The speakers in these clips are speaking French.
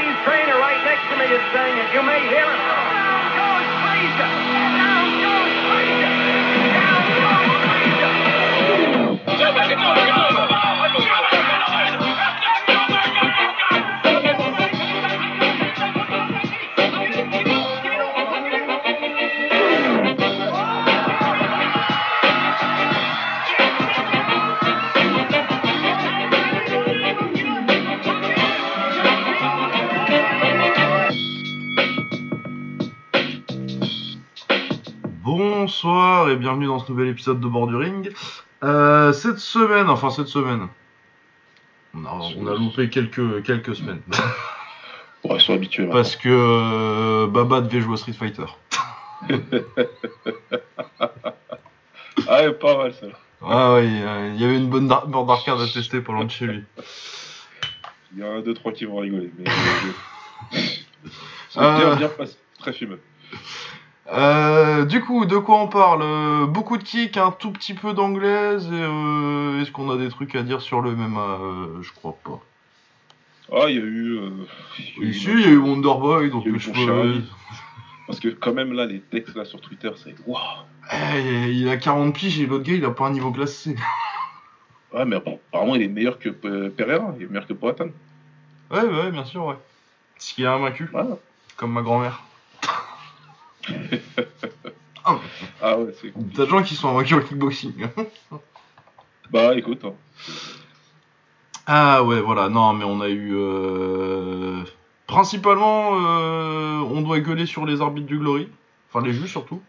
Japanese trainer right next to me is saying it. You may hear it. Et bienvenue dans ce nouvel épisode de Borduring. Euh, cette semaine, enfin cette semaine, on a, on a loupé quelques, quelques semaines. Ouais, ils sont habitués. Parce que euh, Baba devait jouer à Street Fighter. Ah, pas mal ça. Ah oui, euh, il y avait une bonne borne d'arcade à tester pour de chez lui. Il y en a un, deux, trois qui vont rigoler. Mais... C'est Euh. bien, bien passé. Très fumeux. Euh, du coup, de quoi on parle? Euh, Beaucoup de kick, un tout petit peu d'anglaise. euh, Est-ce qu'on a des trucs à dire sur le MMA Euh, Je crois pas. Ah, il y a eu. il y a eu Ici, il y a eu Wonderboy, donc Il y a eu je peux-. Parce que, quand même, là, les textes là sur Twitter, c'est. Waouh Eh, il a 40 piges et l'autre gars, il a pas un niveau classe C. Ouais, mais apparemment, il est meilleur que Pereira. Il est meilleur que Poatan. Ouais, ouais, bien sûr, ouais. Ce qui est invaincu, Voilà. comme ma grand-mère. Ah, ouais, c'est cool. T'as des gens qui sont invaincus au kickboxing. Bah, écoute. hein. ah ouais, voilà, non, mais on a eu... euh, Principalement, euh, on doit gueuler sur les arbitres du Glory. Enfin, les juges surtout.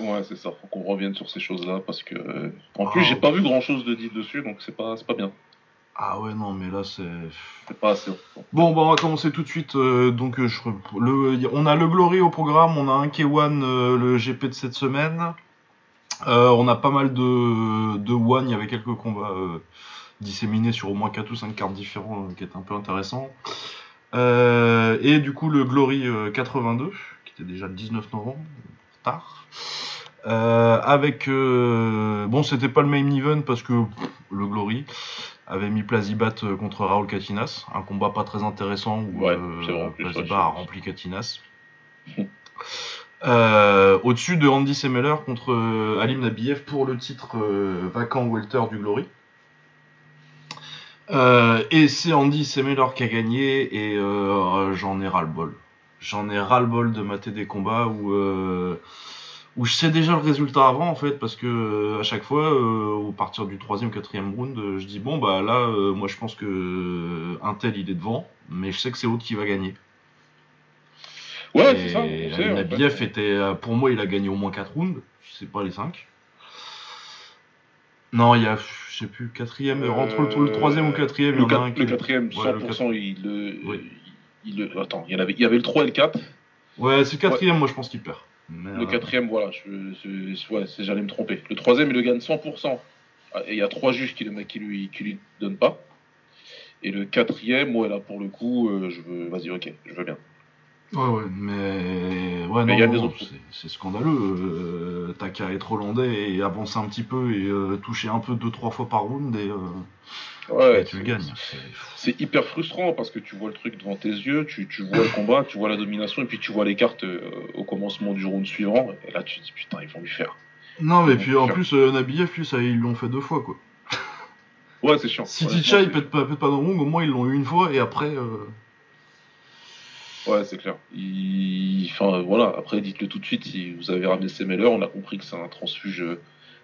Ouais, c'est ça. Faut qu'on revienne sur ces choses-là. Parce que. En plus, Ah. j'ai pas vu grand-chose de dit dessus, donc c'est pas, c'est pas bien. Ah ouais, non, mais là, c'est... C'est pas assez. Bon, bah, on va commencer tout de suite. euh, donc, euh, je... le... on a le Glory au programme, on a un K1, euh, le GP de cette semaine. Euh, on a pas mal de, de One, il y avait quelques combats disséminés sur au moins 4 ou 5 cartes différents qui étaient un peu intéressants. Euh, et du coup, le Glory euh, 82, qui était déjà le 19 novembre, tard. Euh, avec. euh, bon, c'était pas le main event parce que pff, le Glory avait mis Plazibat euh, contre Raoul Katinas, un combat pas très intéressant où Ouais, euh, Plazibat a rempli Katinas. Euh, Au-dessus de Andy Semeller contre Alim Nabiev pour le titre euh, vacant welter du Glory. Et c'est Andy Semeller qui a gagné et j'en ai ras-le-bol. J'en ai ras-le-bol de mater des combats où, où je sais déjà le résultat avant en fait parce que euh, à chaque fois euh, au partir du troisième quatrième round euh, je dis bon bah là moi je pense que un tel il est devant mais je sais que c'est l'autre qui va gagner. Ouais, c'est ça. Nabiev était pour moi il a gagné au moins 4 rounds, c'est pas les 5. Non, il y a, je sais plus, quatrième, entre le, le troisième ou quatrième, il y Le, en a quat- un qui le est- quatrième, Ouais, le 100%, il le. Oui. Il le... Attends, il y, en avait, il y avait le 3 et le 4. Ouais, c'est le quatrième, moi je pense qu'il perd. Le quatrième, voilà, je, je- c'est- j'allais me tromper. Le troisième, il le gagne 100%. Ah, Et il y a trois juges qui, le, qui, lui, qui lui donnent pas. Et le quatrième, ouais, là, pour le coup, euh, je veux. Vas-y, ok, je veux bien. Ouais, ouais, mais. Ouais, Mais non, il y a des non, autres. c'est- scandaleux. Euh, T'as qu'à être hollandais et avancer un petit peu et euh, toucher un peu deux, trois fois par round et, euh, Ouais, et tu gagnes. C'est- hyper frustrant parce que tu vois le truc devant tes yeux, tu, tu vois le combat, tu vois la domination, et puis tu vois les cartes euh, au commencement du round suivant. Et là, tu te dis putain, ils vont lui faire. Non, mais puis en plus, euh, Nabiev, lui, ça, ils l'ont fait deux fois quoi. Ouais, c'est chiant. Si Ticha, il pète pas, pète pas dans le ring, au moins ils l'ont eu une fois et après. Ouais, c'est clair. Il... Enfin, voilà, après, dites-le tout de suite, si vous avez ramené Semeller, on a compris que c'est un transfuge euh,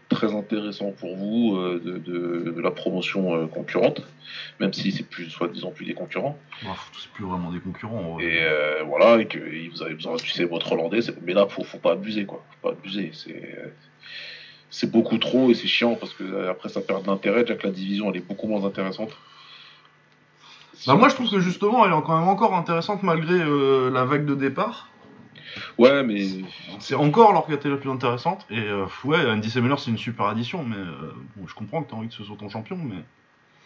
très intéressant pour vous euh, de, de- de la promotion euh, concurrente, même si c'est plus, soi-disant, plus des concurrents. bah, c'est plus vraiment des concurrents. Et euh, voilà, et que et vous avez besoin, tu sais, votre Hollandais, mais là, faut, faut pas abuser, quoi. Faut pas abuser. C'est. C'est beaucoup trop et c'est chiant parce que après ça perd de l'intérêt, déjà que la division elle est beaucoup moins intéressante. Bah, moi je trouve que justement elle est quand même encore intéressante malgré euh, la vague de départ. Ouais, mais C'est encore leur la plus intéressante. Et euh, ouais, Andy c'est une super addition, mais euh, bon, je comprends que t'as envie que ce soit ton champion, mais.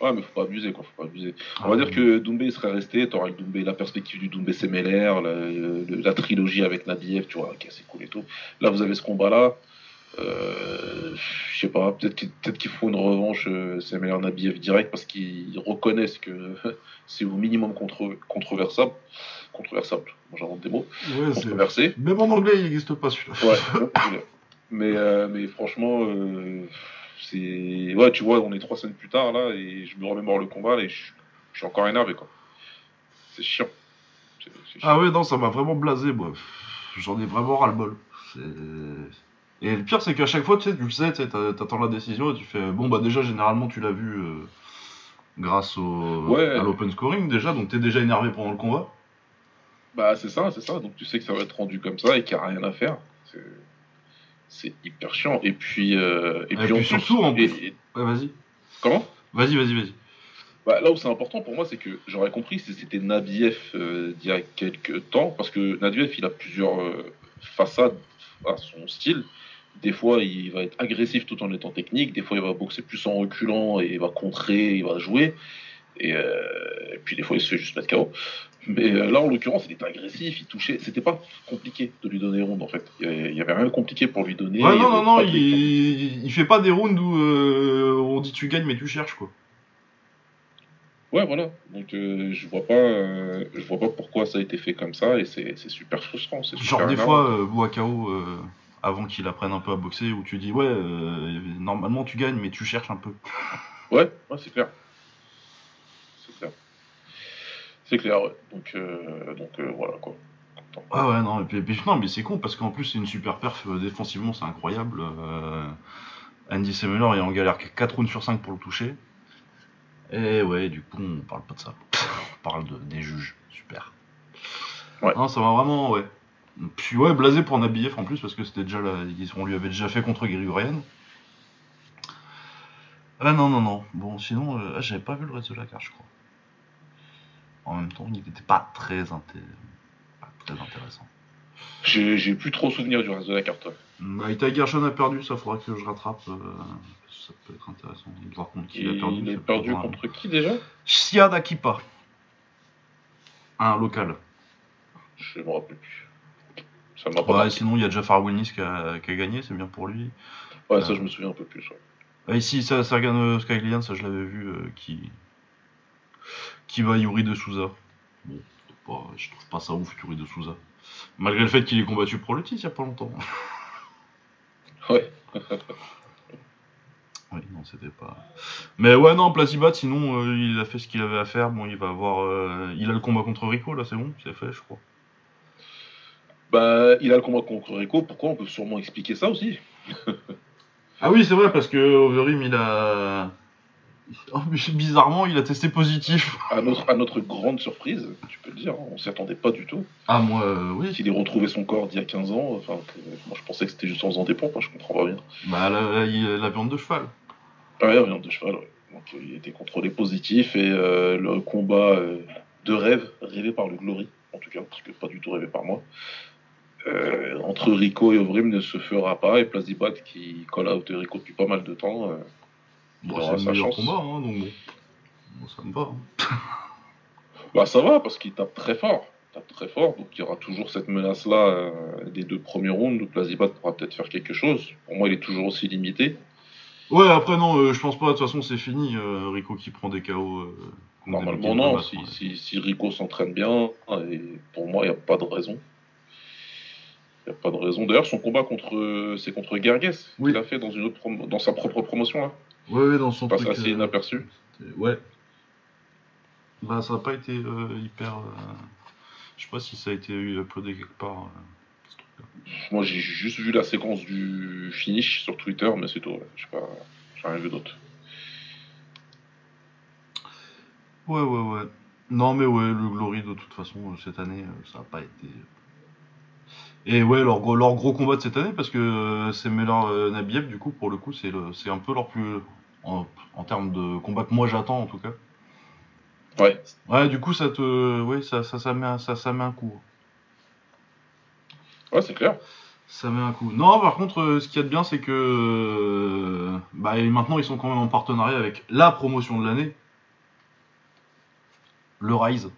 ouais, mais faut pas abuser, quoi. Faut pas abuser. On Ah, va dire que Doumbé serait resté, Doumbé, la perspective du Doumbé Semeller, la, le- la trilogie avec Nabiev, tu vois, ok, c'est cool et tout. Là, vous avez ce combat-là. Euh, je sais pas, peut-être qu'il peut qu'il faut une revanche, euh, c'est meilleur Nabiev direct parce qu'ils reconnaissent que c'est au minimum contre, controversable. Controversable, j'invente des mots. Ouais, Controversé. Même en anglais, il n'existe pas celui-là. Ouais, mais, euh, mais franchement, euh, c'est. Ouais, tu vois, on est trois semaines plus tard là et je me remémore le combat et je, je suis encore énervé quoi. C'est chiant. C'est chiant. Ah ouais, non, ça m'a vraiment blasé, moi. J'en ai vraiment ras-le-bol. C'est- Et le pire, c'est qu'à chaque fois, tu sais, tu le sais, t'attends la décision et tu fais bon, bah déjà, généralement, tu l'as vu euh, grâce au, Ouais. à l'open scoring déjà, donc t'es déjà énervé pendant le combat. Bah c'est ça, c'est ça. Donc tu sais que ça va être rendu comme ça et qu'il n'y a rien à faire. C'est- hyper chiant. Et puis, euh, et Et puis, surtout, en plus- et- Ouais, vas-y. comment? Vas-y, vas-y, vas-y. Bah, là où c'est important pour moi, c'est que j'aurais compris si c'était Nabiev euh, d'il y a quelques temps, parce que Nabiev, il a plusieurs euh, façades à son style. Des fois, il va être agressif tout en étant technique. Des fois, il va boxer plus en reculant et il va contrer, il va jouer. Et, euh, et puis, des fois, il se fait juste mettre KO. Mais euh, là, en l'occurrence, il était agressif, il touchait. C'était pas compliqué de lui donner ronde, en fait. Il y avait, il y avait rien de compliqué pour lui donner. Ouais, non, non, non, il... il fait pas des rounds où euh, on dit tu gagnes, mais tu cherches, quoi. Ouais, voilà. Donc euh, je vois pas, euh, je vois pas pourquoi ça a été fait comme ça et c'est super frustrant. Genre, des énervant. fois, euh, Boakao, euh, avant qu'il apprenne un peu à boxer, où tu dis ouais, euh, normalement tu gagnes, mais tu cherches un peu. Ouais, ouais, c'est clair. C'est clair. C'est clair. Ouais. Donc euh, donc euh, voilà quoi. Ah ouais, non, et puis, et puis- non, mais c'est con parce qu'en plus, c'est une super perf euh, défensivement, c'est incroyable. Andy Semeler est en galère 4 rounds sur 5 pour le toucher. Et ouais, du coup, on parle pas de ça. On parle de, des juges. Super. Ouais. Non, ça m'a vraiment, ouais. Puis ouais, blasé pour Nabiev en plus parce que c'était déjà là, ils- on lui avait déjà fait contre Grigorian. Ah non, non, non. Bon, sinon, euh, ah, j'avais pas vu le reste de la carte, je crois. En même temps, il n'était pas très, inté- pas très intéressant. J'ai plus trop souvenir du reste de la carte. Bah, Ita Gershon a perdu, ça faudra que je rattrape. euh, ça peut être intéressant de voir contre qui il a perdu. il peut perdu un- contre qui déjà? Siad Akipa. Un local. Je me rappelle plus. Ça. Ouais, sinon, il y a Jafar Wilnis qui a, qui a gagné, c'est bien pour lui. Ouais, ça je me souviens un peu plus. ouais. Ici, ça, Sergan euh, Skylian, ça je l'avais vu, euh, qui. qui va Yuri de Souza. Bon, pas- je trouve pas ça ouf, Yuri de Souza. Malgré le fait qu'il ait combattu pour le titre il y a pas longtemps. Ouais. Oui, non, c'était pas. Mais ouais, non, Plazibat, sinon, euh, il a fait ce qu'il avait à faire. Bon, il va avoir. euh, il a le combat contre Rico, là, c'est bon, c'est fait, je crois. Bah, il a le combat contre Rico. Pourquoi On peut sûrement expliquer ça aussi. Ah oui, c'est vrai, parce que Overeem, il a. Bizarrement, il a testé positif. À notre, à notre grande surprise, tu peux le dire, on s'y attendait pas du tout. Ah, moi, euh, oui. Qu'il ait retrouvé son corps d'il y a 15 ans. Enfin, que- moi je pensais que c'était juste en faisant des pompes, hein, je comprends pas bien. Bah, la, la, la viande de cheval. Ouais, viande de cheval, ouais. Donc euh, il était contrôlé positif et euh, le combat euh, de rêve, rêvé par le Glory, en tout cas, parce que pas du tout rêvé par moi, euh, entre Rico et Ovrim ne se fera pas. Et Plazibat, qui colle out Rico depuis pas mal de temps, euh, Bon, aura sa chance. combat, hein, donc bon. Ça me va. hein. Bah ça va, parce qu'il tape très fort. Il tape très fort, donc il y aura toujours cette menace-là euh, des deux premiers rounds. Donc Plazibat pourra peut-être faire quelque chose. Pour moi, il est toujours aussi limité. Ouais, après, non, euh, je pense pas, de toute façon, c'est fini. Rico qui prend des KO. Normalement, non. vont Si, battre, ouais. si, si Rico s'entraîne bien, et pour moi, il n'y a pas de raison. Il n'y a pas de raison. D'ailleurs, son combat contre, c'est contre Gerges Oui. qu'il a fait dans, une autre promo- dans sa propre promotion. Hein. Ouais, ouais, dans son Passe truc. assez euh, inaperçu. Ouais. Bah, ça a pas été euh, hyper. euh, Je sais pas si ça a été uploadé quelque part. euh, ce. Moi, j'ai juste vu la séquence du finish sur Twitter, mais c'est tout. ouais. Je sais pas, j'ai rien vu d'autre. Ouais, ouais, ouais. Non, mais ouais, le Glory, de toute façon, euh, cette année, euh, ça a pas été. Et ouais, leur, gros- leur gros combat de cette année, parce que euh, c'est Meller euh, Nabiev, du coup, pour le coup, c'est le- c'est un peu leur plus. En, en termes de combat que moi j'attends, en tout cas. Ouais. Ouais, du coup, ça te. Ouais, ça, ça, ça, met, un, ça, ça met un coup. Ouais, c'est clair. Ça met un coup. Non, par contre, euh, ce qu'il y a de bien, c'est que. euh, bah, maintenant, ils sont quand même en partenariat avec la promotion de l'année. Le Rise.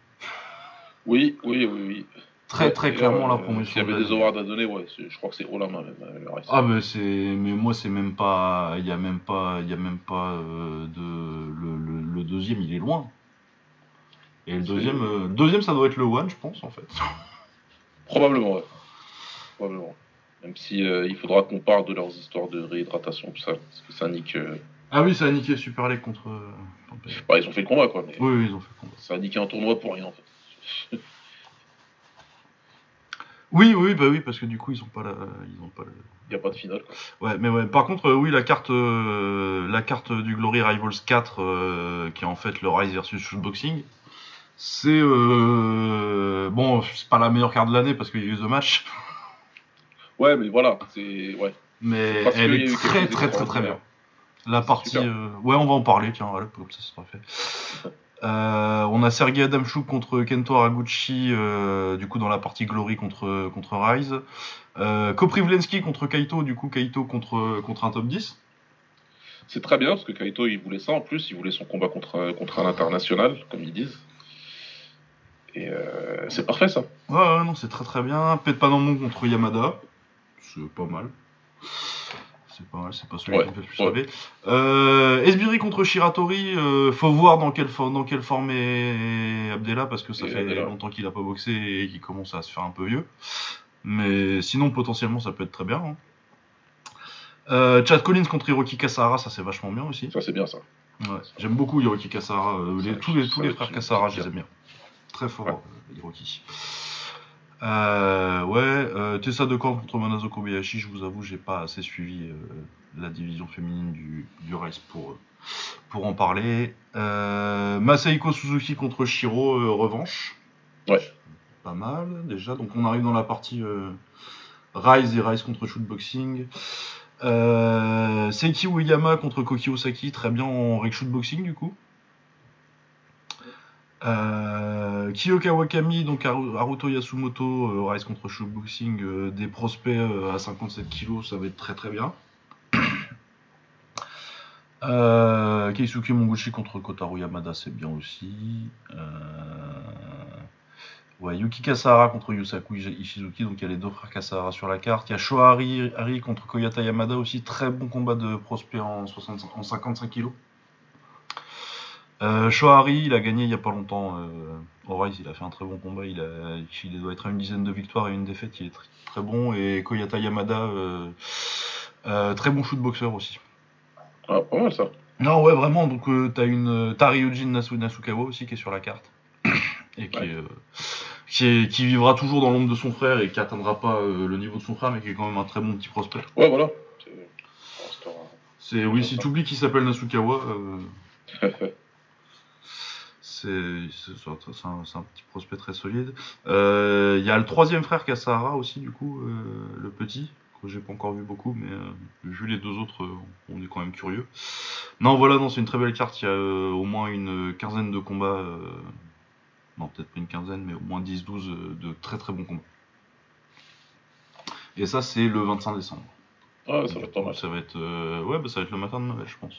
Oui, oui, oui, oui. Très Ouais, très clairement euh, la promotion. S'il y avait des awards à donner, ouais, je crois que c'est haut la main même. euh, le. Ah mais c'est mais moi c'est même pas il y a même pas il y a même pas euh, de le, le, le deuxième il est loin. Et le deuxième euh, le deuxième ça doit être le one je pense en fait. Probablement, ouais. Probablement. Même si euh, il faudra qu'on parle de leurs histoires de réhydratation, tout ça. Parce que ça nique. euh, Ah oui ça a niqué Super League contre euh, bah, ils ont fait le combat, quoi. Mais Oui, oui ils ont fait le combat. ça a niqué un tournoi pour rien, en fait. Oui oui bah oui parce que du coup ils ont pas la ils ont pas le... Il n'y a pas de finale, quoi. Ouais mais ouais par contre euh, oui la carte euh, la carte du Glory Rivals 4 euh, qui est en fait le Rise versus Shootboxing c'est euh, bon c'est pas la meilleure carte de l'année parce qu'il y a eu The Match Ouais, mais voilà, c'est. Ouais. mais Parce elle est très très très très bien. La partie, ouais, on va en parler, tiens, voilà, comme ça, ce sera fait. Euh, on a Sergei Adamchuk contre Kento Haraguchi, euh, du coup, dans la partie Glory contre, contre Rise. Euh, Koprivlensky contre Kaito, du coup, Kaito contre, contre un top 10. C'est très bien, parce que Kaito, il voulait ça en plus. Il voulait son combat contre, contre un international, comme ils disent. Et euh, c'est parfait, ça. Ouais, ouais, non, c'est très très bien. Pet Panomon contre Yamada. C'est pas mal. C'est pas mal, c'est pas celui Ouais, qui me fait le plus ouais. rêver. Euh, Esbiri contre Shiratori, euh, faut voir dans quelle, for- dans quelle forme est Abdella parce que ça Et fait Abdella. longtemps qu'il a pas boxé et qu'il commence à se faire un peu vieux. Mais sinon, potentiellement, ça peut être très bien. hein. Euh, Chad Collins contre Hiroki Kasahara, ça c'est vachement bien aussi. Ça, c'est bien, ça. Ouais, J'aime beaucoup Hiroki Kasahara. euh, les- tous les, tous les frères Kasahara, je les aime bien. Très fort, euh, Hiroki. Euh, ouais, euh, Tessa de Korn contre Manazo Kobayashi, je vous avoue, j'ai pas assez suivi euh, la division féminine du, du Rise pour, pour en parler. Masahiko Suzuki contre Shiro, revanche. Ouais. Pas mal, déjà. Donc on arrive dans la partie Rise et Rise contre Shootboxing. Seiki Uyama contre Koki Osaki, très bien en reg shootboxing du coup. Euh, Kiyoka Wakami, donc Haru- Haruto Yasumoto, euh, Rise contre shootboxing, euh, des prospects à 57 kg, ça va être très très bien. Keisuke Monguchi contre Kotaro Yamada, c'est bien aussi. Yuki Kasahara contre Yusaku Ishizuki, donc il y a les deux frères Kasahara sur la carte. Il y a Shohari Hari contre Koyata Yamada aussi, très bon combat de prospect en, 65 en 55 kg. Euh, Shohari, il a gagné il y a pas longtemps euh, au Rise, il a fait un très bon combat, il, a, il doit être à une dizaine de victoires et une défaite, il est très, très bon. Et Koyata Yamada, euh, euh, très bon shootboxer aussi. Ah, pas mal, ça. Non, ouais, vraiment. Donc, t'as une t'as Ryujin Nasu- Nasukawa aussi qui est sur la carte et qui, Ouais. est, qui, est- qui vivra toujours dans l'ombre de son frère et qui atteindra pas le niveau de son frère, mais qui est quand même un très bon petit prospect. Ouais, voilà. C'est- oui, si tu oublies qu'il s'appelle Nasukawa, c'est un, un- petit prospect très solide. Euh, Il y a le troisième frère Kasahara aussi, du coup, euh, le petit, que j'ai pas encore vu beaucoup, mais euh, vu les deux autres, euh, on est quand même curieux. Non, voilà, non, c'est une très belle carte. Il y a au moins une quinzaine de combats. non, peut-être pas une quinzaine, mais au moins 10-12 euh, de très très bons combats. Et ça, c'est le 25 décembre. Ah, ça va être pas mal. Ça va être, ouais, bah, ça va être le matin de Noël, je pense.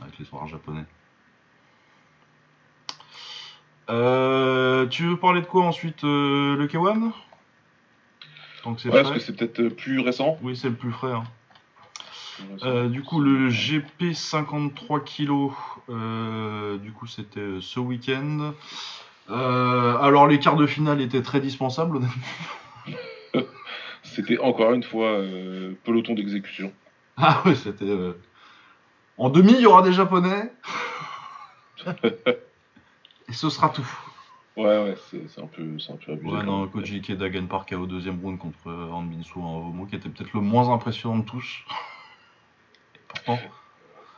Avec les soirs japonais. Euh, tu veux parler de quoi ensuite euh, Le K1 Tant que c'est Ouais, parce que c'est peut-être euh, plus récent. Oui, c'est le plus frais. hein. Euh, du coup, le GP 53 kg, du coup, c'était ce week-end. Alors, les quarts de finale étaient très dispensables, honnêtement. C'était encore une fois peloton d'exécution. Ah ouais, c'était. En demi, il y aura des japonais. Et ce sera tout. Ouais, ouais, c'est c'est un peu, c'est un peu abusé. Ouais, non. Koji Ikeda gagne par KO au deuxième round contre euh, Han Binsu en Homo, qui était peut-être le moins impressionnant de tous. Et pourtant.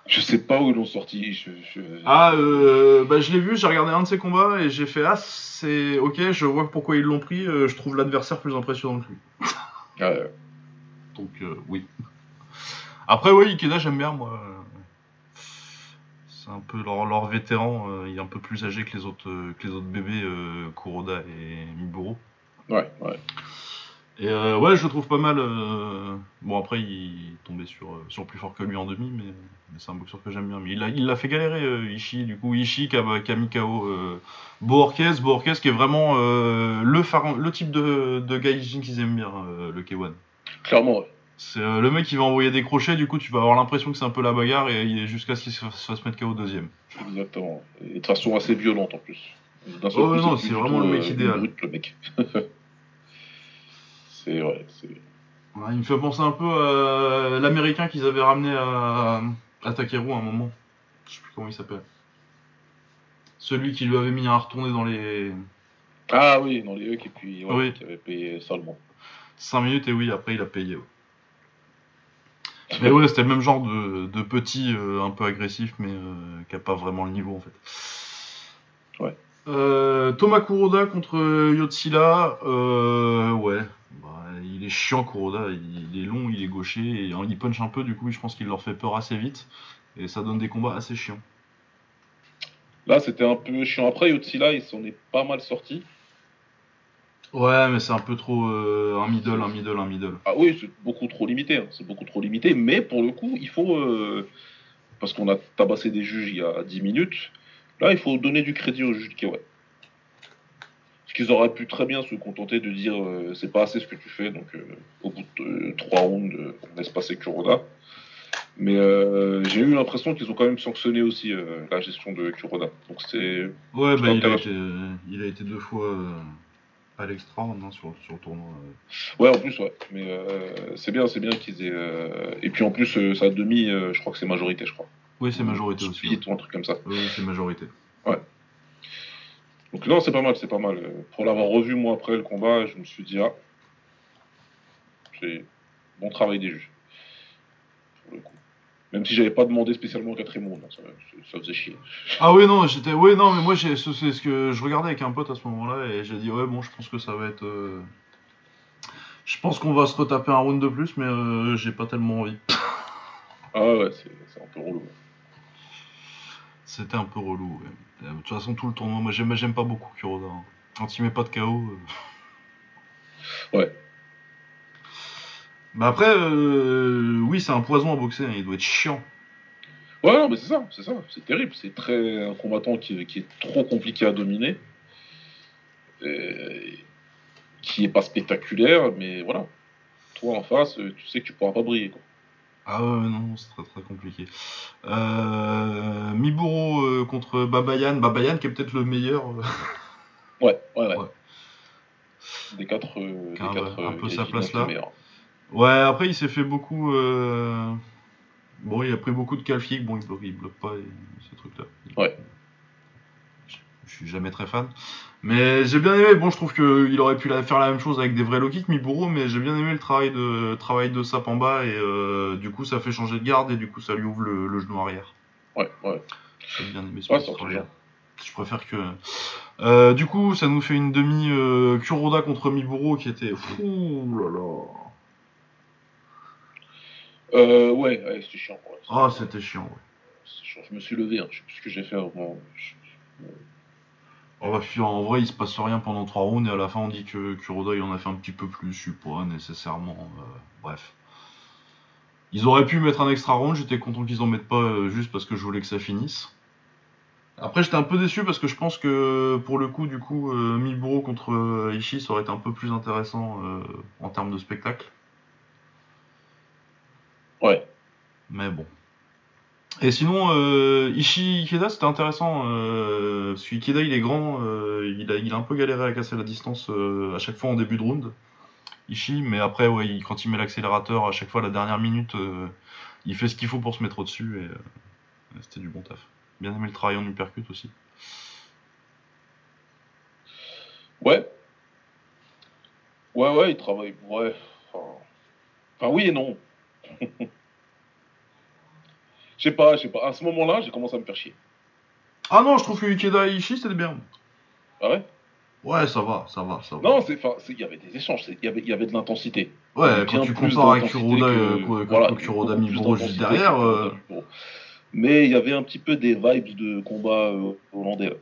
Je sais pas où ils l'ont sorti. Je, je- Ah, euh, bah, je l'ai vu, j'ai regardé un de ses combats et j'ai fait Ah, c'est ok, je vois pourquoi ils l'ont pris, euh, je trouve l'adversaire plus impressionnant que lui. Ah, ouais. Donc, euh, oui. Après, oui, Ikeda, j'aime bien, moi. C'est un peu leur, leur vétéran, euh, il est un peu plus âgé que les autres, euh, que les autres bébés, euh, Kuroda et Miburo. ouais, ouais. Et euh, ouais, je le trouve pas mal. euh, Bon, après, il tombait sur, euh, sur plus fort que lui en demi, mais, mais c'est un boxeur que j'aime bien. Mais il l'a il fait galérer, Ishii. Du coup, Ishii qui a, mis KO qui est vraiment le, type de, de gaijin qu'ils aiment bien, le K1. Clairement, ouais. C'est euh, le mec qui va envoyer des crochets, du coup, tu vas avoir l'impression que c'est un peu la bagarre et, et jusqu'à ce qu'il se fasse, se fasse mettre KO deuxième. Exactement. Et de façon assez violente en plus. D'un seul Oh, coup, non, c'est vraiment le mec euh, idéal. brut, le mec. c'est c'est. Ouais, il me fait penser un peu à l'américain qu'ils avaient ramené à, à Takeru à un moment. Je sais plus comment il s'appelle. Celui qui lui avait mis un retourné dans les Ah oui, dans les hucs et puis ouais, Oui. qui avait payé salement. 5 minutes et oui, après il a payé. ouais. Mais ouais, c'était le même genre de, de petit euh, un peu agressif, mais euh, qui a pas vraiment le niveau en fait. Ouais. Euh, Thomas Kuroda contre Yotsila, ouais, bah, il est chiant Kuroda, il, il est long, il est gaucher, et hein, il punch un peu, du coup je pense qu'il leur fait peur assez vite, et ça donne des combats assez chiants. Là, c'était un peu chiant. Après, Yotsila, il s'en est pas mal sorti. Ouais, mais c'est un peu trop euh, un middle, un middle, un middle. Ah oui, c'est beaucoup trop limité. hein. C'est beaucoup trop limité. Mais pour le coup, il faut. euh, Parce qu'on a tabassé des juges il y a 10 minutes. Là, il faut donner du crédit aux juges de Kewa. Parce qu'ils auraient pu très bien se contenter de dire euh, c'est pas assez ce que tu fais. Donc, au bout de 3 rounds, on laisse passer Kuroda. Mais euh, j'ai eu l'impression qu'ils ont quand même sanctionné aussi euh, la gestion de Kuroda. Donc, c'est. Ouais, bah, il, a été, il a été deux fois euh, à l'extra hein, sur, sur le tournoi. euh. Ouais, en plus, ouais. Mais euh, c'est bien, c'est bien qu'ils aient. euh, Et puis en plus, euh, ça a demi, euh, je crois que c'est majorité, je crois. Oui, c'est majorité aussi. Ouais. ou un truc comme ça. Oui, c'est majorité. Donc non, c'est pas mal, c'est pas mal. Pour l'avoir revu moi après le combat, je me suis dit ah, c'est bon travail des juges. Pour le coup. Même si j'avais pas demandé spécialement quatrième round, hein, ça, ça faisait chier. Ah oui, non, j'étais. Oui, non, mais moi, c'est ce que je regardais avec un pote à ce moment-là et j'ai dit, ouais, bon, je pense que ça va être. euh, Je pense qu'on va se retaper un round de plus, mais euh, j'ai pas tellement envie. Ah ouais, c'est un peu relou. C'était un peu relou. ouais. Euh, De toute façon, tout le tournoi, moi, j'aime j'aime pas beaucoup Kuroda. hein. Quand il met pas de KO. euh. Ouais. Bah après, euh, oui, c'est un poison à boxer, hein, il doit être chiant. Ouais, non, mais c'est ça, c'est ça, c'est terrible. C'est très un combattant qui, qui est trop compliqué à dominer, et qui est pas spectaculaire, mais voilà. Toi en face, euh, tu sais que tu pourras pas briller. Quoi. Ah ouais, non, c'est très très compliqué. Euh, Miburo euh, contre Babayan. Babayan qui est peut-être le meilleur. euh. Ouais, ouais, ouais. Ouais. Des quatre, euh, des un peu sa place là. meilleur. Ouais, après il s'est fait beaucoup. euh, Bon, il a pris beaucoup de calfiques. Bon, il bloque, il bloque pas et- ces trucs-là. Ouais. Je, je suis jamais très fan. Mais j'ai bien aimé. Bon, je trouve qu'il aurait pu la- faire la même chose avec des vrais low kicks, Miburo, mais j'ai bien aimé le travail de, travail de Sap en bas et euh, du coup ça fait changer de garde et du coup ça lui ouvre le, le genou arrière. Ouais, ouais. J'ai bien aimé ce Ouais, petit. Je préfère que. Euh, du coup, ça nous fait une demi Kuroda contre Miburo qui était. Ouh là là. Euh, ouais, ouais c'était chiant. Ouais. Ah, c'était chiant, ouais. C'est chiant. Je me suis levé, hein. je sais plus ce que j'ai fait moment. je- Oh, bah, puis, en vrai, il se passe rien pendant 3 rounds et à la fin, on dit que Kuroda il en a fait un petit peu plus. Je suis pas nécessairement. euh, bref. Ils auraient pu mettre un extra round, j'étais content qu'ils en mettent pas euh, juste parce que je voulais que ça finisse. Après, j'étais un peu déçu parce que je pense que pour le coup, du coup, euh, Miburo contre Ishii, ça aurait été un peu plus intéressant en termes de spectacle. Ouais. Mais bon. Et sinon, euh, Ikeda, c'était intéressant. Euh, parce que Ikeda, il est grand, euh, il, a, il a un peu galéré à casser la distance euh, à chaque fois en début de round. Ishii, mais après, ouais, quand il met l'accélérateur, à chaque fois, à la dernière minute, il fait ce qu'il faut pour se mettre au-dessus. Et c'était du bon taf. Bien aimé le travail en uppercut aussi. Ouais. Ouais, ouais, il travaille. Ouais. Enfin, oui et non. Je sais pas, je sais pas. À ce moment-là, j'ai commencé à me faire chier. Ah non, je trouve que Ikeda et Ishii, c'était bien. Ah ouais? Ouais, ça va, ça va, ça va. Non, c'est, il y avait des échanges, il y avait, y avait de l'intensité. ouais, Bien quand tu compares avec Kuroda, que- euh, voilà, Kuroda Miburo juste derrière. euh. Mais il y avait un petit peu des vibes de combat euh, hollandais. là.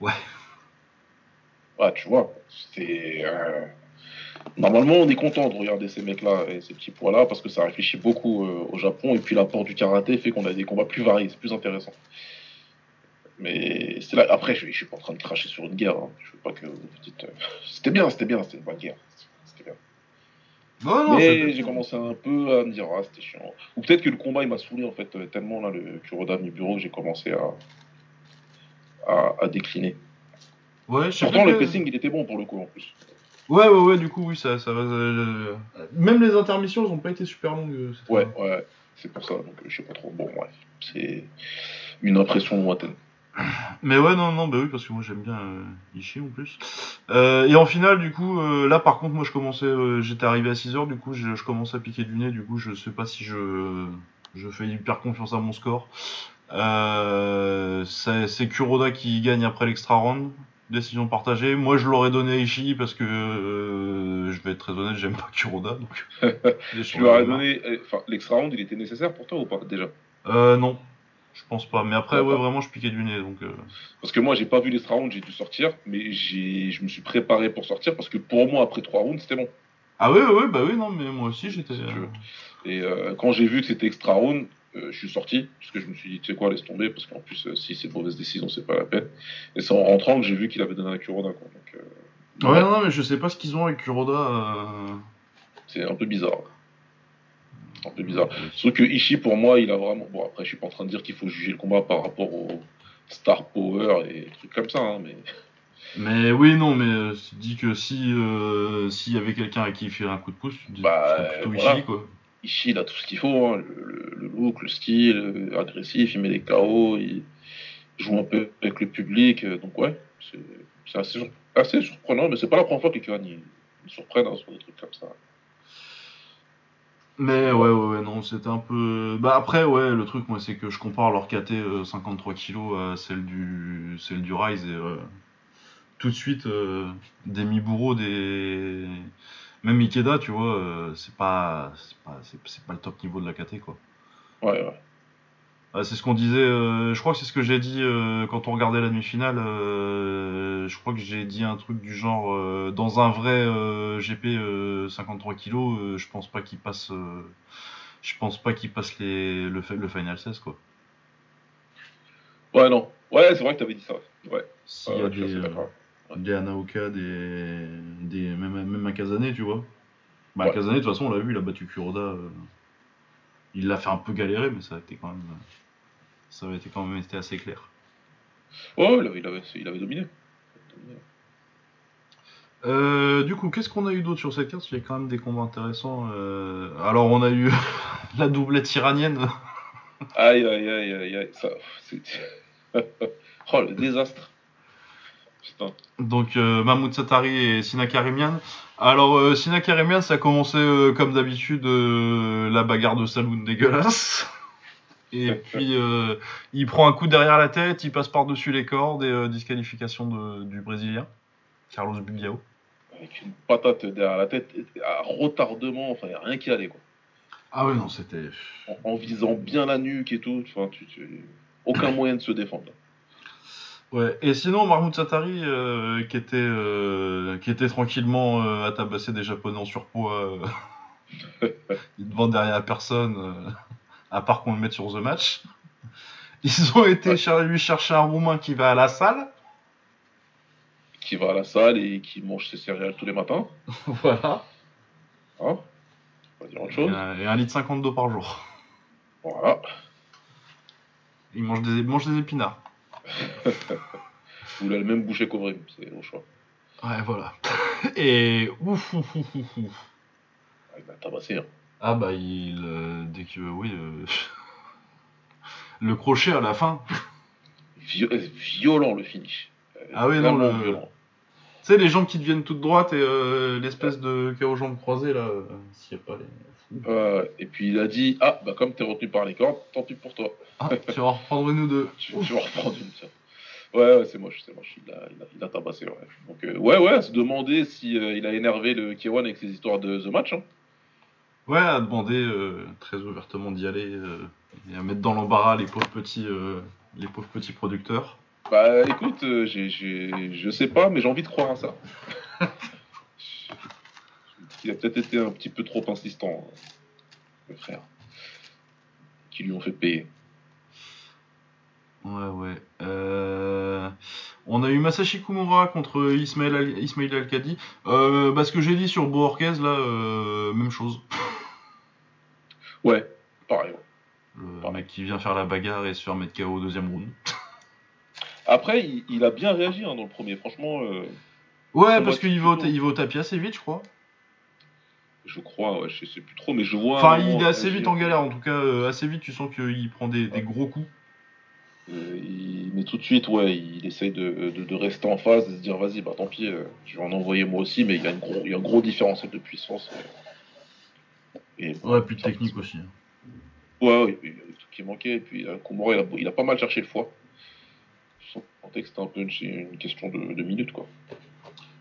Ouais. Ouais, tu vois, c'est. euh, Normalement, on est content de regarder ces mecs-là et ces petits poids-là parce que ça réfléchit beaucoup euh, au Japon et puis l'apport du karaté fait qu'on a des combats plus variés, c'est plus intéressant. Mais c'est là. Après, je, je suis pas en train de cracher sur une guerre. hein. Je veux pas que vous dites. euh, C'était bien, c'était bien, c'était une bonne guerre. C'était bien. Non, non, Mais j'ai commencé un peu à me dire, ah, c'était chiant. Ou peut-être que le combat, il m'a saoulé, en fait, euh, tellement, là, le Kuroda bureau que j'ai commencé à, à, à décliner. Ouais, je Pourtant, le pressing, il était bon pour le coup, en plus. Ouais, ouais, ouais, du coup, oui, ça, ça va. euh, Même les intermissions, elles ont pas été super longues. euh, Ouais, ouais, c'est pour ça, donc euh, je sais pas trop. Bon, bref, c'est une impression lointaine. Mais ouais, non, non, bah oui, parce que moi j'aime bien euh, Ishii en plus. Euh, et en finale, du coup, euh, là par contre, moi je commençais, euh, j'étais arrivé à 6h, du coup, je, je commençais à piquer du nez, du coup, je sais pas si je, je fais hyper confiance à mon score. Euh, c'est c'est Kuroda qui gagne après l'extra round, décision partagée. Moi je l'aurais donné à Ishii parce que, euh, je vais être très honnête, j'aime pas Kuroda, donc. Tu lui aurais donné. euh, Enfin, l'extra round, il était nécessaire pour toi ou pas, déjà? Euh, non, je pense pas. Mais après, ouais, vraiment, je piquais du nez, donc. euh, Parce que moi, j'ai pas vu l'extra round, j'ai dû sortir, mais j'ai, je me suis préparé pour sortir parce que pour moi, après trois rounds, c'était bon. Ah oui, oui, oui, bah oui, non, mais moi aussi j'étais. Si. Et quand j'ai vu que c'était extra round, je suis sorti, parce que je me suis dit, tu sais quoi, laisse tomber, parce qu'en plus, euh, si c'est une mauvaise décision, c'est pas la peine. Et c'est en rentrant que j'ai vu qu'il avait donné un Kuroda, quoi. Donc, euh, Ouais, non, non, mais je sais pas ce qu'ils ont avec Kuroda. euh, c'est un peu bizarre. Un peu bizarre. Sauf que Ishii, pour moi, il a vraiment. Bon, après, je suis pas en train de dire qu'il faut juger le combat par rapport au Star Power et trucs comme ça, hein, mais. Mais oui, non, mais euh, tu dis que si euh, s'il y avait quelqu'un à qui il filer un coup de pouce, tu te dis Bah, plutôt voilà. Ishii, quoi. Ishii, il a tout ce qu'il faut, hein, le, look, le style, euh, agressif, il met des KO, il joue un peu avec le public, euh, donc ouais, c'est assez, sur- assez surprenant, mais c'est pas la première fois que ils, ils surprennent hein, sur des trucs comme ça. Mais ouais, ouais, ouais, non, c'était un peu. Bah après, ouais, le truc, moi, c'est que je compare leur KT euh, 53 kg à celle du, celle du Rise et tout de suite, des Miburo, des. Même Ikeda, tu vois, euh, c'est pas, c'est pas, c'est c'est pas le top niveau de la KT, quoi. Ouais, ouais. Ah, c'est ce qu'on disait, euh, je crois que c'est ce que j'ai dit euh, quand on regardait la demi-finale. euh, je crois que j'ai dit un truc du genre euh, dans un vrai euh, GP euh, 53 kg, euh, je pense pas qu'il passe, euh, je pense pas qu'il passe les, le, le final 16 quoi. Ouais, non. Ouais, c'est vrai que t'avais dit ça. Ouais, y a des, euh, des Anaoka, des, des même, même un Kazane, tu vois. Bah, Ouais. Kazane, de toute façon, on l'a vu, il a battu Kuroda. euh, il l'a fait un peu galérer, mais ça a été quand même, ça avait été quand même été assez clair. Ouais, il avait, il avait, il avait dominé. Euh, du coup, qu'est-ce qu'on a eu d'autre sur cette carte? Il y a quand même des combats intéressants. euh, Alors, on a eu la doublette iranienne. Aïe, aïe, aïe, aïe, aïe, ça, oh, le désastre. Putain. Donc, euh, Mahmoud Satari et Sina Karimian. Alors, euh, Sina Karimian, ça a commencé euh, comme d'habitude la bagarre de saloon dégueulasse. Et puis, euh, il prend un coup derrière la tête, il passe par-dessus les cordes et euh, disqualification de- du Brésilien, Carlos Bugliao. Avec une patate derrière la tête, à retardement, enfin, il a rien qui allait, quoi. Ah ouais, non, c'était... En, en visant bien la nuque et tout, enfin, tu, tu- aucun moyen de se défendre. Ouais, et sinon, Mahmoud Satari, euh, qui, était, euh, qui était tranquillement euh, à tabasser des Japonais en surpoids, il ne vend derrière à personne, à part qu'on le mette sur The Match. Ils ont été cher- lui chercher un Roumain qui va à la salle. Qui va à la salle et qui mange ses céréales tous les matins, voilà. hein? Pas dire autre Et chose. un, et un litre 50 d'eau par jour. Voilà. Il mange des, il mange des épinards. Vous l'avez même bouché qu'au c'est au choix. Ouais, voilà. Et ouf, ouf, ouf, ouf, ouf. Ah, Il m'a tabassé, hein. Ah bah, il... euh, dès que... Oui... euh, le crochet à la fin. Vi- violent le finish. Euh, Ah oui, non, le- violent. Tu sais, les jambes qui deviennent toutes droites et euh, l'espèce de KO jambes croisées, là, s'il n'y a pas les... Euh, et puis il a dit Ah, bah comme t'es retenu par les cordes, tant pis pour toi. Ah, tu vas reprendre nous deux. Tu, tu vas reprendre une tiens. Ouais, ouais, c'est moche, c'est moche. Il a, il a, il a tabassé, ouais. Donc, euh, ouais, ouais, à se demander si euh, il a énervé le K1 avec ses histoires de The Match. Hein. Ouais, à demander très ouvertement d'y aller et à mettre dans l'embarras les pauvres petits, les pauvres petits producteurs. Bah écoute, j'ai, j'ai, je sais pas, mais j'ai envie de croire à ça. Il a peut-être été un petit peu trop insistant, le frère. Qui lui ont fait payer. Ouais, ouais. Euh, On a eu Masashi Kumura contre Ismail, Al... Ismail Al-Kadi. Euh, bah, ce que j'ai dit sur Boorquez, là, euh, même chose. Ouais, pareil. Le mec qui vient faire la bagarre et se faire mettre KO au deuxième round. Après, il, il a bien réagi hein, dans le premier. Franchement, Ouais, parce qu'il va, il va au tapis assez vite, je crois. Je crois, ouais, je sais plus trop, mais je vois. Enfin, il est assez vite en galère, en tout cas, euh, assez vite, tu sens qu'il prend des, des gros coups. Euh, il- Mais tout de suite, ouais, il essaye de, de- de rester en phase, de se dire vas-y, bah tant pis, euh, je vais en envoyer moi aussi, mais il y a, une gros, il y a un gros différentiel de puissance. Et, Ouais, plus de technique aussi. hein. Ouais, ouais, il y a des trucs qui manquaient, et puis euh, Komura, il a, il a pas mal cherché le foie. Je sentais que c'était un peu une, une question de, de minutes, quoi.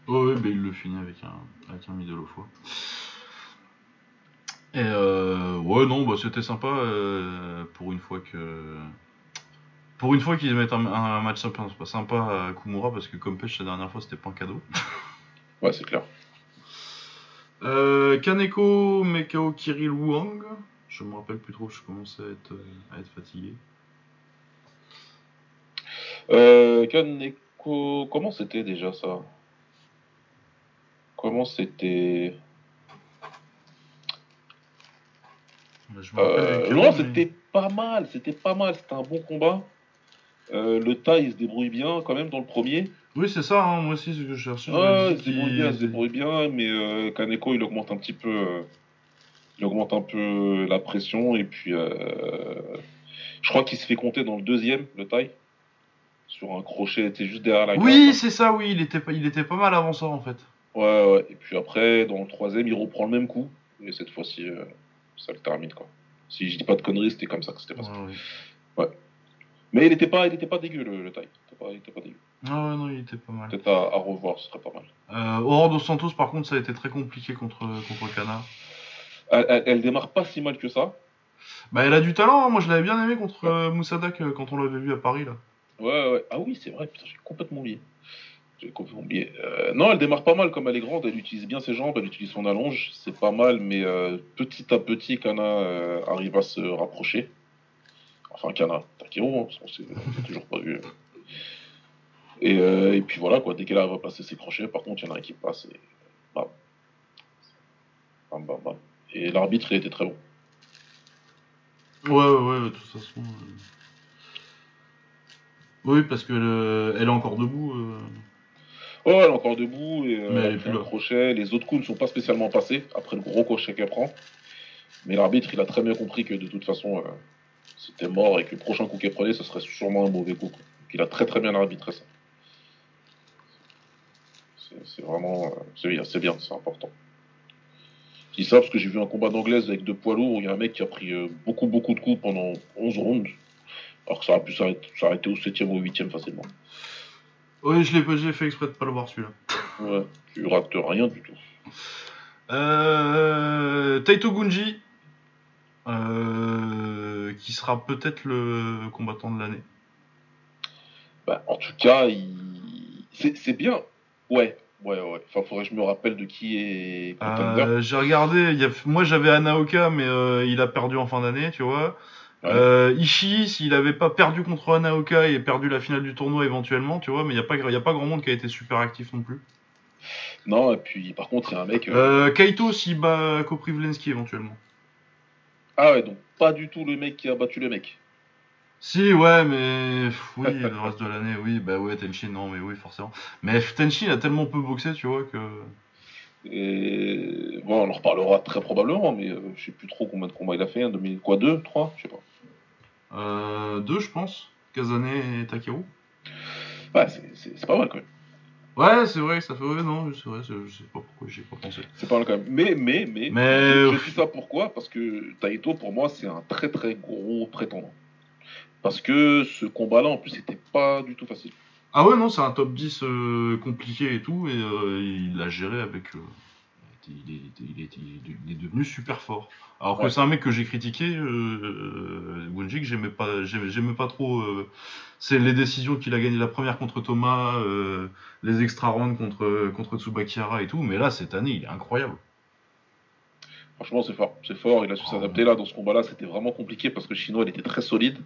Ouais, ouais, bah, il le finit avec un, avec un middle au foie. Et euh, ouais, non, bah, c'était sympa euh, pour une fois que. Pour une fois qu'ils mettent un, un match sympa, sympa à Kumura, parce que comme pêche la dernière fois, c'était pas un cadeau. Ouais, c'est clair. Euh, Kaneko Mekao Kirill Wang. Je me rappelle plus trop, je commence à être, à être fatigué. Euh, Kaneko, comment c'était déjà ça? Comment c'était? Je me rappelle euh, Non, mais- c'était pas mal, c'était pas mal, c'était un bon combat. Euh, le tas, il se débrouille bien quand même dans le premier. Oui, c'est ça, hein, moi aussi, ce que je cherchais. je Ouais, il se débrouille bien, il se débrouille bien, mais euh, Kaneko, il augmente un petit peu, euh, il augmente un peu la pression et puis je crois qu'il se fait compter dans le deuxième, le taille, sur un crochet, était juste derrière la Oui, c'est ça, oui, il était, pas, il était pas mal avant ça en fait. Ouais, ouais. Et puis après, dans le troisième, il reprend le même coup et cette fois-ci, ça le termine quoi. Si je dis pas de conneries, c'était comme ça que c'était passé. Ouais, ouais. Mais il était pas, il était pas dégueu le, le taille. Il était pas, il était pas dégueu. Ah ouais, non, il était pas mal. Peut-être à, à revoir, ce serait pas mal. Euh, Aurore dos Santos, par contre, ça a été très compliqué contre, contre Kana. Elle, elle, elle démarre pas si mal que ça. Bah, elle a du talent, hein. moi je l'avais bien aimé contre euh, Moussadak euh, quand on l'avait vu à Paris là. Ouais, ouais. Ah oui, c'est vrai, putain, j'ai complètement oublié. Euh, non, elle démarre pas mal comme elle est grande, elle utilise bien ses jambes, elle utilise son allonge, c'est pas mal, mais euh, petit à petit, Kana euh, arrive à se rapprocher. Enfin, Kana, Takiro, hein, parce qu'on s'est toujours pas vu. Et, puis voilà, quoi, dès qu'elle arrive à placer ses crochets, par contre, il y en a un qui passe et bam. Bam, bam, bam. Et l'arbitre, il était très bon. Ouais, ouais, ouais, de toute façon. Oui, parce que euh, elle est encore debout. Oh, elle est encore debout et euh, Mais elle là. crochet. Les autres coups ne sont pas spécialement passés après le gros crochet qu'elle prend. Mais l'arbitre, il a très bien compris que de toute façon, euh, c'était mort et que le prochain coup qu'elle prenait, ce serait sûrement un mauvais coup. il a très très bien arbitré ça. C'est- vraiment. euh, c'est bien, c'est bien, c'est important. Je dis ça parce que j'ai vu un combat d'anglaise avec deux poids lourds où il y a un mec qui a pris euh, beaucoup beaucoup de coups pendant 11 rounds. Alors que ça aurait pu s'arrêter s'arrêter au 7 ou au 8 facilement. Oui, je l'ai pas, j'ai fait exprès de pas le voir celui-là. Ouais, tu rates rien du tout. Euh, Taito Gunji, euh, qui sera peut-être le combattant de l'année. Bah, en tout cas, il... c'est c'est bien. Ouais, ouais, ouais. Enfin, faudrait que je me rappelle de qui est. Euh, j'ai regardé, il y a- moi j'avais Anaoka, mais il a perdu en fin d'année, tu vois. Ouais. Euh, Ishii, s'il avait pas perdu contre Anaoka et perdu la finale du tournoi éventuellement, tu vois, mais il n'y a, pas- y a pas grand monde qui a été super actif non plus. Non, et puis par contre, il y a un mec. euh, Euh, Kaito, s'il bat Koprivlensky éventuellement. Ah ouais, donc pas du tout le mec qui a battu le mec. Si, ouais, mais pff, oui, le reste de l'année, oui, bah ouais, Tenshin, non, mais oui, forcément. Mais Tenshin a tellement peu boxé, tu vois, que. Et bon, on en reparlera très probablement, mais euh, je sais plus trop combien de combats il a fait. Demi... Quoi, deux, trois Je sais pas. Euh, deux, je pense. Kazane et Takeru. Ouais, c'est- pas mal quand même. Ouais, c'est vrai ça fait. Ouais, non, c'est vrai, je sais pas pourquoi j'y ai pas pensé. C'est pas mal quand même. Mais, mais, mais. Mais- Je, je dis ça pourquoi? Parce que Taito, pour moi, c'est un très très gros prétendant. Parce que ce combat-là, en plus, c'était pas du tout facile. Ah ouais, non, c'est un top 10 euh, compliqué et tout, et euh, il l'a géré avec. euh, il, est, il, est, il est- il est devenu super fort. Alors que c'est un mec que j'ai critiqué, euh, Gunji, que j'aimais pas, j'aimais, j'aimais pas trop. euh, c'est les décisions qu'il a gagnées la première contre Thomas, euh, les extra rounds contre, contre Tsubakihara et tout, mais là, cette année, il est incroyable. Franchement, c'est fort. C'est fort. Il a su s'adapter là. Dans ce combat-là, c'était vraiment compliqué parce que le chinois, il était très solide.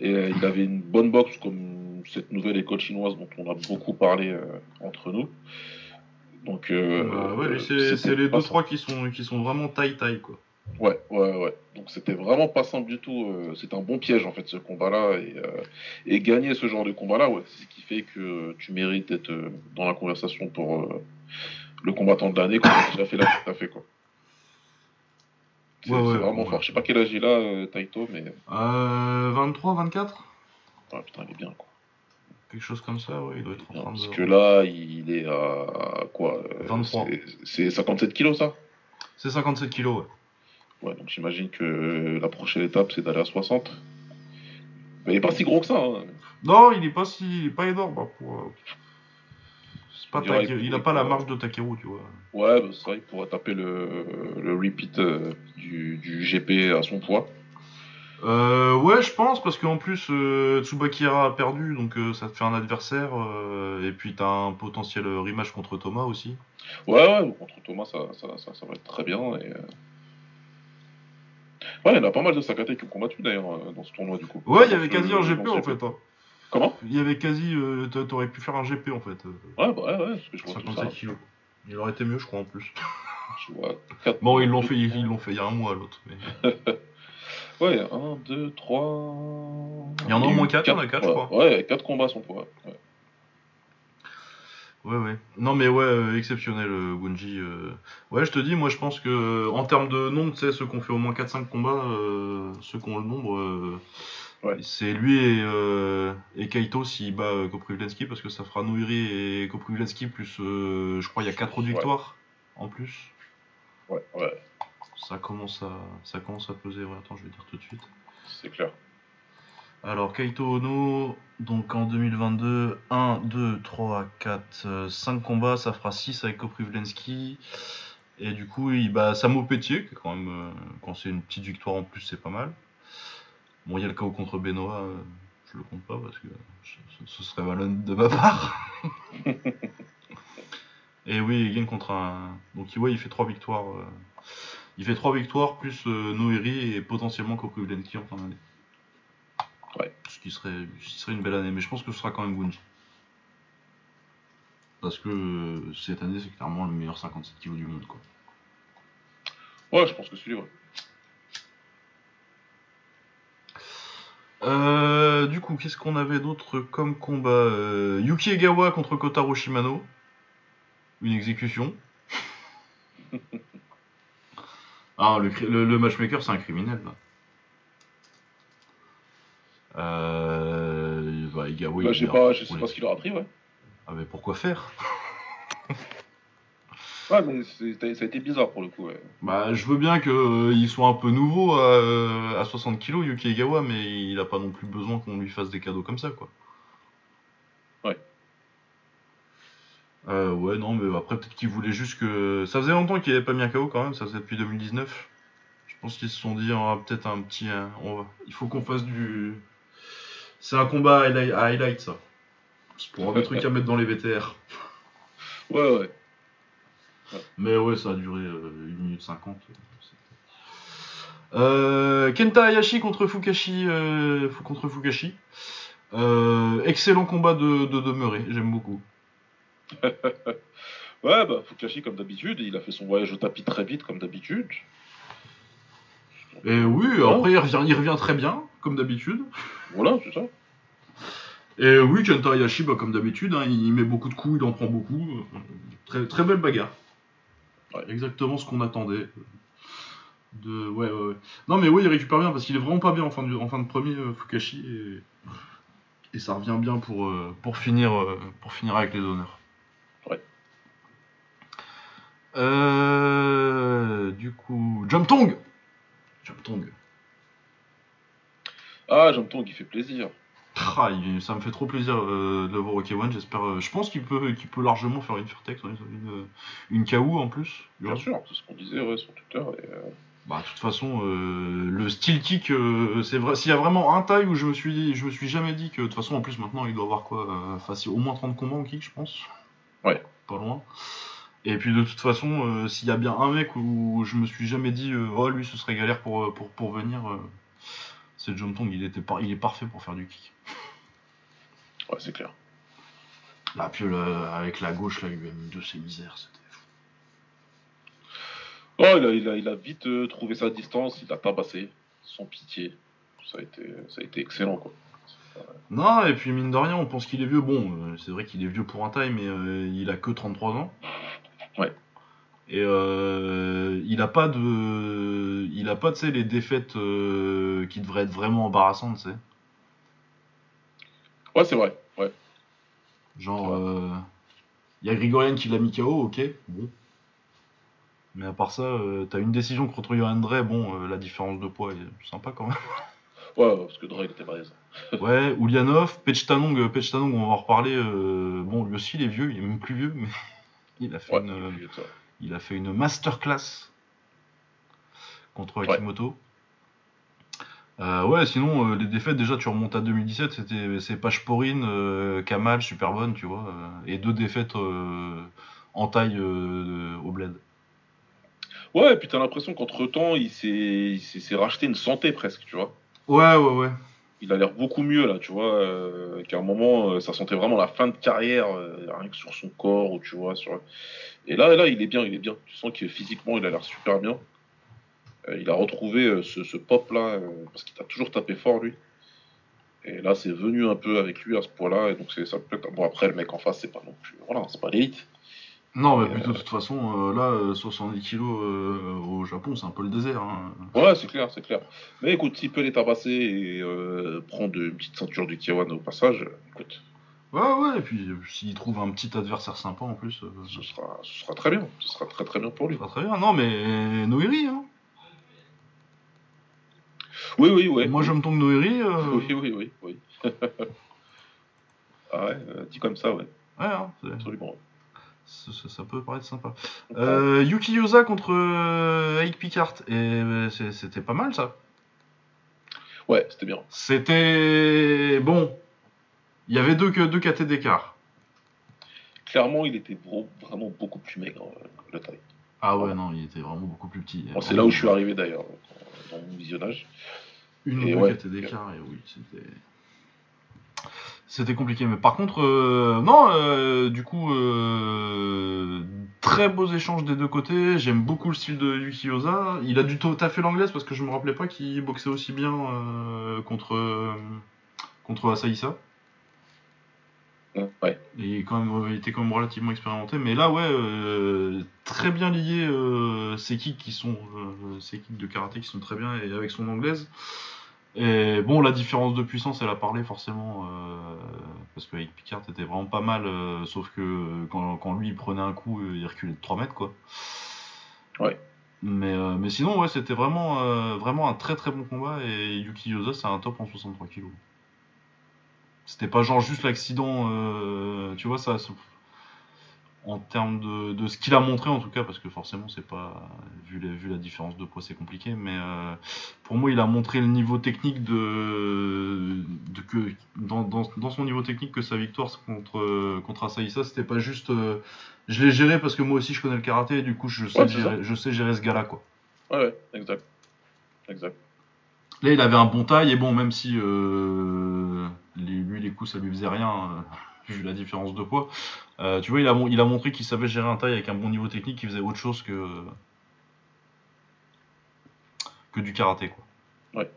Et euh, il avait une bonne boxe comme cette nouvelle école chinoise dont on a beaucoup parlé entre nous. Donc, euh, Bah ouais, c'est c'était les deux trois qui sont qui sont vraiment taille taille quoi. Ouais, ouais, ouais. Donc c'était vraiment pas simple du tout. euh, C'est un bon piège en fait ce combat-là et, euh, et gagner ce genre de combat-là, ouais, c'est ce qui fait que tu mérites d'être euh, dans la conversation pour euh, le combattant de l'année quand tu as déjà fait là, tout à fait quoi. C'est Ouais, ouais, vraiment ouais. fort. Je sais pas quel âge il a, Taito, mais Euh, 23, 24 ah, putain, il est bien quoi. Quelque chose comme ça, ouais, il doit être en train Parce de. que là, il est à quoi euh, 23. c'est- C'est 57 kilos ça? C'est 57 kilos, ouais. Ouais, donc j'imagine que la prochaine étape c'est d'aller à 60. Mais il est pas si gros que ça. Hein. Non, il est pas si, il est pas énorme hein, pour. euh, pas il a est pas la marge de Takeru, tu vois. Ouais, bah, c'est vrai, il pourrait taper le, le repeat euh, du, du GP à son poids. Euh, ouais, je pense, parce qu'en plus, euh, Tsubakira a perdu, donc euh, ça te fait un adversaire, euh, et puis t'as un potentiel euh, rematch contre Thomas aussi. Ouais, ouais, contre Thomas, ça, ça, ça, ça va être très bien. Et, euh, Ouais, il y en a pas mal de Sakate qui ont combattu d'ailleurs euh, dans ce tournoi du coup. Ouais, il y avait quasi un GP en fait. hein. Comment? Il y avait quasi, euh, t'a- t'aurais pu faire un GP en fait. euh, Ouais, bah ouais, ouais, parce que je vois tout ça. 57 kilos. Il aurait été mieux, je crois, en plus. Je vois quatre- Bon, ils l'ont fait, ils l'ont fait il y a un mois l'autre. mais- Ouais, 1, 2, 3. Il y en a au moins quatre, il y en a quatre, je ouais, crois. Ouais, 4 combats à son poids. Ouais. Ouais, ouais. Non, mais ouais, euh, exceptionnel, euh, Gunji. euh. Ouais, je te dis, moi, je pense que, euh, en termes de nombre, tu sais, ceux qui ont fait au moins 4-5 combats, euh, ceux qui ont le nombre, Ouais. c'est lui et, et Kaito s'il bat Koprivlensky, parce que ça fera Noiri et Koprivlensky, plus, je crois, il y a 4 autres Ouais. victoires en plus. Ouais, ouais, Ça commence à, ça commence à peser. Ouais, attends, je vais dire tout de suite. c'est clair. Alors, Kaito Ono, donc en 2022, 1, 2, 3, 4, 5 combats, ça fera 6 avec Koprivlensky. Et du coup, il bat Samo Pétier, qui quand même, euh, quand c'est une petite victoire en plus, c'est pas mal. Bon, il y a le KO contre Benoît, euh, je le compte pas parce que ce, ce serait malhonnête de ma part. Et oui, il gagne contre un. Donc, ouais, il fait 3 victoires. euh, Il fait 3 victoires plus euh, Noiri et potentiellement Koprivlensky en fin d'année. Ouais. Ce qui serait, ce qui serait une belle année, mais je pense que ce sera quand même Gunji. Parce que euh, cette année, c'est clairement le meilleur 57 kg du monde. Quoi. Ouais, je pense que celui, ouais. Euh, du coup, qu'est-ce qu'on avait d'autre comme combat Euh, Yuki Egawa contre Kotaro Shimano. Une exécution. ah, le, le, le matchmaker, c'est un criminel. Là. Euh, bah, Egawa, Bah, il je sais pas, je sais pas ce qu'il aura pris, ouais. Ah, mais pourquoi faire? Ouais, mais c'est- ça a été bizarre pour le coup, ouais. Bah, je veux bien qu'il soit un peu nouveau à, euh, à 60 kg, Yuki Egawa, mais il a pas non plus besoin qu'on lui fasse des cadeaux comme ça, quoi. Ouais. Euh, ouais, non, mais après, peut-être qu'il voulait juste que. Ça faisait longtemps qu'il avait pas mis un KO quand même, ça faisait depuis 2019. Je pense qu'ils se sont dit, on va peut-être un petit. on va... Il faut qu'on fasse du. C'est un combat à highlight, à highlight, ça. C'est pour avoir des trucs à mettre dans les VTR. Ouais, ouais. Mais ouais, ça a duré euh, 1 minute 50. Euh, Kenta Hayashi contre Fukashi. euh, contre Fukashi. Excellent combat de, de demeurer, j'aime beaucoup. Ouais, bah, Fukashi, comme d'habitude, il a fait son voyage au tapis très vite, comme d'habitude. Et oui, après il revient, il revient très bien, comme d'habitude. Voilà, c'est ça. Et oui, Kenta Hayashi, bah, comme d'habitude, hein, il met beaucoup de coups, il en prend beaucoup. Très, très belle bagarre. Ouais. Exactement ce qu'on attendait. De... Ouais, ouais, ouais. Non, mais oui, il récupère bien parce qu'il est vraiment pas bien en fin de, en fin de premier, euh, Fukashi. Et... et ça revient bien pour, euh, pour, finir, euh, pour finir avec les honneurs. Euh, du coup, Jump Tong Jump Tong. Ah, Jean-Tong, il fait plaisir. Ah, il- ça me fait trop plaisir euh, de le voir au K1, j'espère. euh, je pense qu'il peut, qu'il peut largement faire une Fairtex, une, une, une KO en plus. Bien sûr, c'est ce qu'on disait ouais, sur Twitter. Et, Bah, de toute façon, euh, le steel kick, euh, c'est vrai. S'il y a vraiment un taille où je me suis, je me suis jamais dit que de toute façon, en plus maintenant, il doit avoir quoi, euh, facile, au moins 30 combats en kick, je pense. Ouais. Pas loin. Et puis de toute façon, euh, s'il y a bien un mec où je me suis jamais dit, euh, oh lui ce serait galère pour, euh, pour, pour venir, euh, c'est John Tong, il, était par- il est parfait pour faire du kick. Ouais, c'est clair. Là, puis le- avec la gauche, là, UM2, c'est misère, c'était fou. Oh, il a, il a, il a vite trouvé sa distance, il a tabassé, sans pitié. Ça a été, ça a été excellent, quoi. Non, et puis mine de rien, on pense qu'il est vieux. Bon, c'est vrai qu'il est vieux pour un taille, mais il a que 33 ans. Et euh, il a pas de. Il a pas, les défaites euh, qui devraient être vraiment embarrassantes, tu sais. Ouais, c'est vrai. Ouais. Genre, euh, il y a Grigorian qui l'a mis KO, ok, bon. Mais à part ça, euh, t'as une décision contre Johan Drey, bon, la différence de poids est sympa quand même. Ouais, parce que Drake était balèze. Ouais, Ulyanov, Pechtanong, Pechtanong, on va en reparler. bon, lui aussi, il est vieux, il est même plus vieux, mais il a fait, Ouais, une, il a fait une masterclass contre Ouais. Akimoto. Euh, ouais, sinon, euh, les défaites, déjà, tu remontes à 2017, c'était c'est Pachporine, euh, Kamal, super bonne, tu vois, euh, et deux défaites en taille au bled. Ouais, et puis t'as l'impression qu'entre temps, il s'est racheté une santé presque, tu vois. Ouais, ouais, ouais. Il a l'air beaucoup mieux là, tu vois. Qu'à un moment, ça sentait vraiment la fin de carrière, rien que sur son corps, ou tu vois. Sur... Et là, là, il est bien, il est bien. Tu sens que physiquement, il a l'air super bien. Euh, il a retrouvé euh, ce, ce pop là, euh, parce qu'il a toujours tapé fort lui. Et là, c'est venu un peu avec lui à ce point-là, et donc ça peut être. Bon, après, le mec en face, c'est pas non plus. Voilà, c'est pas l'élite. Non, mais plutôt, de toute façon, là, euh, 70 kilos au Japon, c'est un peu le désert. hein. Ouais, c'est clair, c'est clair. Mais écoute, s'il peut les tabasser et prendre une petite ceinture du Kiwan au passage, écoute, Ouais, ouais, et puis euh, s'il trouve un petit adversaire sympa en plus, euh, ce sera, ce sera très bien. Ce sera très très bien pour lui. très bien. Non, mais Noiri, hein. Oui, oui, oui. Moi, je me tombe Noiri. euh, Oui, oui, oui, oui. ah ouais, euh, dit comme ça, ouais, Ouais, hein, c'est- absolument. ça, ça- ça peut paraître sympa. Euh, Yuki Yosa contre euh, Ike Picard, et euh, c'était pas mal ça. Ouais, c'était bien. C'était. Bon. Il y avait deux, deux KT d'écart. Clairement, il était vraiment beaucoup plus maigre, euh, le taille. Ah ouais, non, il était vraiment beaucoup plus petit. Bon, c'est là où je suis arrivé d'ailleurs, dans mon visionnage. Une Et ou deux ouais. KT d'écart, et oui, c'était. C'était compliqué, mais par contre, euh, non, euh, du coup, euh, très beaux échanges des deux côtés. J'aime beaucoup le style de Yuki Yosa. Il a dû taffer l'anglaise parce que je me rappelais pas qu'il boxait aussi bien contre, contre Asaïsa. Ouais. Et il, est quand même, il était quand même relativement expérimenté. Mais là, ouais, euh, très bien lié euh, ses kicks qui sont euh, ses kicks de karaté qui sont très bien et avec son anglaise. Et bon, la différence de puissance, elle a parlé forcément parce qu'avec Picard, était vraiment pas mal. sauf que quand, quand lui il prenait un coup, il reculait de 3 mètres quoi. Ouais. Mais, mais sinon, ouais, c'était vraiment, vraiment un très très bon combat. Et Yuki Yosa, c'est un top en 63 kg. C'était pas genre juste l'accident, euh, tu vois, ça. En termes de, de ce qu'il a montré, en tout cas, parce que forcément, c'est pas. Vu, les- vu la différence de poids, c'est compliqué. Mais euh, pour moi, il a montré le niveau technique de. de que, dans, dans, dans son niveau technique, que sa victoire contre, contre Asaïsa, c'était pas juste. euh, je l'ai géré parce que moi aussi, je connais le karaté, et du coup, je sais, Ouais, gérer, je sais gérer ce gars-là, quoi. Ouais, ouais, exact. Exact. Là, il avait un bon taille, et bon, même si euh, les- lui, les coups, ça lui faisait rien, euh, vu la différence de poids, euh, tu vois, il a, mon- il a montré qu'il savait gérer un taille avec un bon niveau technique, qui faisait autre chose que, que du karaté, quoi. Ouais.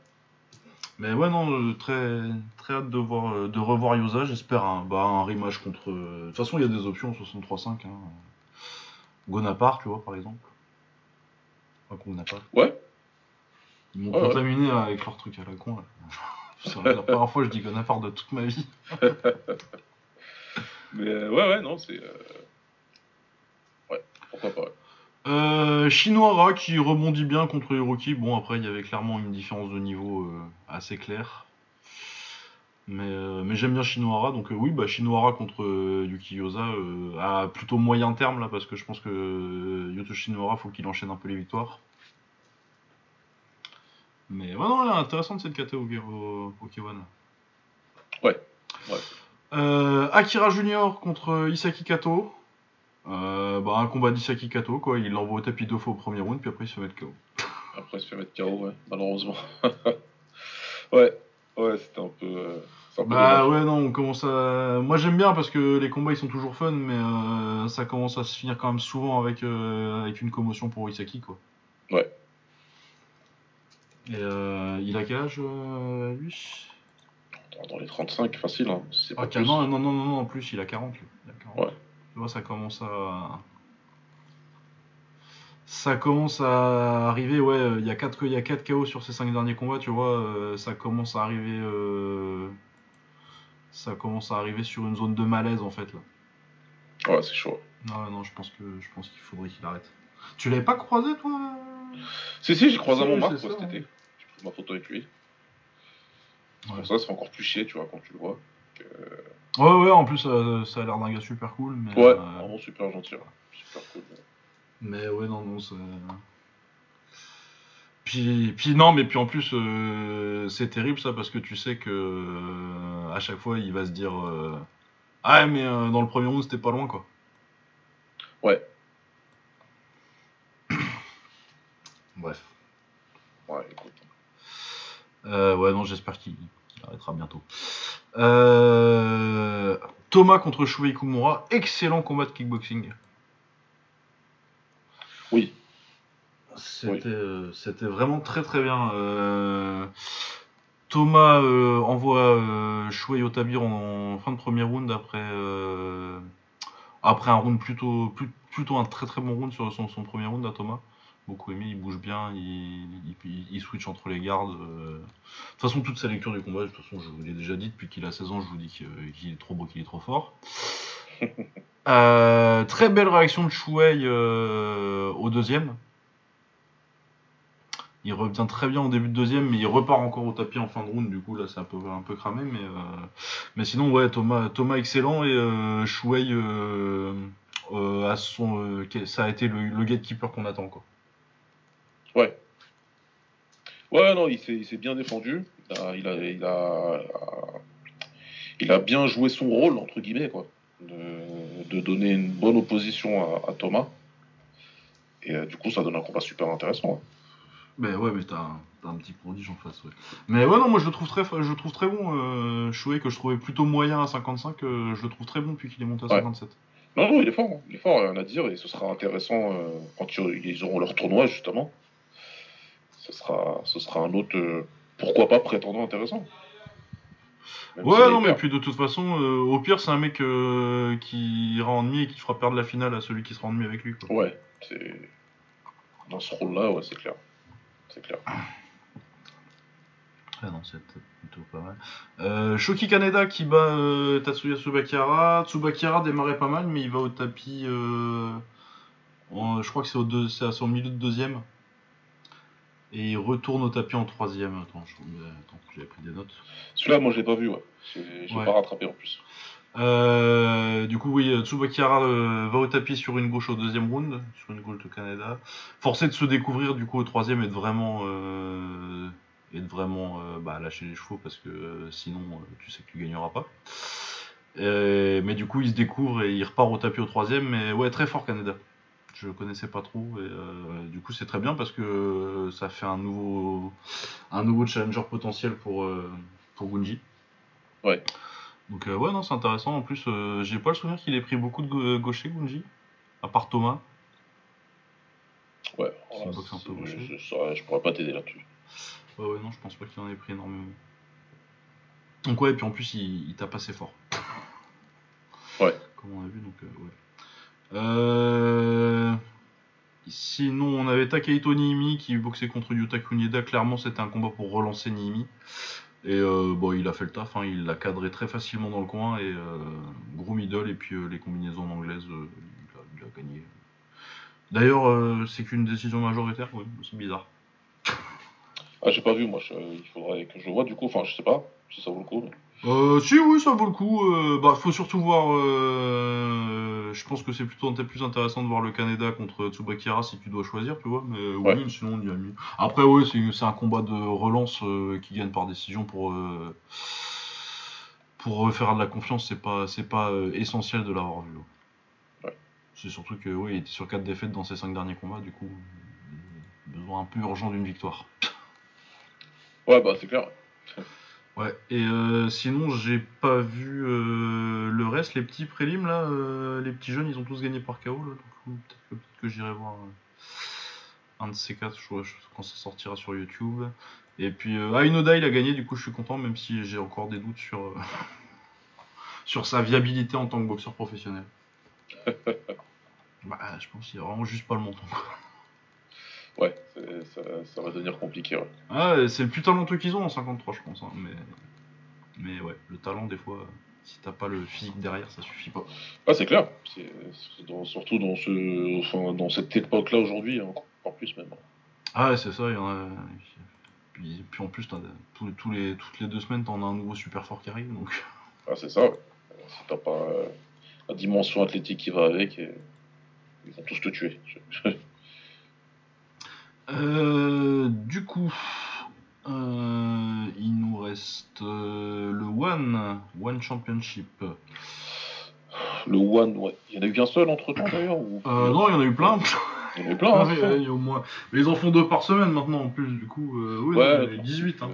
Mais ouais, non, très, très hâte de, voir, de revoir Yosa, j'espère un, bah, un rematch contre... De toute façon, il y a des options en 63-5, hein. Gonapar, tu vois, par exemple. Gonapar. Ouais, Ils m'ont contaminé avec leur truc à la con. Là. C'est la première fois que je dis Gonapar de toute ma vie. mais euh, ouais, ouais, non, c'est. euh, Ouais, pourquoi pas. ouais. Euh, Shinohara qui rebondit bien contre Hiroki. Bon, après, il y avait clairement une différence de niveau euh, assez claire. Mais, mais j'aime bien Shinohara. Donc, oui, bah, Shinohara contre Yuki Yosa à plutôt moyen terme là, parce que je pense que Yoto Shinohara, faut qu'il enchaîne un peu les victoires. Mais ouais, non, elle est intéressante cette KT au, au, au K1. Ouais, ouais. Euh, Akira Junior contre Isaki Kato. Euh, bah, un combat d'Isaki Kato, quoi. Il l'envoie au tapis deux fois au premier round, puis après il se fait mettre KO. Après, il se fait mettre KO, ouais, malheureusement. ouais, ouais, c'était un peu. euh, c'est un peu Bah dommage. ouais, non, on commence à. Moi j'aime bien parce que les combats ils sont toujours fun, mais ça commence à se finir quand même souvent avec, avec une commotion pour Isaki, quoi. Ouais. Et euh, il a quel âge, euh, lui? Dans- les 35, facile, hein. C'est pas Ah, plus. non, non, non, non, en plus il a 40, lui. Il a 40. Ouais. Tu vois, ça commence à. Ça commence à arriver, ouais, il y a 4 il y a quatre KO sur ces 5 derniers combats, tu vois, euh, ça commence à arriver. euh, Ça commence à arriver sur une zone de malaise en fait là. Ouais, c'est chaud. Non, non, je pense que je pense qu'il faudrait qu'il arrête. Tu l'avais pas croisé toi? Si, si, j'ai croisé à Montmartre cet été. Ma photo avec lui. C'est Ouais. ça, ça fait encore plus chier, tu vois, quand tu le vois. Ouais, ouais, en plus ça, ça a l'air d'un gars super cool, mais. Ouais, euh, vraiment super gentil, ouais. super cool. Mais ouais, non, non, c'est. Puis, puis non, mais puis en plus, euh, c'est terrible ça parce que tu sais que euh, à chaque fois il va se dire euh, Ah, mais euh, dans le premier round c'était pas loin quoi. Ouais. Bref. Ouais. Euh, ouais, non, j'espère qu'il arrêtera bientôt. Euh, Thomas contre Shuei Kumura, excellent combat de kickboxing. Oui. C'était euh, vraiment très très bien. Euh, Thomas envoie Shuei Otabir en, en fin de premier round après, après un round plutôt, un très très bon round sur son, son premier round à Thomas. Beaucoup aimé, il bouge bien, il, il, il switch entre les gardes. euh. De toute façon, toute sa lecture du combat, de toute façon, je vous l'ai déjà dit depuis qu'il a 16 ans, je vous dis que- qu'il est trop beau, qu'il est trop fort. Euh, très belle réaction de Shuei euh, au deuxième. Il revient très bien au début de deuxième, mais il repart encore au tapis en fin de round. Du coup, là, c'est un peu, un peu cramé. Mais, euh, mais sinon, ouais, Thomas, Thomas excellent. Et euh, Shuei, euh, euh, a son, euh, ça a été le, le gatekeeper qu'on attend. Quoi. Ouais. Ouais, non, il s'est bien défendu. Il a, il, a, il, a, il a bien joué son rôle, entre guillemets, quoi. De, de donner une bonne opposition à, à Thomas. Et euh, du coup, ça donne un combat super intéressant. ouais. Mais ouais, mais t'as un, petit prodige en face. Ouais. Mais ouais, non, moi je le trouve très, je le trouve très bon. Euh, Shuei, que je trouvais plutôt moyen à 55, euh, je le trouve très bon depuis qu'il est monté à Ouais. 57. Non, non, il est fort. hein. Il est fort, rien à dire. Et ce sera intéressant euh, quand ils auront leur tournoi, justement. Ce sera, ce sera un autre, euh, pourquoi pas, prétendant intéressant. Même Ouais, non, mais puis de toute façon, euh, au pire, c'est un mec euh, qui ira en demi et qui fera perdre la finale à celui qui sera en demi avec lui. Quoi. Ouais, c'est. Dans ce rôle-là, ouais, c'est clair. C'est clair. Ah non, c'est plutôt pas mal. Euh, Shoki Kaneda qui bat Tatsuya Tsubakara. Tsubakara démarrait pas mal, mais il va au tapis. en- je crois que c'est au, deux- c'est à son milieu de deuxième. Et il retourne au tapis en troisième. Attends, je, mais attends, j'avais pris des notes. Celui-là, moi, je l'ai pas vu, ouais. J'ai Ouais. pas rattrapé en plus. Euh, du coup, oui, Tsubakara euh, va au tapis sur une gauche au deuxième round, sur une gauche de Canada. Forcé de se découvrir du coup au troisième et de vraiment, euh, et de vraiment euh, bah, lâcher les chevaux parce que euh, sinon euh, tu sais que tu gagneras pas. Euh, mais du coup, il se découvre et il repart au tapis au troisième. Mais ouais, très fort Canada. Je connaissais pas trop et euh, du coup c'est très bien parce que ça fait un nouveau, un nouveau challenger potentiel pour euh, pour Gunji. Ouais. Donc euh, ouais non c'est intéressant. En plus euh, j'ai pas le souvenir qu'il ait pris beaucoup de gauchers Gunji, à part Thomas. Ouais, voilà, un peu gaucher. je, pourrais pas t'aider là-dessus. Ouais ouais non je pense pas qu'il en ait pris énormément. Donc ouais et puis en plus il, il tape assez fort. Ouais. Comme on a vu donc ouais. Euh... Sinon on avait Takehito Niimi qui boxait contre Yuta Kunieda. Clairement c'était un combat pour relancer Niimi. Et euh, bon, il a fait le taf, hein, il l'a cadré très facilement dans le coin et euh, gros middle et puis euh, les combinaisons en anglaise, euh, il, a, gagné. D'ailleurs, euh, c'est qu'une décision majoritaire, oui, c'est bizarre. Ah, j'ai pas vu, moi. il faudrait que je vois, du coup. Enfin, je sais pas si ça vaut le coup. Euh, si, oui, ça vaut le coup. Euh, bah, faut surtout voir. euh, je pense que c'est plutôt peut-être plus intéressant de voir le Canada contre Tsubakira si tu dois choisir, tu vois. Mais Ouais. oui, sinon on y a mis. Après, oui, c'est un combat de relance euh, qui gagne par décision pour. pour faire de la confiance, c'est pas, c'est pas essentiel de l'avoir vu. C'est surtout que ouais, il était sur 4 défaites dans ses 5 derniers combats, du coup, besoin un peu urgent d'une victoire. Ouais, bah c'est clair. Ouais, et euh, sinon, j'ai pas vu euh, le reste, les petits prélims là, euh, les petits jeunes, ils ont tous gagné par KO là, donc peut-être que, peut que j'irai voir euh, un de ces quatre je, je- quand ça sortira sur YouTube. Et puis, euh, ah, Inoda, il a gagné, du coup, je suis content, même si j'ai encore des doutes sur, euh, sur sa viabilité en tant que boxeur professionnel. bah, je pense qu'il a vraiment juste pas le menton. Ouais, ça, ça va devenir compliqué. Ouais. Ah, c'est le plus talentueux qu'ils ont en 53, je pense. hein, mais... mais ouais, le talent, des fois, si t'as pas le physique derrière, ça suffit pas. Ah, c'est clair. C'est c'est dans- surtout dans, ce, enfin, dans cette époque-là aujourd'hui, hein, encore plus même. Ah ouais, c'est ça, il y en a. Puis, puis en plus, t'as- tous, tous les, toutes les deux semaines, t'en as un nouveau super fort qui arrive. Donc... Ah, c'est ça. ouais. Si t'as pas euh, la dimension athlétique qui va avec, et- ils vont tous te tuer. Euh, du coup, euh, il nous reste euh, le One, One Championship. Le One, ouais. Il y en a eu qu'un seul entre temps d'ailleurs ou... non, il y en a eu plein. Il y en a eu plein. Hein. oui, ouais, il y a au moins... Mais ils en font deux par semaine maintenant en plus, du coup. oui, Ouais, il y en a eu 18. Hein.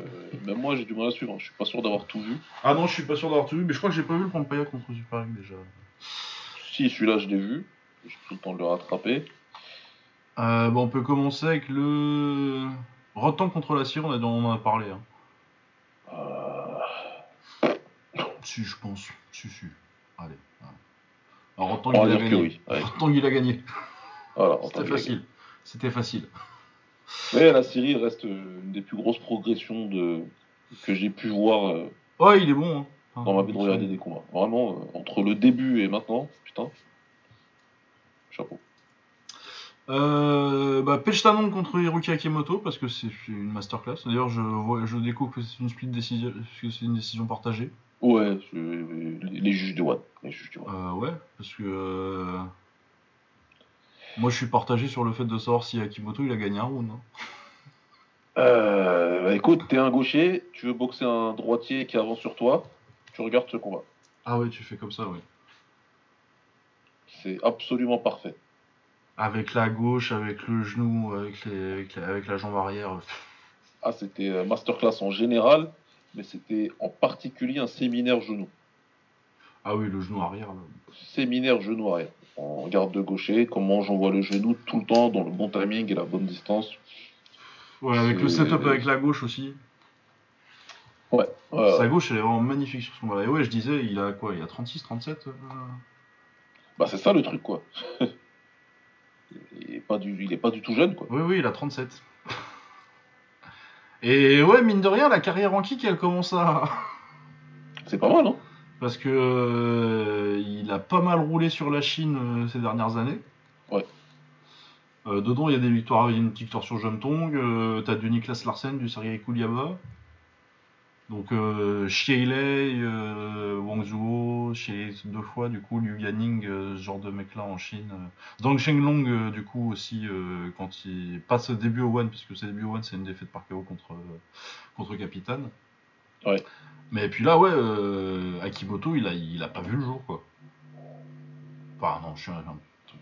Même moi j'ai du mal à suivre, hein. je suis pas sûr d'avoir tout vu. Ah non, je suis pas sûr d'avoir tout vu, mais je crois que j'ai pas vu le Pampaya contre Super League déjà. Si celui-là je l'ai vu, j'ai pris le temps de le rattraper. Euh, bon, on peut commencer avec le. Rotan contre la Syrie, on, a- on en a parlé. Hein. Euh, Si, je pense. Si, si. Allez. Alors, va il a gagné. oui. il a gagné. Voilà, C'était facile. C'était facile. Mais la série reste euh, une des plus grosses progressions de... que j'ai pu voir euh, Ouais, il est bon. Hein. dans ma vie de regarder des combats. Vraiment, euh, entre le début et maintenant, putain. Chapeau. Euh, bah, Pechtanon contre Hiroki Akimoto parce que c'est une masterclass. D'ailleurs, je, vois- je découvre que c'est une split décision, que c'est une décision partagée. Ouais, les juges du One. Les juges du One. Euh, ouais, parce que euh, moi je suis partagé sur le fait de savoir si Akimoto il a gagné un round. hein. Euh, bah, écoute, t'es un gaucher, tu veux boxer un droitier qui avance sur toi, tu regardes ce combat. Ah ouais, tu fais comme ça, ouais. C'est absolument parfait. Avec la gauche, avec le genou, avec, les, avec, la, avec la jambe arrière. Ah, c'était masterclass en général, mais c'était en particulier un séminaire genou. Ah oui, le genou arrière. là. Séminaire genou arrière. En garde de gaucher, comment j'envoie le genou tout le temps dans le bon timing et la bonne distance. Ouais, avec le setup avec la gauche aussi. Ouais. Sa gauche, elle est vraiment magnifique sur ce combat. Et ouais, je disais, il a quoi Il a 36, 37 euh, Bah, c'est ça le truc, quoi. il, est pas du, pas tout jeune, quoi. Oui, oui, il a 37. Et ouais, mine de rien, la carrière en kick, elle commence à. C'est pas mal, hein Parce que euh, il a pas mal roulé sur la Chine euh, ces dernières années. Ouais. Euh, dedans, il y a des victoires, il y a une victoire sur Jumtong. Euh, T'as du Niklas Larsen, du Sergei Kouliaba. Donc euh, Xiailei, euh, Wang Zuo, Xiailei deux fois, du coup, Liu Yaning, euh, ce genre de mec-là en Chine. Zhang Shenglong, euh, du coup, aussi, euh, quand il passe au début au One, puisque c'est début au One, c'est une défaite par KO contre, contre Capitane. Ouais. Mais puis là, ouais, Akimoto, il a, il a pas vu le jour, quoi. Enfin, non, je suis un,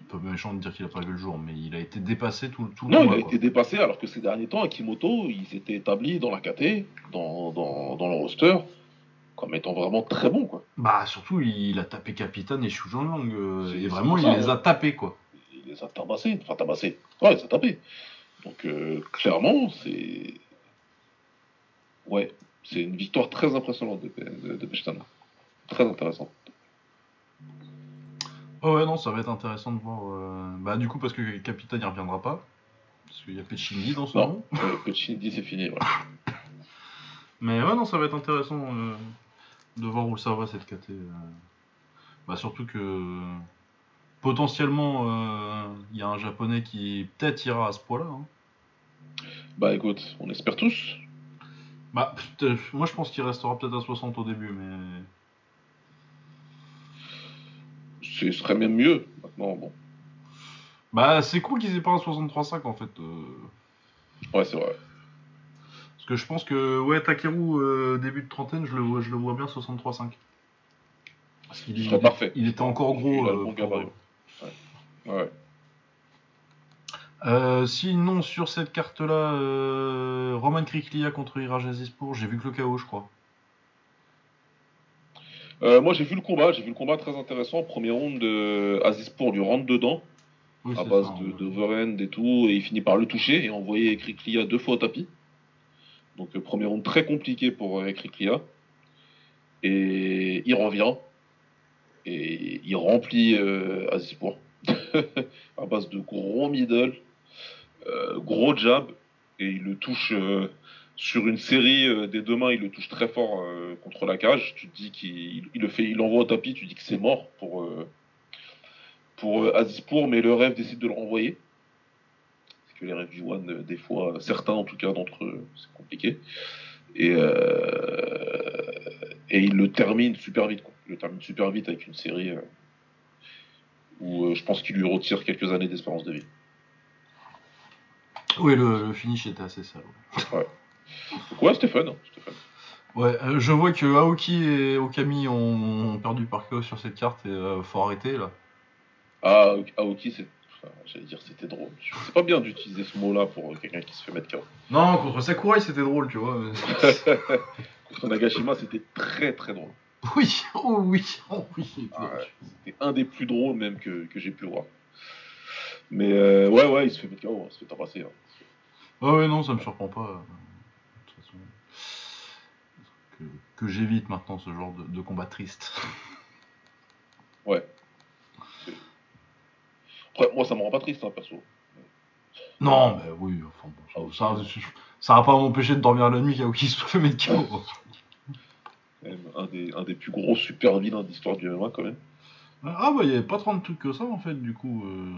peu méchant de dire qu'il a pas vu le jour, mais il a été dépassé tout, tout le Non, il combat, a quoi. été dépassé alors que ces derniers temps, Akimoto, il s'était établi dans la KT, dans, dans, dans le roster, comme étant vraiment très bon, quoi. Bah, surtout, il a tapé Capitane et Shu Lang, euh, et vraiment, il ça, les ouais. a tapés, quoi. Il les a tabassés, enfin tabassés. Ouais, il les a tapés. Donc, euh, clairement, c'est. Ouais, c'est une victoire très impressionnante de, de, de. Très intéressante. Oh ouais, non, ça va être intéressant de voir. euh, Bah, du coup, parce que Capitane, il reviendra pas. Parce qu'il y a Pechindi dans ce Non. nom. Euh, c'est fini. ouais. Mais ouais, non, ça va être intéressant euh, de voir où ça va cette KT. euh. Bah, surtout que euh, potentiellement, euh, il y a un japonais qui peut-être ira à ce poids-là. hein. Bah écoute, on espère tous. Bah, moi je pense qu'il restera peut-être à 60 au début, mais. Ce serait même mieux. Maintenant, bon. Bah, c'est cool qu'ils aient pas un 63-5 en fait. euh. Ouais, c'est vrai. Parce que je pense que, ouais, Takeru, euh, début de trentaine, je le, vois- je le vois bien 63-5. Parce qu'il il- parfait. il était encore gros. Il a le euh, bon pour- gabarit. Ouais. Euh, sinon, sur cette carte-là, Roman Kriklia contre Iraj Azizpour, j'ai vu que le KO, je crois. Euh, moi, j'ai vu le combat. J'ai vu le combat très intéressant. Premier round, de Azizpour lui rentre dedans Oui, à base ça, de, et tout, et il finit par le toucher et envoyer Kriklia deux fois au tapis. Donc euh, premier round très compliqué pour euh, Kriklia. Et il revient et il remplit euh, Azizpour à base de gros middle, euh, gros jab et il le touche euh, sur une série euh, des deux mains, il le touche très fort euh, contre la cage. Tu te dis qu'il il le fait, il l'envoie au tapis, tu dis que c'est mort pour euh, pour euh, Azizpour, mais le rêve décide de le renvoyer. Parce que les rêves du One, des fois, certains en tout cas d'entre eux, c'est compliqué. Et, et il le termine super vite. Quoi. Il le termine super vite avec une série où je pense qu'il lui retire quelques années d'espérance de vie. Oui, le, le finish était assez sale. ouais. Donc ouais, c'était fun. hein, fun. Ouais, euh, je vois que Aoki et Okami ont, ont perdu par KO sur cette carte et euh, faut arrêter là. Ah, Aoki, c'est. J'allais dire c'était drôle. C'est pas bien d'utiliser ce mot-là pour quelqu'un qui se fait mettre KO. Non, contre Sakurai c'était drôle, tu vois. Contre Nagashima, c'était très très drôle. oui, oh oui, oh oui. Ah C'était un des plus drôles même que, que j'ai pu voir. Mais euh, ouais, ouais, il se fait mettre KO, hein, il se fait tabasser. hein. Ah ouais, non, ça me surprend pas. euh, De toute façon. Que, j'évite maintenant ce genre de, de combat triste. Ouais. Après, moi, ça me rend pas triste, hein, perso. Non, mais oui, enfin bon, ça, ça, ça va pas m'empêcher de dormir la nuit qu'Aoki se soit fait mettre KO. Quand même un des, un des plus gros super vilains d'histoire du MMA, quand même. Ah bah il y avait pas tant de trucs que ça en fait du coup euh,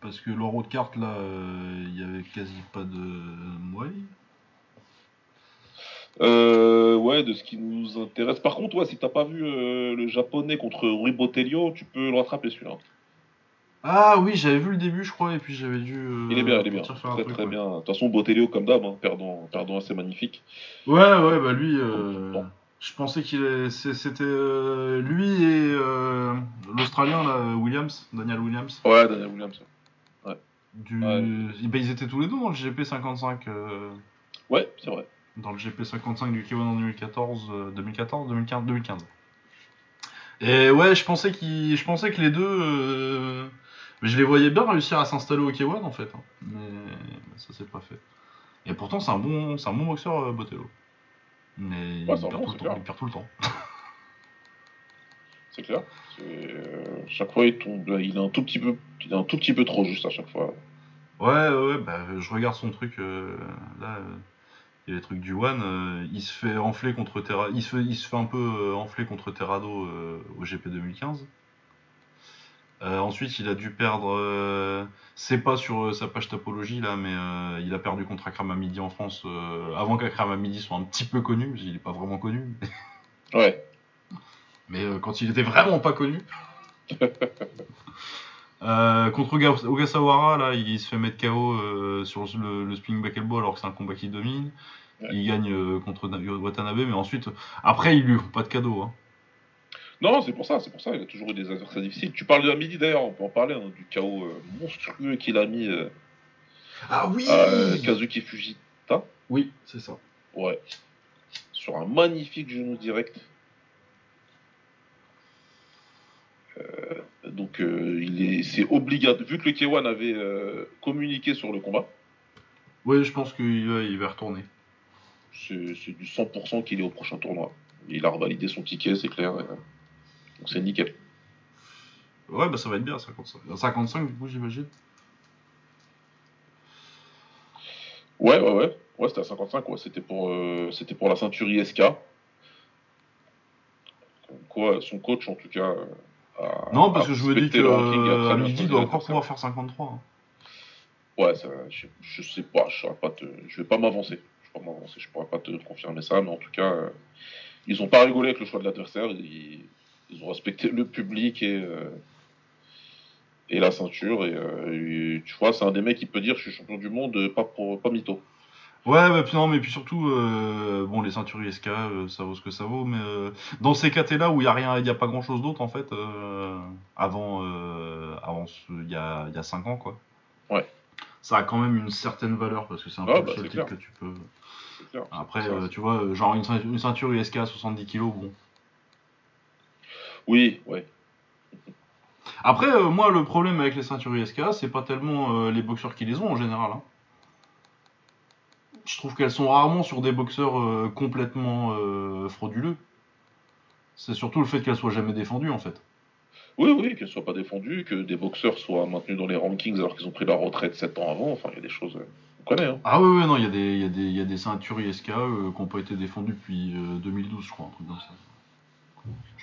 parce que l'euro de carte là euh, il y avait quasi pas de Muay. Euh, ouais, de ce qui nous intéresse. Par contre, ouais, si t'as pas vu euh, le japonais contre Rui Botelho, tu peux le rattraper celui-là. Ah oui j'avais vu le début je crois et puis j'avais dû. euh, Il est bien, il est bien. Très truc, très ouais. bien. De toute façon, Botelho, comme d'hab, hein, perdant, perdant assez magnifique. Ouais ouais bah lui euh, Bon. je pensais qu'il est- c'était lui et l'Australien là Williams Daniel Williams Ouais, Daniel Williams. du Ouais. bah, ils étaient tous les deux dans le GP 55 euh, Ouais, c'est vrai. Dans le GP 55 du K1 en 2014, euh, 2014, 2015, 2015. Et ouais, je pensais qu'ils, je pensais que les deux, euh, mais je les voyais bien réussir à s'installer au K1 en fait, hein. mais ça s'est pas fait. Et pourtant c'est un bon, un bon boxeur euh, Botello. Mais Ouais, il, perd bon, tout le temps, il perd tout le temps. C'est clair. Euh, chaque fois, il tombe. Il est un tout petit peu, il est un tout petit peu trop juste à chaque fois. Ouais, ouais, ouais, bah, je regarde son truc euh, là. Il y a les trucs du One, euh, il se fait enfler contre Terra, il se fait, il se fait un peu euh, enfler contre Terrado euh, au GP 2015. Euh, ensuite, il a dû perdre, c'est pas sur sa page topologie là, mais il a perdu contre Akram Hamidi en France avant qu'Akram Hamidi soit un petit peu connu, parce qu'il est pas vraiment connu, Ouais. mais quand il était vraiment pas connu. Euh, contre Oga- Ogasawara, là, il se fait mettre KO euh, sur le, le spinning back elbow alors que c'est un combat qui domine. Ouais. Il gagne euh, contre Na- Watanabe, mais ensuite, après, ils lui font pas de cadeau. Hein. Non, c'est pour ça, c'est pour ça. Il a toujours eu des adversaires difficiles. Tu parles de la midi d'ailleurs, on peut en parler hein, du chaos euh, monstrueux qu'il a mis euh, Ah oui à euh, Kazuki Fujita. Oui, c'est ça. Ouais. Sur un magnifique genou direct. Euh, donc euh, il est, c'est obligatoire. Vu que le K1 avait euh, communiqué sur le combat, Oui, je pense qu'il va, il va retourner. c'est, c'est du 100% qu'il est au prochain tournoi. Il a revalidé son ticket, c'est clair. euh, donc c'est nickel. Ouais, bah ça va être bien à 55. À 55, du coup, j'imagine. Ouais, ouais, ouais. Ouais, c'était à 55, ouais. C'était pour, euh, c'était pour la ceinture ISK. Comme Quoi, son coach, en tout cas. Euh, Non, parce que je me dis que euh, à midi, il doit encore pouvoir faire 53. hein. Ouais, ça, je, je sais pas, je saurais pas te, je vais pas m'avancer. Je je pourrais pas te confirmer ça, mais en tout cas, euh, ils ont pas rigolé avec le choix de l'adversaire. Ils, ils ont respecté le public et euh, et la ceinture. Et, et tu vois, c'est un des mecs qui peut dire je suis champion du monde, pas pour pas mytho. Ouais, bah, puis non, mais puis surtout, euh, bon, les ceintures ISK, euh, ça vaut ce que ça vaut, mais euh, dans ces KT-là où il y a rien, il y a pas grand-chose d'autre en fait, euh, avant, euh, avant il y a, y a 5 ans, quoi. Ouais. Ça a quand même une certaine valeur parce que c'est un Ah, peu bah, le seul titre que tu peux. Clair. Après, tu vois, genre une, ceint- une ceinture ISK à 70 kg, bon. Oui, ouais. Après, moi, le problème avec les ceintures ISK, c'est pas tellement les boxeurs qui les ont en général. hein. Je trouve qu'elles sont rarement sur des boxeurs euh, complètement euh, frauduleux. C'est surtout le fait qu'elles soient jamais défendues en fait. Oui, oui, qu'elles ne soient pas défendues, que des boxeurs soient maintenus dans les rankings alors qu'ils ont pris leur retraite 7 ans avant. Enfin, il y a des choses. euh, On connaît, hein. Ah oui, oui, non, il y, a des- il y, y a des ceintures ISK euh, qui n'ont pas été défendues depuis euh, 2012, je crois, un truc comme ça.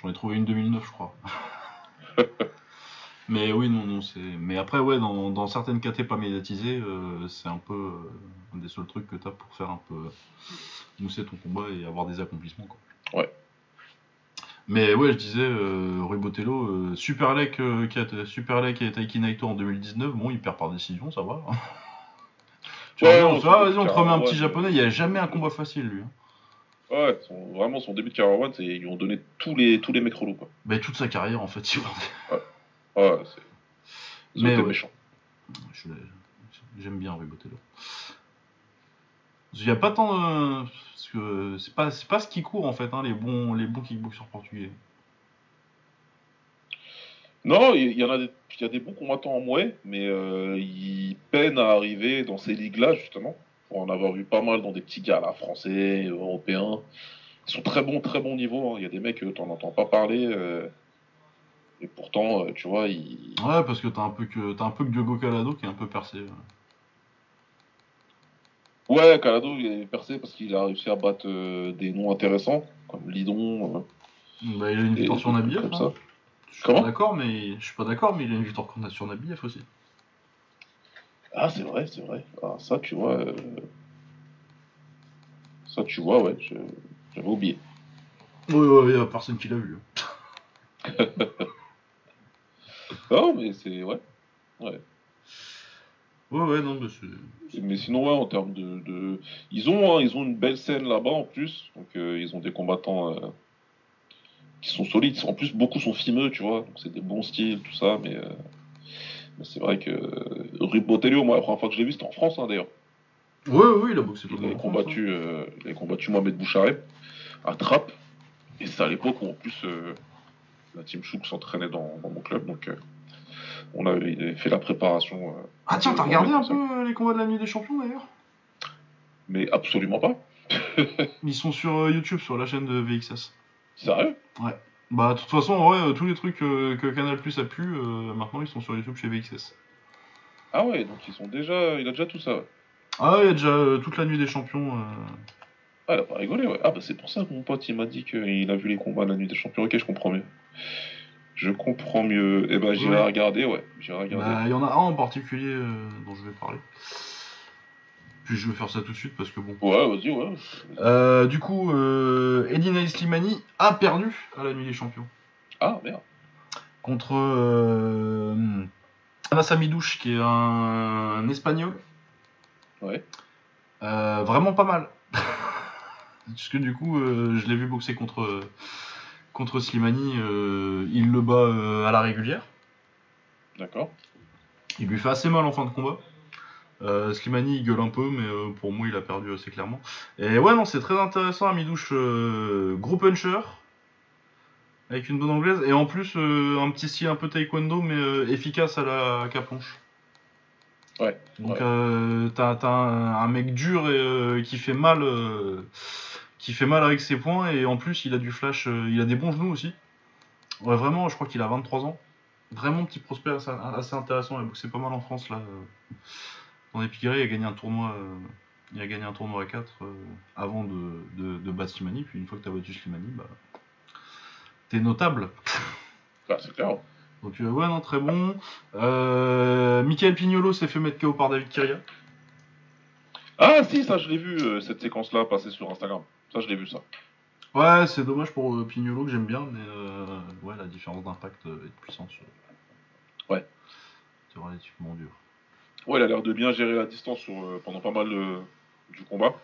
J'en ai trouvé une 2009, je crois. Mais oui, non, non, c'est. Mais après, ouais, dans, dans certaines KT pas médiatisées, euh, c'est un peu euh, un des seuls trucs que t'as pour faire un peu mousser ton combat et avoir des accomplissements, quoi. Ouais. Mais ouais, je disais, euh, Rui Botello, euh, Super Lake, euh, qui a Super Lake et Taiki Naito en 2019, bon, il perd par décision, ça va. tu Ouais, vois, on se ah, vas-y, on te remet un petit ouais, japonais, il n'y a jamais un combat facile, lui. hein. Ouais, son- vraiment, son début de carrière one, c'est ils lui ont donné tous les, tous les mecs relous, quoi. Mais toute sa carrière, en fait, il Ouais, c'est. Ils ont Mais ouais. l'ai- J'aime bien Rui Botello. Il n'y a pas tant de... Parce que c'est pas, c'est pas ce qui court en fait, hein, les, bons, les bons kickboxers portugais. Non, il y, en a des, il y a des bons combattants en mouet, mais euh, ils peinent à arriver dans ces ligues-là, justement. Pour en avoir vu pas mal dans des petits gars, là, français, européens. Ils sont très bons, très bon niveau. hein. Il y a des mecs que t'en entends pas parler. euh, et pourtant, euh, tu vois, ils. Ouais, parce que t'as un peu que t'as un peu que Diogo Calado qui est un peu percé. ouais. Ouais, Calado, il est percé parce qu'il a réussi à battre euh, des noms intéressants, comme Lidon. euh. Bah, il a une victoire sur Nabiev. comme hein. ça. Je suis Comment? pas d'accord, mais je suis pas d'accord, mais il a une victoire sur Nabiev aussi. Ah, c'est vrai, c'est vrai. Ah, ça, tu vois. euh, Ça, tu vois, ouais, je- j'avais oublié. Ouais, ouais, y a personne qui l'a vu. Non, mais c'est. Ouais. Ouais, ouais, non, mais c'est. Mais sinon, ouais, en termes de. de- Ils, ont, hein, ils ont une belle scène là-bas en plus. Donc, euh, ils ont des combattants euh, qui sont solides. En plus, beaucoup sont fimeux, tu vois. Donc, c'est des bons styles, tout ça. Mais, euh, mais c'est vrai que. Rui Botelho, moi, la première fois que je l'ai vu, c'était en France, hein, d'ailleurs. Ouais, ouais, il a boxé Il le avait combattu, il avait combattu Mohamed Bouchareb à Trappes. Et c'est à l'époque où en plus la team Chouk s'entraînait dans, dans mon club. Donc on avait fait la préparation. euh, Ah tiens, t'as regardé un peu euh, les combats de la nuit des champions d'ailleurs? Mais absolument pas. Ils sont sur euh, YouTube, sur la chaîne de VXS. Sérieux? Bah, de toute façon, en vrai, euh, tous les trucs euh, que Canal Plus a pu, euh, maintenant ils sont sur YouTube chez VXS. Ah ouais, donc ils sont déjà. Il a déjà tout ça. ouais. Ah, il y a déjà euh, toute la nuit des champions. Ah, il a pas rigolé, ouais. Ah bah c'est pour ça que mon pote il m'a dit qu'il a vu les combats de la nuit des champions. Ok, je comprends mieux. Je comprends mieux. Et ben j'irai Ouais. regarder, ouais. J'irai regarder. Bah, il y en a un en particulier euh, dont je vais parler. Puis je vais faire ça tout de suite parce que bon. Ouais, vas-y, ouais. Euh, du coup, euh, Edina Slimani a perdu à la nuit des champions Ah merde. contre euh, Anas Amidouche, qui est un, un espagnol. Ouais. Vraiment pas mal. Parce que du coup, je l'ai vu boxer contre, contre Slimani. euh, il le bat euh, à la régulière. D'accord. Il lui fait assez mal en fin de combat. Euh, Slimani il gueule un peu, mais pour moi il a perdu assez clairement. Et ouais, non, c'est très intéressant. Amidouche, gros puncher, avec une bonne anglaise, et en plus un petit style un peu taekwondo, mais efficace à la caponche. Ouais, Donc ouais. euh, t'as t'as un, un mec dur et qui fait mal, qui fait mal avec ses poings, et en plus il a du flash, euh, il a des bons genoux aussi. Ouais, vraiment, je crois qu'il a 23 ans. Vraiment petit prospect assez, assez intéressant. Il a boxé pas mal en France là. euh. Dans les il a gagné un tournoi. euh, il a gagné un tournoi à 4 euh, avant de, de, de battre Slimani. Puis une fois que t'as battu Slimani, bah, t'es notable. Ah, c'est clair. Donc euh, ouais, non, très bon. Euh, Michael Pignolo s'est fait mettre KO par David Kyria. Ah si, ça je l'ai vu, euh, cette séquence-là passer sur Instagram. Ça je l'ai vu ça. Ouais, c'est dommage pour euh, Pignolo que j'aime bien, mais euh, ouais, la différence d'impact euh, et de puissance. euh, Ouais. C'est relativement dur. Ouais, il a l'air de bien gérer la distance sur, euh, pendant pas mal du combat.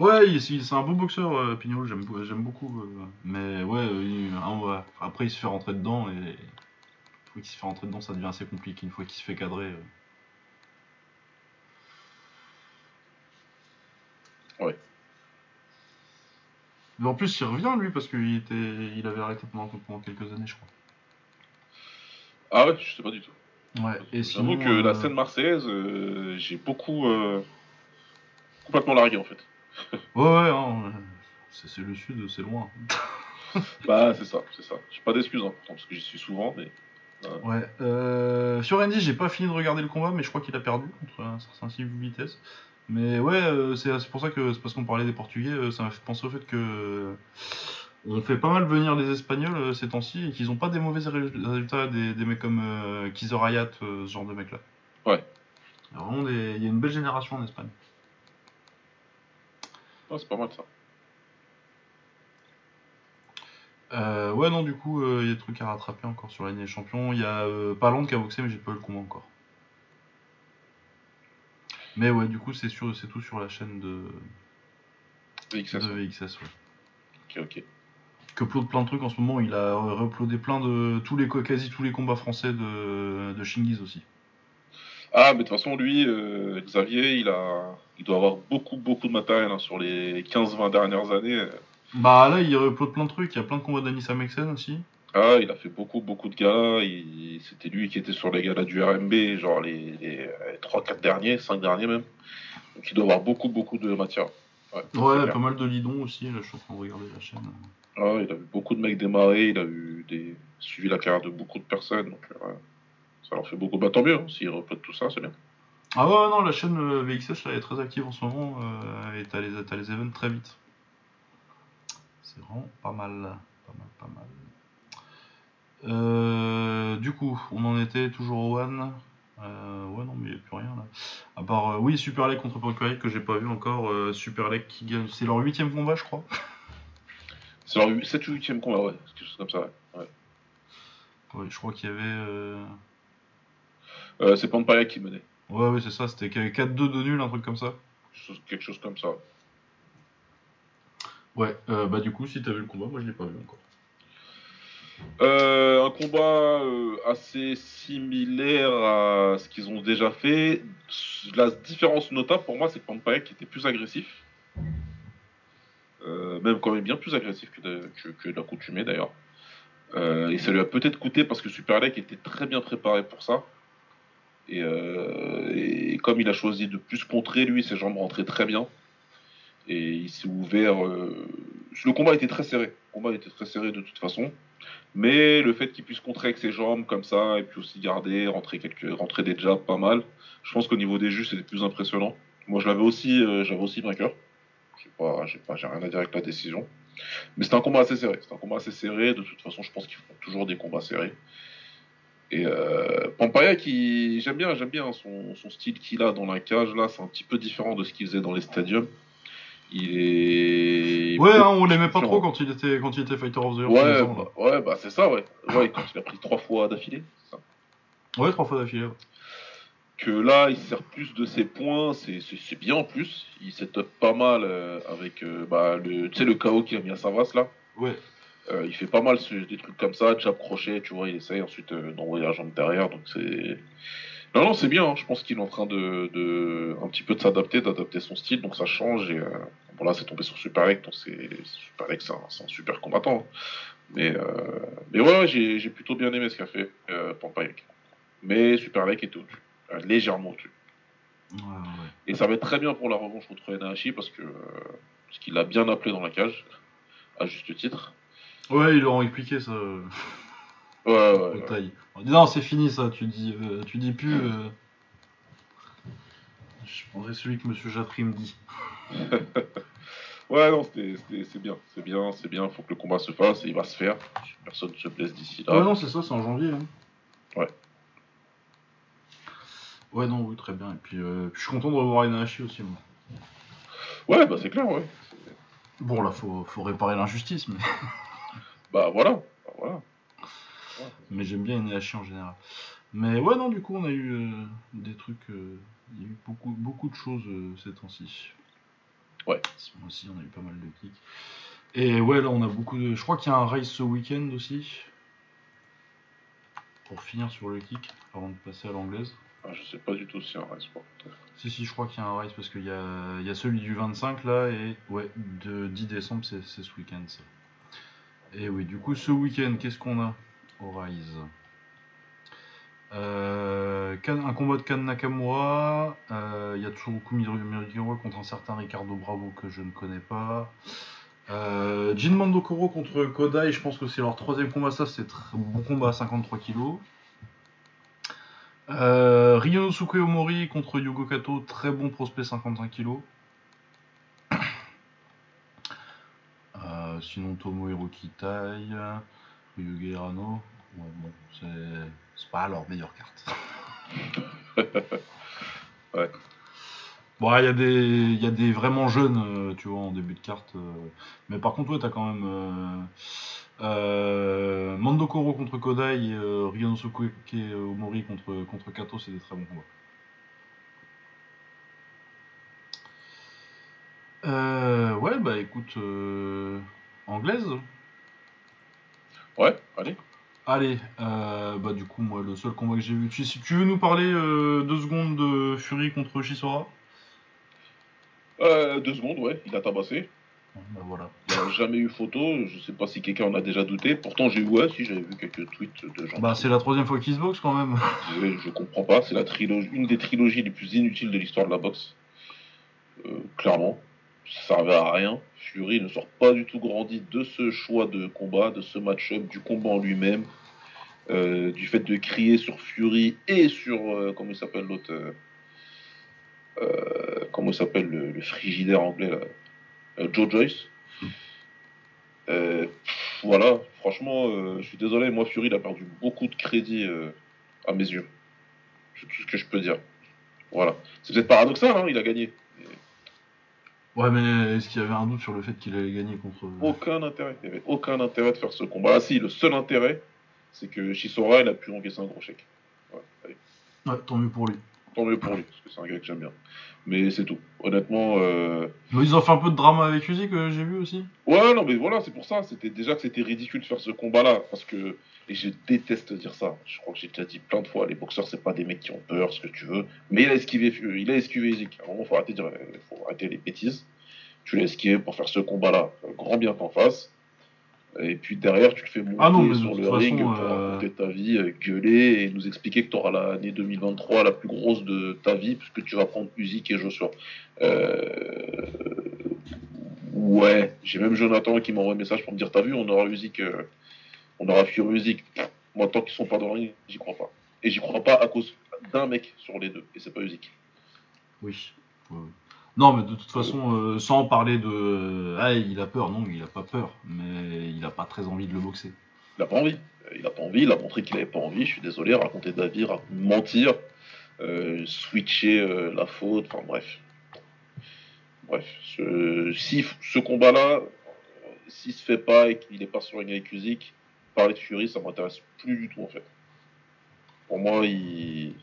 Ouais, c'est un beau boxeur, euh, Pignol, j'aime beau- j'aime beaucoup. euh, mais ouais, euh, il- hein, après il se fait rentrer dedans et une fois qu'il se fait rentrer dedans, ça devient assez compliqué. Une fois qu'il se fait cadrer. euh. Ouais. Mais en plus, il revient lui parce qu'il était, il avait arrêté pendant, pendant quelques années, je crois. Ah ouais, je sais pas du tout. Ouais. Et sinon, que euh, la scène marseillaise, euh, j'ai beaucoup euh, complètement largué en fait. Ouais, ouais, hein, c'est le sud, c'est loin. Bah c'est ça, c'est ça. J'ai pas d'excuses hein, parce que j'y suis souvent, mais Ouais. Euh, sur Andy, j'ai pas fini de regarder le combat, mais je crois qu'il a perdu contre un certain Vitesse. Mais ouais, euh, c'est pour ça que c'est parce qu'on parlait des Portugais, euh, ça m'a fait penser au fait que euh, on fait pas mal venir les Espagnols ces temps-ci et qu'ils ont pas des mauvais ré- résultats des, des mecs comme euh, Kizer Hayat, euh, ce genre de mecs-là. Ouais. Il y a vraiment il y a une belle génération en Espagne. ouais, c'est pas mal ça. Euh, ouais, non, du coup, il y a des trucs à rattraper encore sur l'année des champions. Il y a Palande qui a boxé, mais j'ai pas eu le combat encore. Mais ouais, du coup, c'est sur- c'est tout sur la chaîne de, VXS. de VXS. Ouais. Ok, ok. Que upload plein de trucs en ce moment. Il a re-uploadé plein de tous les quasi tous les combats français de, de Shingiz aussi. Ah, mais de toute façon, lui, euh, Xavier, il a, il doit avoir beaucoup, beaucoup de matériel hein, sur les 15-20 dernières années. Bah là, il upload plein de trucs. Il y a plein de combats d'Anissa Mexen aussi. Ah, il a fait beaucoup, beaucoup de galas. Il... C'était lui qui était sur les galas du RMB, genre les, les 3-4 derniers, 5 derniers même. Donc il doit avoir beaucoup, beaucoup de matière. Ouais, pas mal de lidons aussi. Là, je suis en train de regarder la chaîne. Ah, il a vu beaucoup de mecs démarrer, il a eu des... suivi la carrière de beaucoup de personnes. Donc euh, ça leur fait beaucoup. Bah tant mieux, hein, s'il replot tout ça, c'est bien. Ah ouais, non, la chaîne euh, VXS là, elle est très active en ce moment euh, et t'as les, t'as les events très vite. C'est vraiment pas mal. Pas mal, pas mal. Euh, du coup, on en était toujours au One. Euh, ouais, non, mais il n'y a plus rien là. À part, euh, oui, Super Leg contre Pancake que j'ai pas vu encore. Super Leg qui gagne. C'est leur huitième combat, je crois. C'est leur 7 ou 8 combat, ouais, quelque chose comme ça. Ouais. Ouais. Ouais, je crois qu'il y avait. c'est Pampaya qui menait. Ouais, ouais, c'est ça. C'était 4-2 de nul, un truc comme ça. Quelque chose- Quelque chose comme ça. Ouais, euh, bah du coup, si t'as vu le combat, moi je l'ai pas vu encore. Euh, un combat euh, assez similaire à ce qu'ils ont déjà fait. La différence notable pour moi, c'est que Pampaya était plus agressif. Euh, même quand même bien plus agressif que, de- d'ailleurs. Et ça lui a peut-être coûté parce que Super Lake était très bien préparé pour ça. Et, et comme il a choisi de plus contrer, lui, ses jambes rentraient très bien. Et il s'est ouvert. euh, Le combat était très serré. Le combat était très serré de toute façon. Mais le fait qu'il puisse contrer avec ses jambes comme ça, et puis aussi garder, rentrer, des jabs pas mal, je pense qu'au niveau des jus, c'était plus impressionnant. Moi, je l'avais aussi, euh, j'avais aussi vainqueur. J'ai pas, rien à dire avec la décision. Mais c'était un combat assez serré. C'était un combat assez serré. De toute façon, je pense qu'ils font toujours des combats serrés. Et euh, Pampaya, qui j'aime bien, j'aime bien son, son style qu'il a dans la cage. Là, c'est un petit peu différent de ce qu'il faisait dans les stadiums. Il est. Ouais, hein, on l'aimait pas trop quand il était quand il était Fighter of the Year. Ouais, ans, bah, ouais, bah c'est ça, ouais. Ouais, quand il a pris trois fois d'affilée. Ouais, trois fois d'affilée. ouais. Que là, il sert plus de ses points, c'est bien en plus. Il setup pas mal euh, avec euh, bah, le, tu sais, le KO qu'il a mis à Savas là. Ouais. Euh, il fait pas mal ce- des trucs comme ça, jab crochet, tu vois, il essaye ensuite d'envoyer la jambe derrière, donc c'est. Non, non, c'est bien, hein. je pense qu'il est en train de, de un petit peu de s'adapter, d'adapter son style, donc ça change. Et euh, bon, là, c'est tombé sur Super Leg, donc c'est Super Leg, c'est un, super combattant. hein. Mais, euh, mais ouais, j'ai j'ai plutôt bien aimé ce qu'a fait euh, Pampayek. Mais Super Leg était au-dessus, euh, légèrement au-dessus. Ouais, ouais. Et ça va être très bien pour la revanche contre Enahashi parce que parce qu'il l'a bien appelé dans la cage, à juste titre. Ouais, ils leur ont expliqué ça Ouais, ouais, au ouais. taille. On dit, non, c'est fini ça, tu dis, euh, tu dis plus. euh, Je prendrai celui que Monsieur Jatry me dit. Ouais, non, c'est bien, c'est bien, c'est bien. Faut que le combat se fasse et il va se faire. Personne ne se blesse d'ici là. Ouais, non, c'est ça, c'est en janvier. hein. Ouais. Ouais, non, oui, très bien. Et puis, euh, je suis content de revoir Enahashi aussi. Moi. Ouais, bah c'est clair, ouais. Bon, là, faut, faut réparer l'injustice, mais, Bah voilà, bah, voilà. Mais j'aime bien Enahashi en général. Mais ouais, non, du coup, on a eu euh, des trucs, euh, Il y a eu beaucoup, beaucoup de choses euh, ces temps-ci. Ouais. Moi aussi, on a eu pas mal de clics. Et ouais, là, on a beaucoup de. Je crois qu'il y a un race ce week-end aussi. Pour finir sur le kick, avant de passer à l'anglaise. Ah, je sais pas du tout si c'est un race contre. Si, si, je crois qu'il y a un race parce qu'il y a, il y a celui du 25 là, et ouais, de 10 décembre, c'est ce week-end ça. Et oui, du coup, ce week-end, qu'est-ce qu'on a? Rise Euh, Un combat de Kan Nakamura, euh, il y a toujours Kumiro Mirigiro contre un certain Ricardo Bravo que je ne connais pas. Euh, Jin Mandokoro contre Kodai, je pense que c'est leur troisième combat, ça c'est très bon combat à 53 kg. Euh, Ryonosuke Omori contre Yugo Kato, très bon prospect 55 kg. Euh, sinon Tomohiro Kitai, Ryuge Hirano, ouais, bon, c'est pas leur meilleure carte. Ouais. Bon, il y, a des- y a des vraiment jeunes, euh, tu vois, en début de carte. euh, mais par contre, ouais, t'as quand même euh, euh, Mandokoro contre Kodai et euh, Ryonosuke Omori contre, contre Kato, c'est des très bons combats. Euh, ouais, bah écoute, euh, anglaise. Ouais, allez. Allez, euh, bah du coup, moi, le seul combat que j'ai vu. Tu, si tu veux nous parler euh, deux secondes de Fury contre Chisora Euh, deux secondes, ouais, il a tabassé. Bah voilà. Il n'y a jamais eu photo, je sais pas si quelqu'un en a déjà douté. Pourtant, j'ai ouais, si j'avais vu quelques tweets de gens. Bah c'est la troisième fois qu'il se boxe quand même. disaient, je comprends pas, c'est la trilogie, une des trilogies les plus inutiles de l'histoire de la boxe. Euh, clairement, ça servait à rien. Fury ne sort pas du tout grandi de ce choix de combat, de ce match-up, du combat en lui-même, euh, du fait de crier sur Fury et sur euh, comment il s'appelle l'autre, euh, comment il s'appelle le, frigidaire anglais Joe Joyce. Voilà, franchement, je suis désolé, moi Fury il a perdu beaucoup de crédit à mes yeux. C'est tout ce que je peux dire. Voilà. C'est peut-être paradoxal, hein, il a gagné. Ouais, mais est-ce qu'il y avait un doute sur le fait qu'il allait gagner contre. Aucun intérêt. Il n'y avait aucun intérêt de faire ce combat. Ah si, le seul intérêt, c'est que Chisora, il a pu encaisser un gros chèque. Ouais, allez. Ouais, tant mieux pour lui. Tant mieux pour lui, parce que c'est un gars que j'aime bien. Mais c'est tout. Honnêtement, euh... Mais ils ont fait un peu de drama avec Uzi que j'ai vu aussi. ouais, non, mais voilà, c'est pour ça. C'était déjà que c'était ridicule de faire ce combat-là, parce que et je déteste dire ça. Je crois que j'ai déjà dit plein de fois, les boxeurs, c'est pas des mecs qui ont peur, ce que tu veux. Mais il a esquivé, euh, il a esquivé Usyk. À un moment, faut arrêter, de euh, faut arrêter les bêtises. Tu l'as esquivé pour faire ce combat-là. Euh, Grand bien t'en face. Et puis derrière, tu le fais monter Ah non, sur le façon, ring pour euh, raconter ta vie, gueuler et nous expliquer que tu auras l'année 2023 la plus grosse de ta vie, puisque tu vas prendre Usyk et Joshua. Euh... Ouais, j'ai même Jonathan qui m'envoie un message pour me dire T'as vu, on aura Usyk, euh, on aura Fury Usyk. Moi, tant qu'ils sont pas dans le ring, j'y crois pas. Et j'y crois pas à cause d'un mec sur les deux, et c'est pas Usyk. Oui. Ouais. Non, mais de toute façon, euh, sans parler de. Ah, il a peur, non, il a pas peur. Mais il a pas très envie de le boxer. Il a pas envie. Euh, Il a pas envie, il a montré qu'il avait pas envie, je suis désolé, raconter rac- mentir, euh, switcher euh, la faute, enfin bref. Bref, ce, si ce combat-là, euh, s'il se fait pas et qu'il est pas sur une avec Usyk, parler de Fury, ça m'intéresse plus du tout en fait. Pour moi, il... il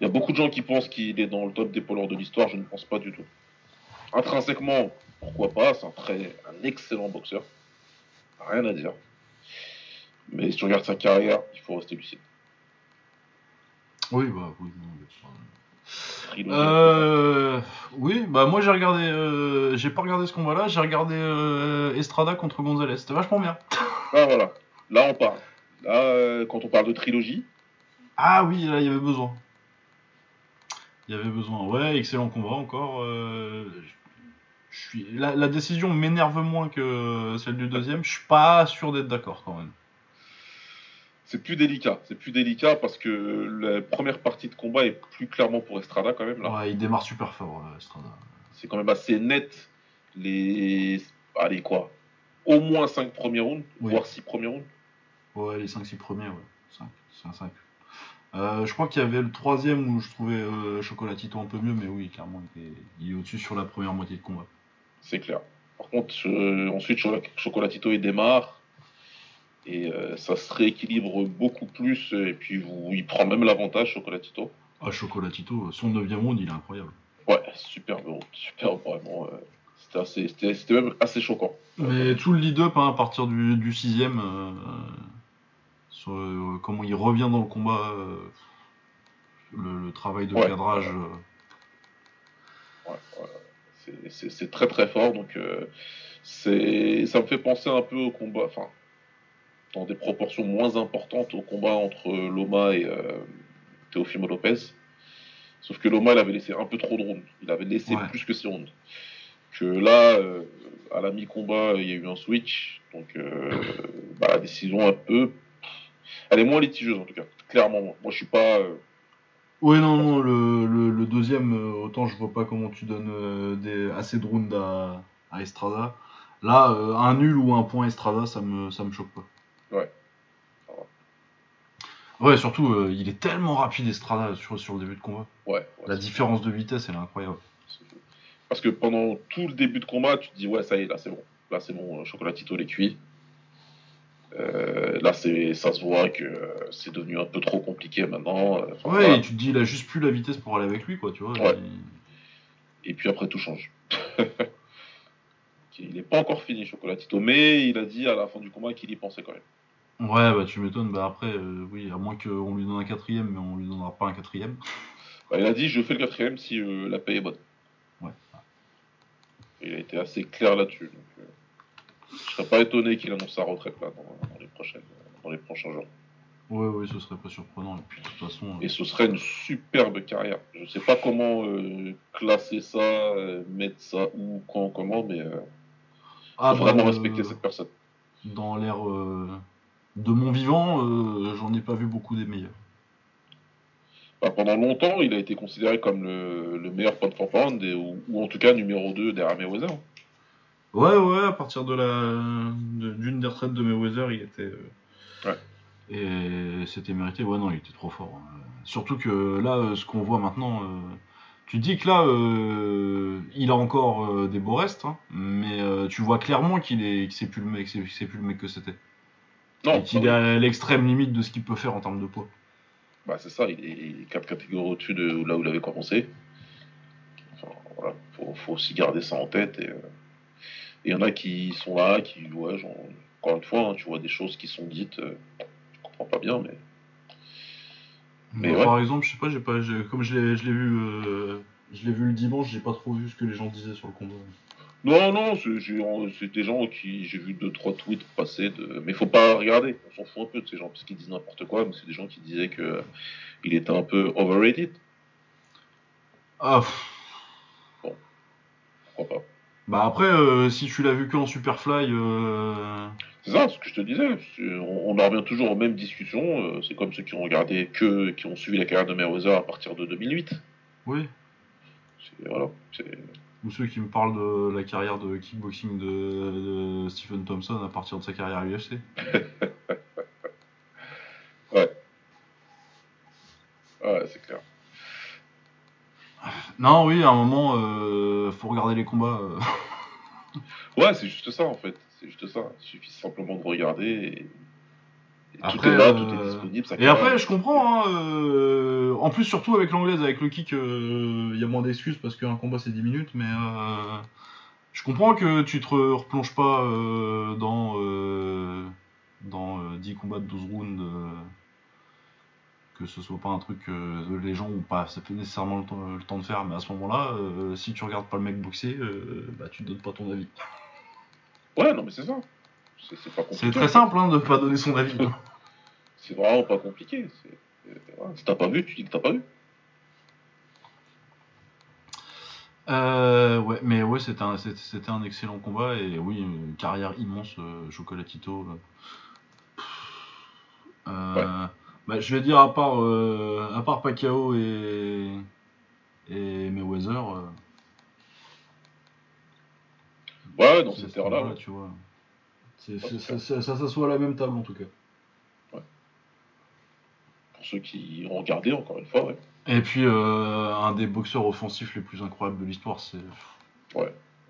y a beaucoup de gens qui pensent qu'il est dans le top des polards de l'histoire, je ne pense pas du tout. Intrinsèquement, pourquoi pas, c'est un, très, un excellent boxeur. Rien à dire. Mais si tu regardes sa carrière, il faut rester lucide. Oui, bah oui. non, mais. Euh, oui, bah moi j'ai regardé, euh, j'ai pas regardé ce combat-là, j'ai regardé euh, Estrada contre Gonzalez, c'était vachement bien. Ah voilà, là on parle. Là, euh, quand on parle de trilogie, Ah oui, là il y avait besoin. Il y avait besoin, ouais, excellent combat encore. euh, je suis, la, la décision m'énerve moins que celle du deuxième, je suis pas sûr d'être d'accord quand même. c'est plus délicat. C'est plus délicat parce que la première partie de combat est plus clairement pour Estrada quand même. Là. Ouais, il démarre super fort, euh, Estrada. C'est quand même assez net les. Allez quoi Au moins 5 premiers rounds, Oui. voire 6 premiers rounds. Ouais, les 5-6 premiers, ouais. 5, 5, 5. Euh, je crois qu'il y avait le troisième où je trouvais euh, Chocolatito un peu mieux, mais oui, clairement, il est, il est au-dessus sur la première moitié de combat. C'est clair. Par contre, euh, ensuite, Chocolatito il démarre. Et ça se rééquilibre beaucoup plus. Et puis, vous, il prend même l'avantage, Chocolatito. Ah, Chocolatito, son 9 round, il est incroyable. Ouais, superbe, round, superbe, vraiment. c'était assez, c'était, c'était même assez choquant. Mais tout le lead-up hein, à partir du, du sixième, euh, sur euh, comment il revient dans le combat, euh, le, le travail de Ouais. cadrage. euh, Ouais, ouais. C'est- très très fort, donc c'est ça me fait penser un peu au combat, enfin, dans des proportions moins importantes au combat entre Loma et Teofimo Lopez. Sauf que Loma, il avait laissé un peu trop de rounds. Il avait laissé Ouais. plus que ses rounds. Que là, euh, à la mi-combat, il y a eu un switch. Donc, euh, bah, la décision un peu. Elle est moins litigieuse en tout cas. Clairement, moi, Moi, je suis pas. euh, Ouais, non, non, le, le, le deuxième, euh, autant je vois pas comment tu donnes euh, des, assez de rounds à, à Estrada. Là, euh, un nul ou un point Estrada, ça me, ça me choque pas. Ouais. Ouais, surtout, euh, il est tellement rapide Estrada sur, sur le début de combat. ouais, ouais, La différence de vitesse, elle est incroyable. Parce que pendant tout le début de combat, tu te dis, ouais, ça y est, là, c'est bon. Là, c'est bon, Chocolatito, il est cuit. Euh, là, c'est, ça se voit que euh, c'est devenu un peu trop compliqué maintenant. euh, enfin, Ouais, voilà. et tu te dis, il a juste plus la vitesse pour aller avec lui, quoi, tu vois. Ouais. il- Et puis après, tout change. il n'est pas encore fini, Chocolatito, mais il a dit à la fin du combat qu'il y pensait quand même. Ouais, bah tu m'étonnes, bah après, euh, oui, à moins qu'on lui donne un quatrième, mais on lui donnera pas un quatrième. Bah, il a dit, je fais le quatrième si la paye est bonne. Ouais. Il a été assez clair là-dessus. Donc, je serais pas étonné qu'il annonce sa retraite là, dans, dans les, prochaines, dans les prochains jours. Ouais, ouais, ce serait pas surprenant, et puis de toute façon... euh, Et ce serait une superbe carrière. Je sais pas comment euh, classer ça, euh, mettre ça où, quand, comment, mais euh, ah, faut bah, vraiment euh, respecter cette personne. Dans l'ère de mon vivant, j'en ai pas vu beaucoup des meilleurs. Bah, pendant longtemps, il a été considéré comme le, le meilleur pound for pound, ou, ou en tout cas numéro 2 derrière Mayweather. Ouais, ouais, à partir de la d'une des retraites de Mayweather, il était. euh, Ouais. Et c'était mérité. Ouais, non, il était trop fort. hein. Surtout que là, euh, ce qu'on voit maintenant, euh, tu dis que là, euh, il a encore euh, des beaux restes, hein, mais tu vois clairement qu'il est, que c'est plus le mec, c'est c'est plus le mec que c'était. Non, et qu'il est à l'extrême limite de ce qu'il peut faire en termes de poids. bah, c'est ça, il est, il est quatre catégories au-dessus de là où il avait commencé. Enfin, voilà, faut, faut aussi garder ça en tête. Et euh, et il y en a qui sont là, qui, ouais, genre, encore une fois, hein, tu vois des choses qui sont dites, euh, je comprends pas bien, mais Mais ouais. Par exemple, je sais pas, j'ai pas, comme je l'ai, je l'ai vu, euh, je l'ai vu le dimanche, j'ai pas trop vu ce que les gens disaient sur le combat. Non, non, c'est des gens qui j'ai vu deux trois tweets passer de, mais faut pas regarder. On s'en fout un peu de ces gens parce qu'ils disent n'importe quoi, mais c'est des gens qui disaient que euh, il était un peu overrated. Ah, pff, Pourquoi pas bah après, euh, si tu l'as vu que en Superfly, euh, C'est ça, ce que je te disais. On, on en revient toujours aux mêmes discussions. euh, C'est comme ceux qui ont regardé que, qui ont suivi la carrière de Mayweather à partir de 2008. oui. C'est- Voilà. c'est- Ou ceux qui me parlent de la carrière de kickboxing de, de Stephen Thompson à partir de sa carrière à l'UFC. Ouais, c'est clair. Non, oui, à un moment, euh, faut regarder les combats. euh. Ouais, c'est juste ça en fait. C'est juste ça. Il suffit simplement de regarder et, et tout Après, est là, euh, tout est disponible. ça Et après, je comprends. Hein, euh, En plus, surtout avec l'anglaise, avec le kick, euh, il y a moins d'excuses parce qu'un combat c'est 10 minutes. Mais euh, je comprends que tu te re- replonges pas euh, dans, euh, dans euh, 10 combats de 12 rounds. Euh, que ce soit pas un truc que les gens ont pas ça fait nécessairement le temps, le temps de faire. Mais à ce moment-là, euh, si tu regardes pas le mec boxer, euh, bah, tu donnes pas ton avis. Ouais, non, mais c'est ça. C'est c'est pas compliqué. C'est très simple hein, de pas donner son avis. C'est vraiment pas compliqué. c'est-. Si t'as pas vu, tu dis que t'as pas vu. Euh, ouais, mais ouais, c'était un, c'était- c'était un excellent combat et oui, une carrière immense, euh, Chocolatito. Bah, je vais dire à part, euh, à part Pacquiao et et Mayweather, euh, Ouais, dans cette combat-là, ouais. tu vois. Ça, ça, ça s'assoit à la même table en tout cas. Pour ceux qui ont regardé, encore une fois, ouais. Et puis euh, un des boxeurs offensifs les plus incroyables de l'histoire, c'est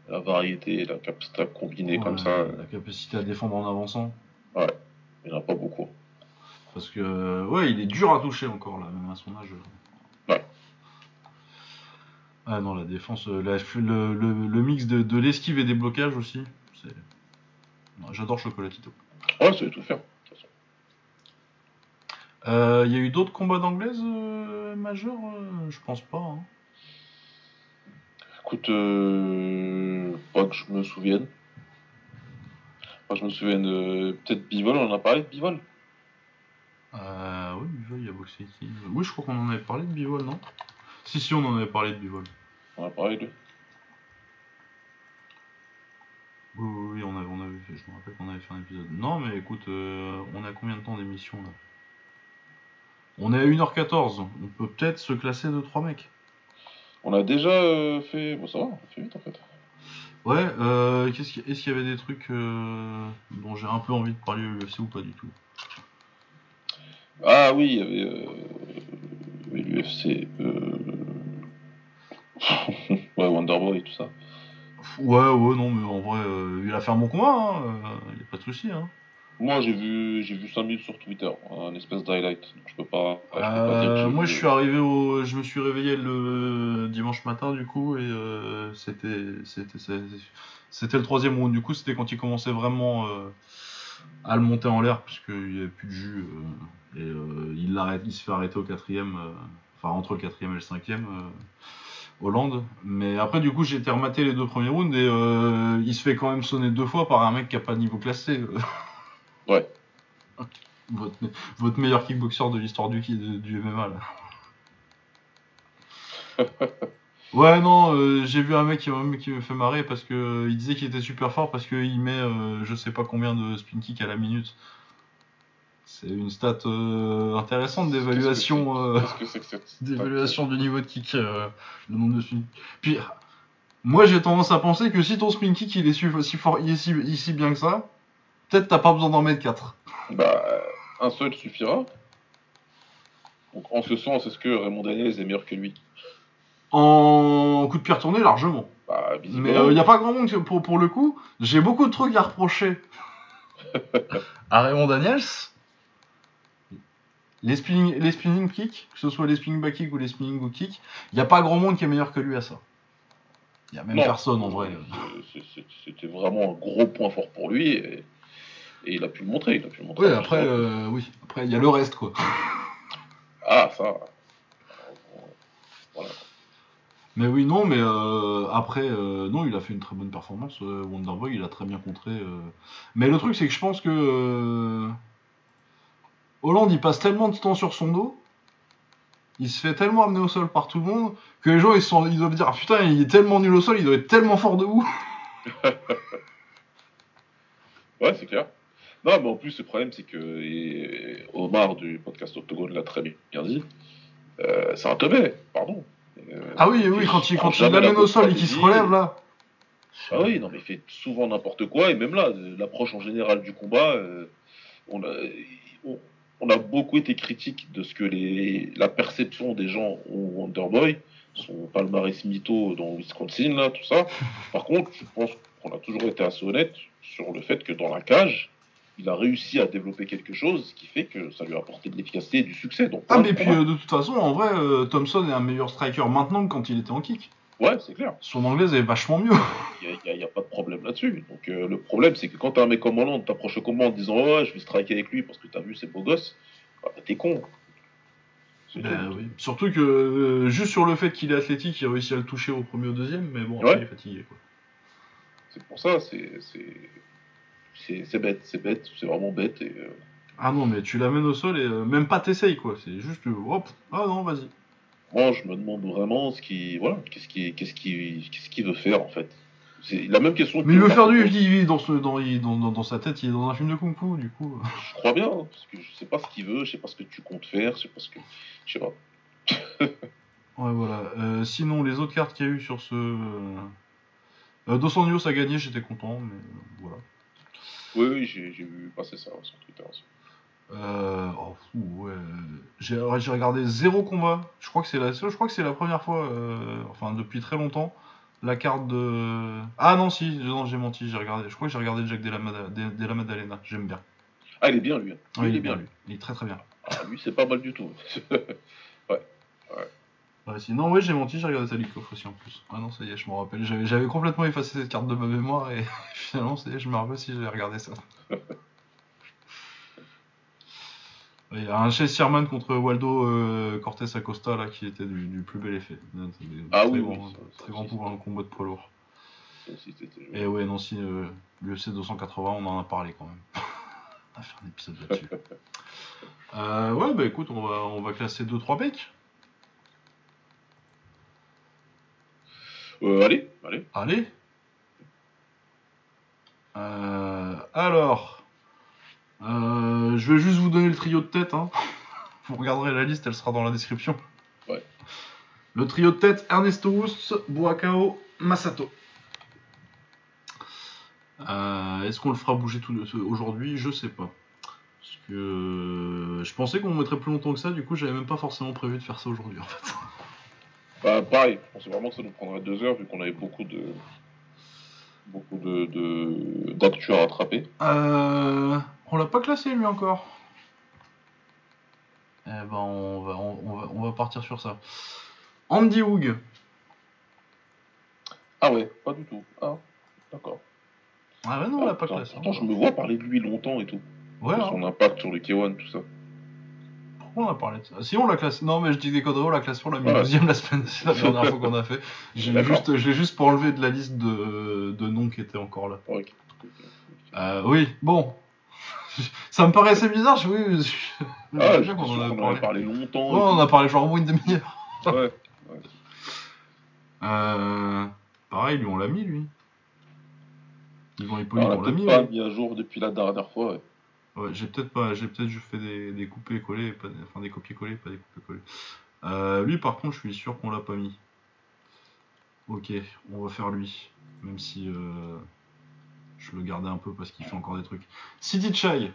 La variété la capacité à combiner ouais, comme ça, la capacité à défendre en avançant. il n'y en a pas beaucoup. Parce que ouais, il est dur à toucher encore là, même à son âge. Ouais. Ah non, la défense, euh, la- le, le- le mix de, de l'esquive et des blocages aussi. c'est- J'adore Chocolatito. Ouais, va tout faire. façon. Euh, Il y a eu d'autres combats d'anglaises euh, majeurs euh, Je pense pas. hein. Écoute, euh, pas que je me souvienne. Pas que je me souvienne. Peut-être Bivol, on en a parlé de Bivol? Euh, oui, Bivol, il y a boxé qui Oui, je crois qu'on en avait parlé de Bivol, non? Si, si, on en avait parlé de Bivol. On en a parlé de. Oui, oui, oui, on avait, on avait fait, je me rappelle qu'on avait fait un épisode. Non, mais écoute, euh, on a combien de temps d'émission là? On est à 1h14, on peut peut-être se classer de 3 mecs. On a déjà euh, fait. Bon, ça va, on fait vite en fait. Ouais, euh, qu'est-ce qu'il- est-ce qu'il y avait des trucs euh, dont j'ai un peu envie de parler au UFC ou pas du tout? Ah oui, il y avait, euh, l'UFC. Euh... ouais, Wonderboy et tout ça. Ouais, ouais, non, mais en vrai, euh, il a fait un bon combat, hein, il y a pas de souci. Hein. Moi, j'ai vu, j'ai vu 5 minutes sur Twitter, un espèce d'highlight. Donc je peux pas. je peux pas dire que moi, je suis arrivé au, je me suis réveillé le dimanche matin du coup et c'était, c'était, c'était, le troisième round. Du coup, c'était quand il commençait vraiment à le monter en l'air puisqu'il n'y avait plus de jus euh, et euh, il l'arrête, il se fait arrêter au quatrième, euh, enfin entre le quatrième et le cinquième. Hollande, mais après du coup j'ai été rematé les deux premiers rounds et euh, il se fait quand même sonner deux fois par un mec qui a pas de niveau classé. Ouais. votre, votre meilleur kickboxer de l'histoire du, du MMA là. ouais non, euh, j'ai vu un mec qui, m'a- qui me fait marrer parce que euh, il disait qu'il était super fort parce qu'il met euh, je sais pas combien de spin kick à la minute. C'est une stat euh, intéressante d'évaluation. euh, d'évaluation du niveau de kick, euh, le nombre de spin. Puis, moi j'ai tendance à penser que si ton spin kick il est si, fort, il est si, il est si bien que ça, peut-être t'as pas besoin d'en mettre 4. Bah, un seul suffira. Donc, en ce sens, est-ce que Raymond Daniels est meilleur que lui? En coup de pied retourné, largement. Bah, Mais il n'y a pas grand monde pour, pour le coup. J'ai beaucoup de trucs à reprocher à Raymond Daniels. Les spinning, les spinning kicks, que ce soit les spinning back kicks ou les spinning hook kicks, il n'y a pas grand monde qui est meilleur que lui à ça. Il n'y a même Non. personne en vrai. C'était vraiment un gros point fort pour lui et, et il a pu le montrer. Il a pu le montrer Oui, après, euh, oui. Après, il y a le reste, quoi. Ah, ça. Voilà. Mais oui, non, mais euh, après, euh, non, il a fait une très bonne performance. euh, Wonderboy, il a très bien contré. euh. Mais le truc, c'est que je pense que Hollande, il passe tellement de temps sur son dos, il se fait tellement amener au sol par tout le monde, que les gens, ils, sont, ils doivent dire, ah putain, il est tellement nul au sol, il doit être tellement fort debout. Ouais, c'est clair. Non, mais en plus, le problème, c'est que Omar du podcast Octogone l'a très bien dit. c'est un teubé, pardon. Euh, Ah oui, oui, quand il, quand il l'amène au sol et qu'il se relève, là. Ah oui, non, mais il fait souvent n'importe quoi, et même là, l'approche en général du combat, euh, on, a, on, on a beaucoup été critique de ce que les, la perception des gens ont Wonderboy, son palmarès mytho dans Wisconsin, là, tout ça. Par contre, je pense qu'on a toujours été assez honnête sur le fait que dans la cage, il a réussi à développer quelque chose qui fait que ça lui a apporté de l'efficacité et du succès. Donc, Ah, mais puis euh, de toute façon, en vrai, euh, Thompson est un meilleur striker maintenant que quand il était en kick. ouais, c'est clair. Son anglaise est vachement mieux. Il n'y a, pas de problème là-dessus. Donc euh, le problème, c'est que quand t'as un mec comme Hollande, t'approches au combat en disant Ouais, je vais striker avec lui parce que t'as vu, c'est beau gosse, bah, t'es con. Ben oui. Surtout que euh, juste sur le fait qu'il est athlétique, il a réussi à le toucher au premier ou au deuxième, mais bon, après, Ouais. il est fatigué. Quoi. C'est pour ça, c'est c'est- c'est bête, c'est bête, c'est vraiment bête. Et, euh, Ah non, mais tu l'amènes au sol et euh, même pas t'essayes, quoi. C'est juste, euh, hop, ah non, vas-y. moi, je me demande vraiment ce qui, voilà, qu'est-ce qu'il qu'est-ce qui, qu'est-ce qu'il veut faire en fait. C'est la même question. que Mais il veut faire du. Il dans, ce, dans, il- dans, dans, dans sa tête, il est dans un film de Kung Fu, du coup. Je crois bien, hein, parce que je sais pas ce qu'il veut, je sais pas ce que tu comptes faire, je sais pas ce que, je sais pas. Ouais, voilà. Euh, sinon, les autres cartes qu'il y a eu sur ce. Euh... Dos Anjos a gagné, j'étais content, mais voilà. Oui, oui, j'ai vu passer ça sur Twitter aussi. Euh, oh, ouais. J'ai ouais, regardé zéro combat. Je crois que c'est la, je crois que c'est la première fois, euh, enfin depuis très longtemps, la carte de. Ah non si, non j'ai menti, j'ai regardé. Je crois que j'ai regardé Jack Della, Mada- De- Della Maddalena. J'aime bien. Ah, il est bien lui. hein. Ouais, il est bien. lui. Il est très très bien. Ah, lui, c'est pas mal du tout. Ouais, sinon, oui, j'ai menti, j'ai regardé Talikov aussi en plus. Ah non, ça y est, je me rappelle. J'avais, j'avais complètement effacé cette carte de ma mémoire et finalement, ça y est, je me rappelle si j'ai regardé ça. Il y a un chez Sherman contre Waldo euh, Cortés Acosta là qui était du, du plus bel effet. Ah très oui, grand, oui, ça- très ça grand pouvoir en combat de poids lourd. Et ouais, non, si euh, l'UFC 280, on en a parlé quand même. on va faire un épisode là-dessus. Euh, ouais, bah écoute, on va, on va classer 2-3 becs. Euh, allez, allez. Allez. Euh, alors, euh, je vais juste vous donner le trio de tête. Hein. Vous regarderez la liste, elle sera dans la description. Ouais. Le trio de tête Ernesto Wust, Buakao, Masato. Est-ce qu'on le fera bouger aujourd'hui? Je sais pas. Parce que je pensais qu'on mettrait plus longtemps que ça, du coup j'avais même pas forcément prévu de faire ça aujourd'hui en fait. Bah, pareil, je pensais vraiment que ça nous prendrait deux heures vu qu'on avait beaucoup de beaucoup de de- d'actu à rattraper. Euh, on l'a pas classé lui encore. Eh ben on va, on, on va, on va partir sur ça. Andy Hoog. Ah ouais, pas du tout. Ah, d'accord. Ah ouais non on l'a pas classé. pourtant, je me vois parler de lui longtemps et tout. Ouais, de hein. son impact sur le K1, tout ça. Pourquoi on a parlé de ça Si on l'a classé. Non mais je dis des conneries, on l'a classé, on l'a mis Ouais. deuxième la semaine, c'est la dernière fois qu'on a fait. Je l'ai juste, pour enlever de la liste de, de noms qui étaient encore là. Euh, oui, bon. Ça me paraissait bizarre, je, oui, je, Ah, je- en en avait parlé. longtemps. Ouais, on a parlé genre au moins une demi-heure. tout. Ouais. Euh, pareil, lui, on l'a mis, lui. Yvan Hippolyte, on l'a on l'a mis. pas oui. mis à jour depuis la dernière fois. ouais. Ouais, j'ai peut-être pas, j'ai peut-être juste fait des, des coupés-collés, pas des- enfin des copier-coller, pas des coupés-coller. Euh, lui, par contre, je suis sûr qu'on l'a pas mis. Ok, on va faire lui, même si euh, je le gardais un peu parce qu'il fait encore des trucs. City Chai.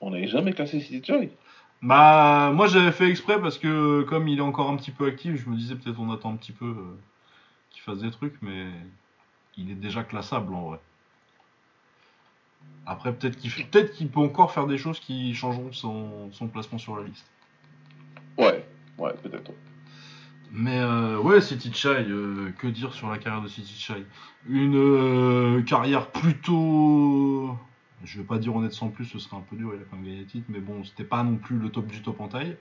On n'avait jamais classé City Chai. Bah, moi j'avais fait exprès parce que comme il est encore un petit peu actif, je me disais peut-être on attend un petit peu euh, qu'il fasse des trucs, mais il est déjà classable en vrai. Après, peut-être qu'il qu'il peut encore faire des choses qui changeront son, son placement sur la liste. Ouais, ouais, peut-être. Mais euh, ouais, City Chai, euh, que dire sur la carrière de City Chai Une euh, carrière plutôt. Je vais pas dire honnête sans plus, ce serait un peu dur, il a quand même gagné le titre, mais bon, c'était pas non plus le top du top en taille.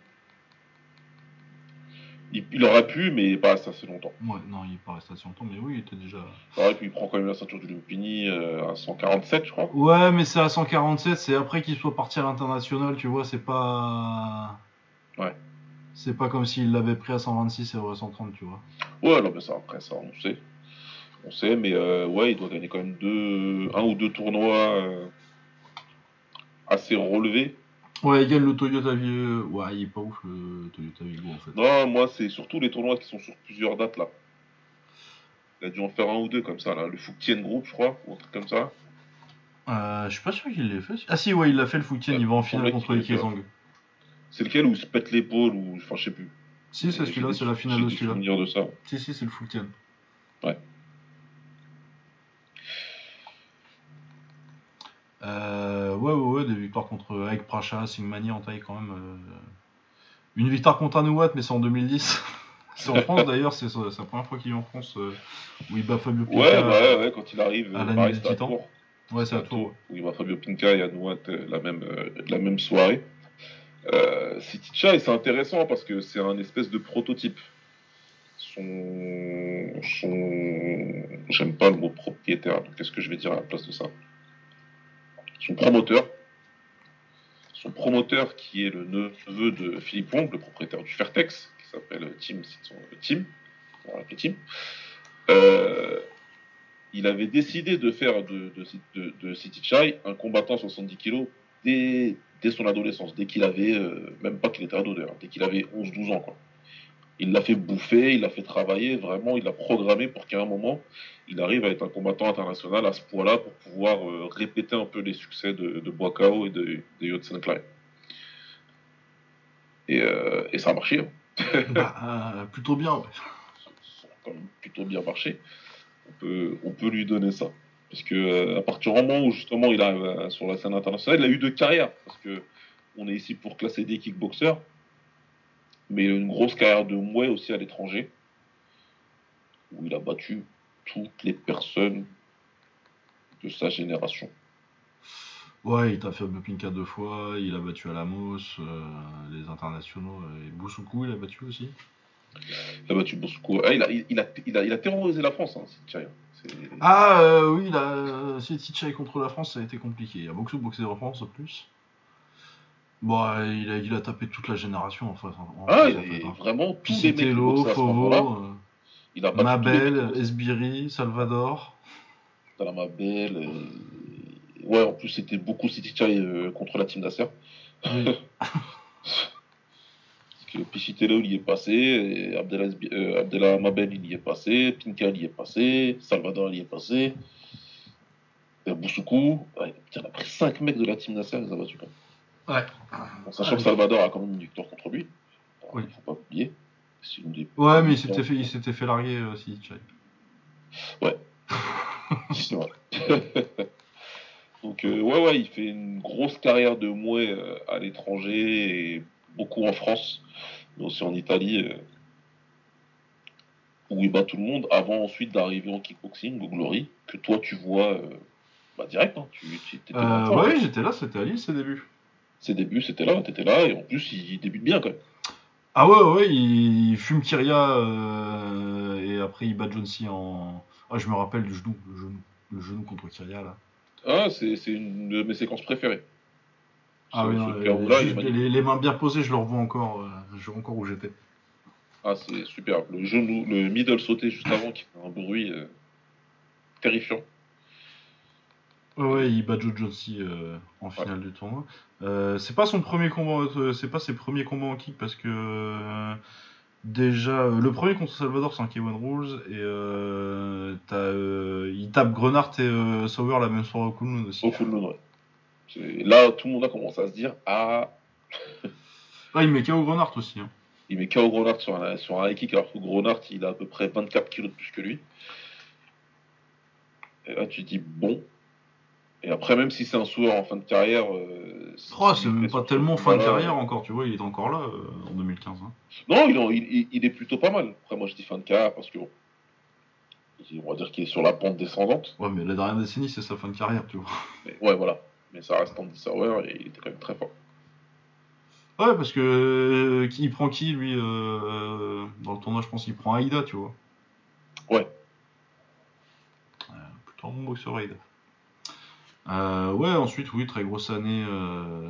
Il, il aurait pu, mais pas assez assez longtemps. Ouais, non, il est pas resté assez longtemps, mais oui, il était déjà. C'est vrai qu'il prend quand même la ceinture du Lumpini euh, à 147, je crois. Ouais, mais c'est à 147, c'est après qu'il soit parti à l'international, tu vois, c'est pas. Ouais. C'est pas comme s'il l'avait pris à 126 et à 130, tu vois. Ouais, non, mais ça, après, ça, on sait. On sait, mais euh, ouais, il doit gagner quand même deux, un ou deux tournois euh, assez relevés. Ouais, il gagne le Toyota Vigo. Ouais, il est pas ouf le Toyota Vigo en fait. Non, moi, c'est surtout les tournois qui sont sur plusieurs dates, là. Il a dû en faire un ou deux comme ça, là. Le Fuktien Group, je crois, ou un truc comme ça. Euh, je suis pas sûr qu'il l'ait fait. Ah si, ouais, il l'a fait le Foutien, il va en finale contre Ike Zhang. C'est lequel où il se pète l'épaule, ou. Enfin, je sais plus. Si, c'est celui-là, c'est la finale de celui-là. souvenirs de ça. Si, si, c'est le Foutien. Ouais. Euh, ouais, ouais, ouais, des victoires contre Aik Pracha, Singmani en taille quand même. euh. Une victoire contre Anouat, mais c'est en 2010. c'est en France d'ailleurs, c'est sa sa première fois qu'il est en France euh, où il bat Fabio Pinca. Ouais, bah ouais, ouais, quand il arrive, à la du Titan. Ouais, c'est à Tours. Où il va Fabio Pinca et Anouat la même, la même soirée. Euh, City Chai, c'est intéressant parce que c'est un espèce de prototype. Son. son... J'aime pas le mot propriétaire, donc qu'est-ce que je vais dire à la place de ça? Son promoteur. Son promoteur qui est le neveu de Philippe Wong, le propriétaire du Fairtex, qui s'appelle Tim, c'est son Tim. On va Tim. Euh, il avait décidé de faire de City Chai un combattant 70 kg dès, dès son adolescence, dès qu'il avait, euh, même pas qu'il était ado d'ailleurs, dès qu'il avait 11-12 ans. Quoi. Il l'a fait bouffer, il l'a fait travailler, vraiment, il l'a programmé pour qu'à un moment, il arrive à être un combattant international à ce point-là pour pouvoir euh, répéter un peu les succès de, de Boakao et de, de Yotsen Klein. Et, euh, et ça a marché. hein. Bah, euh, plutôt bien, ouais. ça a quand même plutôt bien marché. On peut, on peut lui donner ça. Parce que à partir du moment où justement il arrive sur la scène internationale, il a eu deux carrières. Parce que on est ici pour classer des kickboxers. Mais une grosse carrière de mouet aussi à l'étranger, où il a battu toutes les personnes de sa génération. Ouais, il t'a fait Bupinka deux fois, il a battu Alamos, euh, les internationaux, et Boussoukou, il a battu aussi. Il a battu Boussoukou. Ah, il, a, il, a, il, a, il a terrorisé la France, hein, Ah euh, oui, la contre la France, ça a été compliqué. Il y a beaucoup boxé en France en plus. Bon, euh, il a, il a tapé toute la génération en fait. en- Ah, fait, il en fait, est hein. vraiment tous les mecs qui Pisitello, boxaient à ce moment-là. Fovo, Il a battu tous les mecs Mabel, qui Esbiri, Salvador. la Mabel. euh, Ouais, en plus, c'était beaucoup Sitchai euh, contre la team Nasser. Oui. Parce que Pichitello, il y est passé, Abdallah, Esbi- euh, Mabel, il y est passé, Pinka, il y est passé, Salvador, il y est passé, et Boussoukou. Ouais, putain, il a pris 5 mecs de la team Nasser, il les a battus quand même. Ouais. En sachant que Salvador a quand même une victoire contre lui. Alors, Oui. Il faut pas oublier. Une des- Ouais, mais il s'était fait, il s'était fait larguer euh, Tichai. C'est vrai. Donc, euh, ouais, ouais, il fait une grosse carrière de mouet euh, à l'étranger et beaucoup en France, mais aussi en Italie, euh, où il bat tout le monde avant ensuite d'arriver en kickboxing, au Glory, que toi tu vois bah, direct. Hein, tu, tu étais ouais, j'étais là, c'était à Lille ses débuts. Ses débuts, c'était là, t'étais là, et en plus, il débute bien quand même. Ah ouais, ouais, il, fume Kyria euh, et après il bat John C en. Ah, je me rappelle du genou, le genou, le genou contre Kyria là. Ah, c'est une de mes séquences préférées. Ah oui, les, les mains bien posées, je le revois encore, euh, je vois encore où j'étais. Ah, c'est super. Le genou, le middle sauté juste avant qui fait un bruit euh, terrifiant. Ouais, il bat Joe John C euh, en finale du tournoi. Euh, c'est pas son premier combat, euh, c'est pas ses premiers combats en kick parce que déjà le premier contre Salvador c'est un K1 Rules et il tape Grenard et Sauer la même soirée au Kunlun aussi. Au moon, ouais. Là, tout le monde a commencé à se dire Ah, Ah, il met KO Grenard aussi. Hein. il met KO Gronart sur un, sur un kick, alors que Gronart, il a à peu près 24 kilos de plus que lui. Et là, tu te dis Bon. Et après, même si c'est un souhait en fin de carrière. euh, Oh, c'est même pas tellement fin de carrière encore, tu vois, il est encore là euh, en 2015. hein. Non, il, en- il- il- il est plutôt pas mal. Après, moi, je dis fin de carrière parce que. on va dire qu'il est sur la pente descendante. Ouais, mais la dernière décennie, c'est sa fin de carrière, tu vois. Mais ouais, voilà. Mais ça reste Andy Sauer et il était quand même très fort. Ouais, parce que euh, qui il prend qui lui dans le tournoi Je pense qu'il prend Aïda, tu vois. Ouais. Plutôt un bon boxeur Aïda. Euh, ouais, ensuite, oui, très grosse année euh,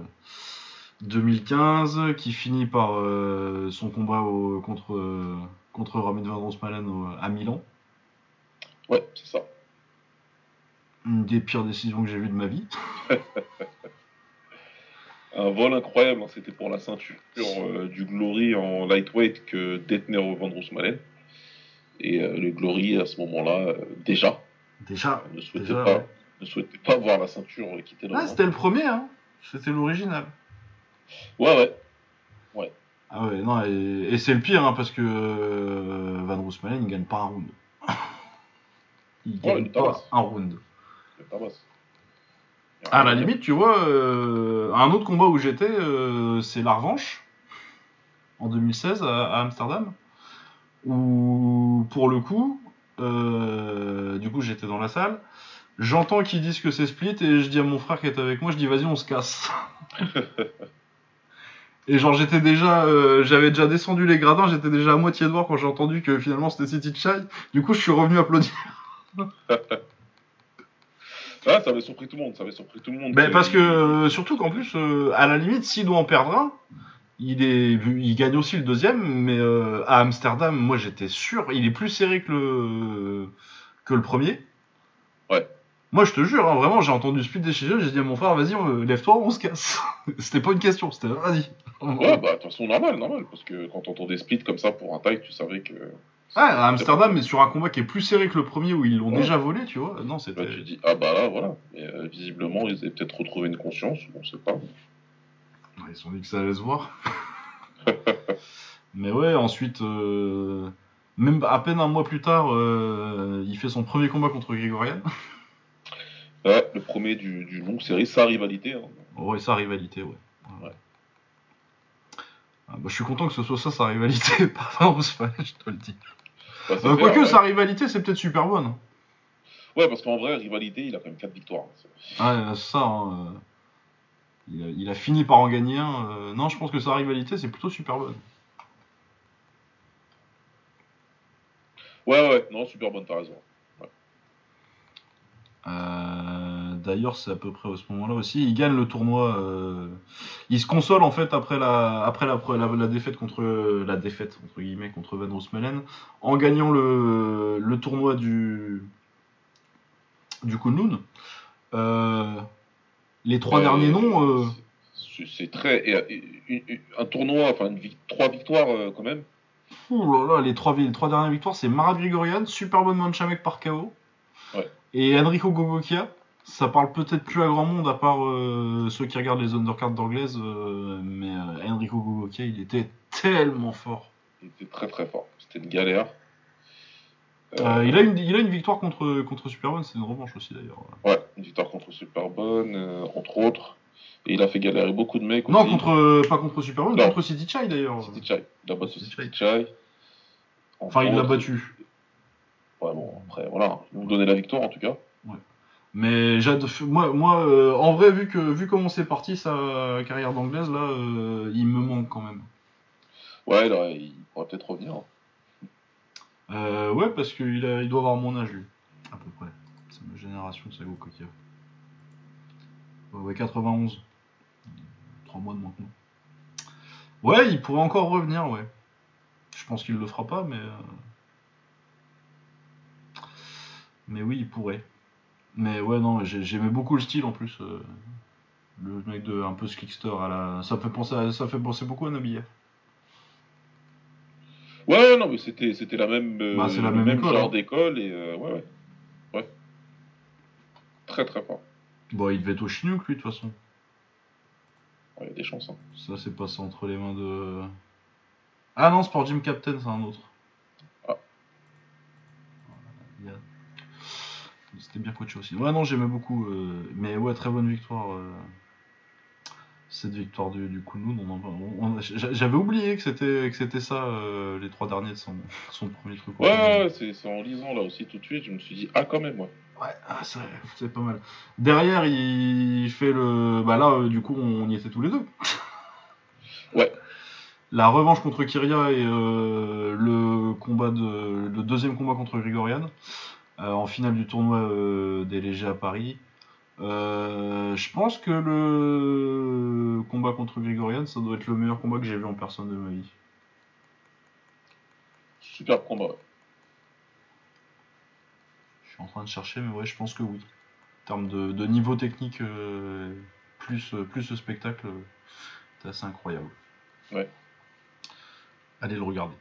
2015 qui finit par euh, son combat au- contre euh, contre Van Roosmalen au- à Milan. Ouais, c'est ça. Une des pires décisions que j'ai vues de ma vie. Un vol incroyable, hein, c'était pour la ceinture euh, du Glory en lightweight que détenait Van Roosmalen. Et euh, le Glory, à ce moment-là, euh, déjà, Déjà. ne souhaitait, Déjà, pas, ouais. Ne souhaitait pas voir la ceinture euh, quitter le Ah, c'était le premier, hein. C'était l'original. Ouais, ouais. Ah ouais, non, et, et c'est le pire, hein, parce que euh, Van Roosmalen, il gagne pas un round. il Ouais, gagne il pas un round. Basse. À la limite, tu vois, euh, un autre combat où j'étais, euh, c'est la revanche, en 2016, à, à Amsterdam, où, pour le coup, euh, du coup, j'étais dans la salle, j'entends qu'ils disent que c'est split, et je dis à mon frère qui est avec moi, je dis, vas-y, on se casse. Et genre j'étais déjà, euh, j'avais déjà descendu les gradins, j'étais déjà à moitié dehors quand j'ai entendu que finalement c'était City Chai. Du coup je suis revenu applaudir. Ah, ça avait surpris tout le monde, ça avait surpris tout le monde. Ben, parce que euh, surtout qu'en plus, euh, à la limite, s'il doit en perdre un, il est, il gagne aussi le deuxième, mais à Amsterdam, moi j'étais sûr, il est plus serré que le que le premier. Moi je te jure, hein, vraiment, j'ai entendu split decision, j'ai dit à mon frère, vas-y, lève-toi, on se casse. c'était pas une question, c'était vas-y. Ouais, bah, de toute façon, normal, normal. Parce que quand on entendait split comme ça pour un taille, tu savais que. Ouais, à Amsterdam, mais sur un combat qui est plus serré que le premier où ils l'ont Ouais. déjà volé, tu vois. Non, Là, c'était. tu dis, ah bah là, voilà. Mais euh, visiblement, ils avaient peut-être retrouvé une conscience, on sait pas. Ils se sont dit que ça allait se voir. Mais ouais, ensuite, euh, même à peine un mois plus tard, euh, il fait son premier combat contre Grégorian. Ouais, le premier du, du longue série, sa rivalité. hein. Ouais, sa rivalité, ouais. Ouais. Ah, bah, je suis content que ce soit ça sa rivalité, pas Fire, je te le dis. Bah, Euh, Quoique ouais. sa rivalité, c'est peut-être super bonne. Ouais, parce qu'en vrai, rivalité, il a quand même 4 victoires. Ouais, c'est ça. hein, euh, Il, a, il a fini par en gagner un. euh, Non, je pense que sa rivalité, c'est plutôt super bonne. Ouais, ouais, non, super bonne, t'as raison. Euh, D'ailleurs, c'est à peu près à ce moment-là aussi. Il gagne le tournoi. euh, Il se console en fait après la, après la, la, la défaite contre la défaite entre guillemets contre Van Roosmalen en gagnant le, le tournoi du du Kunlun. Euh, les trois derniers noms. c'est- très. un tournoi, enfin, une trois victoires quand même. Ouh là là, les trois, les trois dernières victoires, c'est Marat Grigorian, Superbon Manchamek par KO Ouais. Et Enrico Gogokia. Ça parle peut-être plus à grand monde à part euh, ceux qui regardent les undercards d'anglaise, euh, mais euh, Enrico Gogokia, il était tellement fort. Il était très très fort. C'était une galère. Euh, il, a une, il a une victoire contre, contre Superbon, c'est une revanche aussi d'ailleurs. Ouais, une victoire contre Superbonne, entre autres. Et il a fait galérer beaucoup de mecs. Non, aussi. contre, pas contre Superbon, Non. contre City Chai d'ailleurs. City Chai. Il a battu City Chai. Enfin, il l'a battu. Ouais, bon, après, voilà. Il nous donnait la victoire en tout cas. Mais j'ad- moi, moi euh, en vrai, vu, que, vu comment c'est parti sa carrière d'anglaise, là, euh, il me manque quand même. Ouais, là, il pourrait peut-être revenir. Euh, ouais, parce qu'il a- il doit avoir mon âge, lui. À peu près. C'est ma génération, c'est Gokokia. Ouais, ouais, 91. 3 mois de moins que moi. Ouais, il pourrait encore revenir, ouais. Je pense qu'il le fera pas, mais. euh, Mais oui, il pourrait. Mais ouais, non, j'ai- j'aimais beaucoup le style en plus. euh, Le mec de un peu slickster à la. Ça fait penser, à- ça fait penser beaucoup à Nabillet. Ouais, non, mais c'était, c'était la même, euh, Bah, c'est la le même école, genre hein. d'école et euh, ouais, ouais, ouais. Très très fort. Bon, il devait être au Chinook, lui, de toute façon. Ouais, il y a des chances. hein. Ça, c'est passé entre les mains de. Ah non, Sport Gym Captain, c'est un autre. Ah. Il y a- C'était bien coaché aussi. Ouais, non, j'aimais beaucoup. euh, Mais ouais, très bonne victoire. euh, Cette victoire du, du Kunlun, on en- on- on- j'a- J'avais oublié que c'était que c'était ça, euh, les trois derniers de son, son premier truc. Ouais, ouais, c'est, en lisant là aussi tout de suite, je me suis dit, ah, quand même, ouais. Ouais, ah, c'est pas mal. Derrière, il fait le. Bah là, du coup, on y était tous les deux. Ouais. La revanche contre Kyria et euh, le combat de le deuxième combat contre Grigorian en finale du tournoi euh, des légers à Paris. Euh, je pense que le combat contre Grigorian, ça doit être le meilleur combat que j'ai vu en personne de ma vie. Super combat. Je suis en train de chercher, mais ouais, je pense que oui. En termes de, de niveau technique, euh, plus, euh, plus le spectacle, euh, c'est assez incroyable. Ouais. Allez le regarder.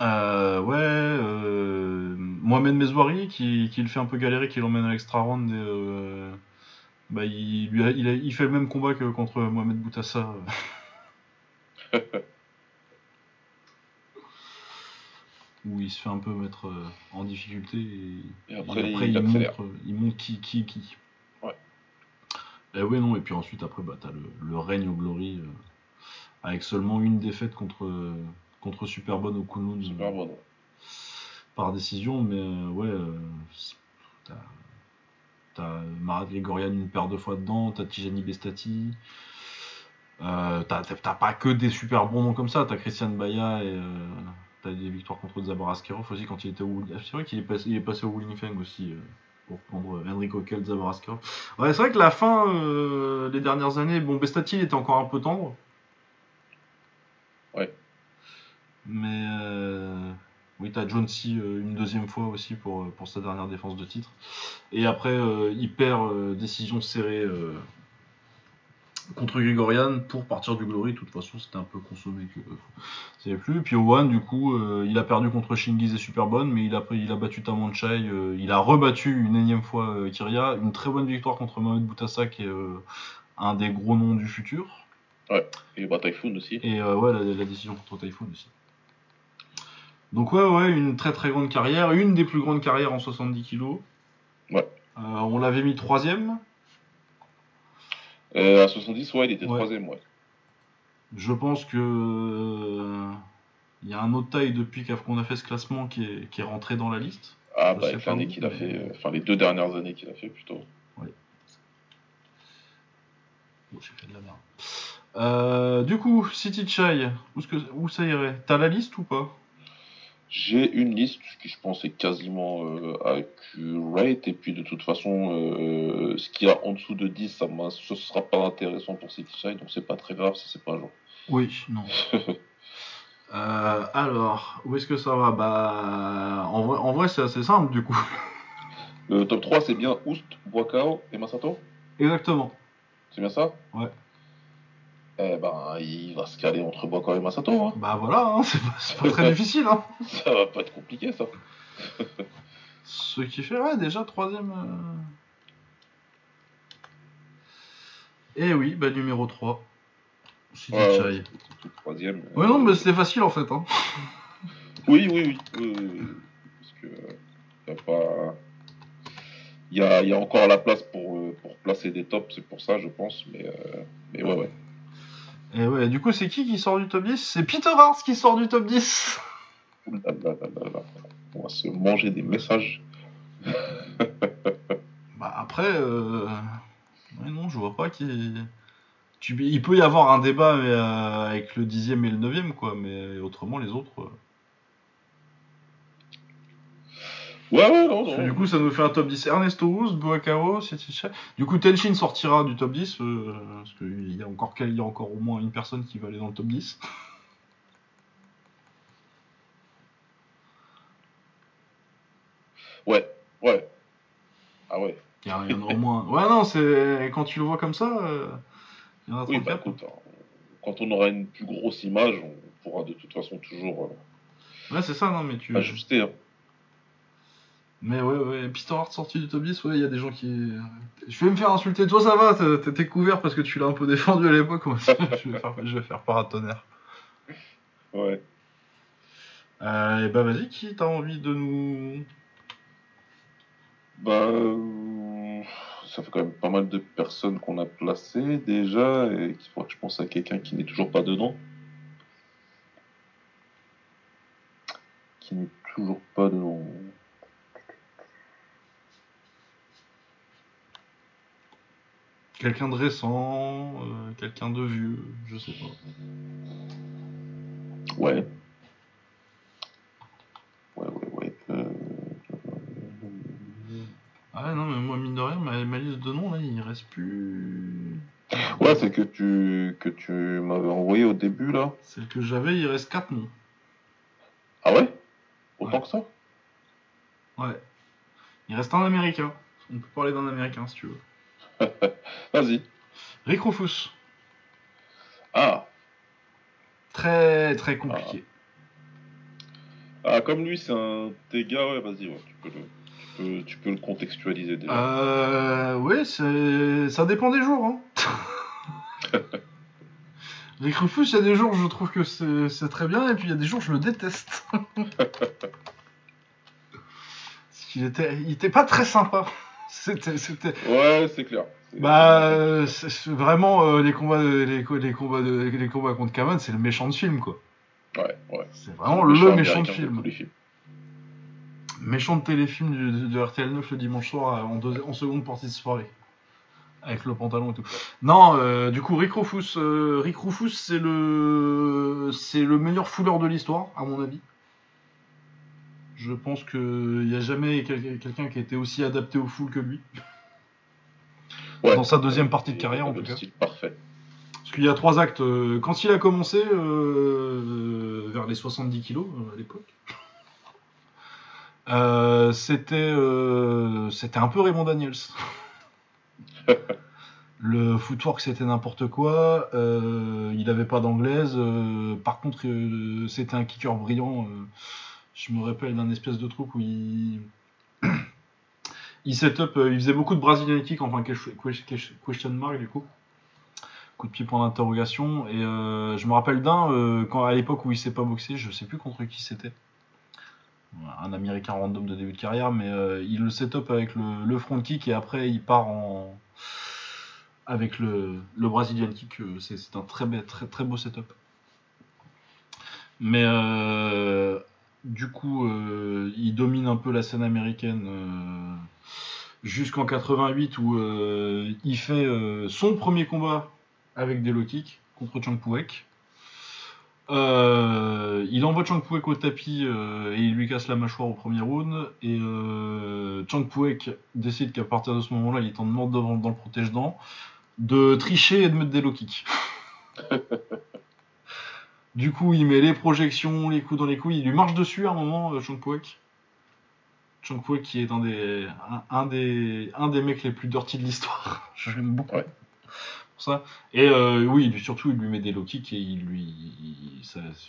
Euh, ouais, euh, Mohamed Mezouari qui, qui le fait un peu galérer, qui l'emmène à l'extra round. Et, euh, bah, il, lui a- il, a- il fait le même combat que contre Mohamed Boutassa. où il se fait un peu mettre euh, en difficulté et, Et après, et il il, montre, il montre qui qui. Ouais. Et ouais non et puis ensuite après bah t'as le, le règne au glory avec seulement une défaite contre contre Superbonne au Kunlun Super bon. ouais. par décision mais euh, ouais euh, t'as t'as Marat Grigorian une paire de fois dedans t'as Tijani Bestati euh, t'as pas que des super bons noms comme ça t'as Christian Baya et euh, t'as des victoires contre Zabar Askarov aussi quand il était au c'est vrai qu'il est passé, il est passé au Winning Fang aussi euh, pour prendre euh, Enrico Kell, Zabar Askarov ouais c'est vrai que la fin euh, les dernières années bon Bestati il était encore un peu tendre Ouais. Mais euh, oui, t'as John C euh, une deuxième fois aussi pour, euh, pour sa dernière défense de titre. Et après, il perd euh, décision serrée contre Grigorian pour partir du Glory. De toute façon, c'était un peu consommé que euh, ça y est plus. Puis Owen, du coup, euh, il a perdu contre Shingiz et Superbonne, mais il a, il a battu Tamanchai. euh, il a rebattu une énième fois euh, Kyria. Une très bonne victoire contre Mohamed Boutassa, qui est un des gros noms du futur. Et bah, Typhoon aussi. Et ouais, la, la décision contre Typhoon aussi. Donc ouais, ouais, une très très grande carrière, une des plus grandes carrières en 70 kilos. Ouais. Euh, on l'avait mis troisième. Euh, à 70, ouais, il était troisième, ouais. Je pense que euh, il y a un autre taille depuis qu'on a fait ce classement qui est, qui est rentré dans la liste. Ah, Je bah, avec l'année qu'il a fait, enfin les deux dernières années qu'il a fait plutôt. Oh, j'ai fait de la merde. Euh, du coup, City Chai, où, est-ce que- où ça irait? T'as la liste ou pas? J'ai une liste qui je pense est quasiment euh, accurate et puis de toute façon euh, ce qu'il y a en dessous de 10 ça ce sera pas intéressant pour City Side donc c'est pas très grave si c'est pas un jour. Oui, non. Euh, alors, où est-ce que ça va? Bah, en vrai, en vrai c'est assez simple du coup. Le top 3 c'est bien Oust, Boakao et Masato Exactement. C'est bien ça? Ouais. Eh ben il va se caler entre Boakao et Masato hein. Bah voilà, hein, c'est pas, très difficile. Hein. Ça va pas être compliqué ça. Ce qui fait, ouais, déjà troisième. euh. Et oui, bah numéro 3. City Ouais, Chai. troisième. Ouais, non, mais c'était facile en fait. Hein. Oui, oui, oui. Parce que euh, y a pas. Il y a, il y a encore la place pour, euh, pour placer des tops, c'est pour ça, je pense. Mais, euh, mais ouais, ouais. Et ouais, du coup, c'est qui qui sort du top 10 C'est Peter Hart qui sort du top 10 Ouh là là là là là. On va se manger des messages. Bah après, euh... ouais, non, je vois pas qui. Tu... Il peut y avoir un débat mais, euh, avec le dixième et le neuvième, quoi, mais autrement les autres. euh. Ouais, ouais, non, non. du coup, ça nous fait un top 10. Ernesto Hoos, Boakao, Seticha. Du coup, Tenshin sortira du top 10, euh, parce qu'il y, a encore il y a encore au moins une personne qui va aller dans le top 10. Ouais, ouais. Ah ouais. Il y, en a- au moins. Ouais, non, c'est quand tu le vois comme ça, euh, il y en a Oui, bah 34. écoute, hein, quand on aura une plus grosse image, on pourra de toute façon toujours Ouais, c'est ça, non, mais tu. euh, ajuster. hein. Mais ouais, ouais, Peter Hart sorti du top 10, ouais, il y a des gens qui. Je vais me faire insulter. Toi, ça va, t'es- t'étais couvert parce que tu l'as un peu défendu à l'époque. moi, je, vais faire, je vais faire paratonnerre. Ouais. Euh, et bah, vas-y, qui t'as envie de nous? Bah, euh, ça fait quand même pas mal de personnes qu'on a placées déjà, et qu'il faudra que je pense à quelqu'un qui n'est toujours pas dedans. Qui n'est toujours pas dedans. Quelqu'un de récent, euh, quelqu'un de vieux, je sais pas. Ouais. Ouais, ouais, ouais. euh, Ah non, mais moi, mine de rien, ma, ma liste de noms, là, il reste plus. Ouais, c'est que tu, que tu m'avais envoyé au début là. Celle que j'avais, il reste 4 noms. Ah ouais? Autant Ouais. que ça? Ouais. Il reste un américain. On peut parler d'un américain si tu veux. Vas-y. Rick Rufus. Ah. Très, très compliqué. Ah, comme lui, c'est un tes gars, ouais, vas-y, ouais, tu peux le, tu peux, tu peux le contextualiser déjà. Euh. C'est. Ça dépend des jours, hein. Rick Rufus, il y a des jours, je trouve que c'est c'est très bien, et puis il y a des jours, je le déteste. Parce qu'il était, il était pas très sympa. C'était, c'était. Ouais, c'est clair. Bah, euh, c'est- vraiment euh, les combats, de- les, co- les combats, de- les combats contre Kaman, c'est le méchant de film, quoi. Ouais, ouais. C'est vraiment Le le méchant de film. Méchant de téléfilm du- de, RTL 9 le dimanche soir euh, en, deux- en seconde partie de soirée. Avec le pantalon et tout. Non, euh, du coup, Rick Rufus, Rick Rufus c'est le, c'est le meilleur fouleur de l'histoire, à mon avis. Je pense qu'il n'y a jamais quel- quelqu'un qui a été aussi adapté au full que lui. Ouais. Dans sa deuxième partie de carrière, en tout cas. style parfait. Parce qu'il y a trois actes. euh, Quand il a commencé, euh, vers les 70 kilos euh, à l'époque, euh, c'était euh, c'était un peu Raymond Daniels. Le footwork c'était n'importe quoi. euh, il avait pas d'anglaise. euh, par contre, euh, c'était un kicker brillant. Je me rappelle d'un espèce de truc où il il set up, euh, il faisait beaucoup de Brazilian kick, enfin question mark du coup coup de pied point d'interrogation. Et euh, je me rappelle d'un, euh, quand à l'époque où il s'est pas boxé, je sais plus contre qui c'était. Un américain random de début de carrière, mais euh, il le set up avec le, front kick et après il part en. avec le, le Brazilian Kick, c'est un très, très, très beau setup. Mais du coup, euh, il domine un peu la scène américaine euh, jusqu'en 88 où euh, il fait son premier combat avec des low kicks contre Chang. Euh, il envoie Chang Puek au tapis et il lui casse la mâchoire au premier round. Et Chang Puek décide qu'à partir de ce moment-là, il est en devant dans le protège-dents, de tricher et de mettre des low kicks. du coup, il met les projections, les coups dans les couilles. Il lui marche dessus à un moment, euh, Chang Puek. Chang Puek qui est un des, un, un des, un des mecs les plus dirty de l'histoire. J'aime beaucoup. Ouais. Pour ça. Et euh, oui, surtout, il lui met des low kicks et il lui.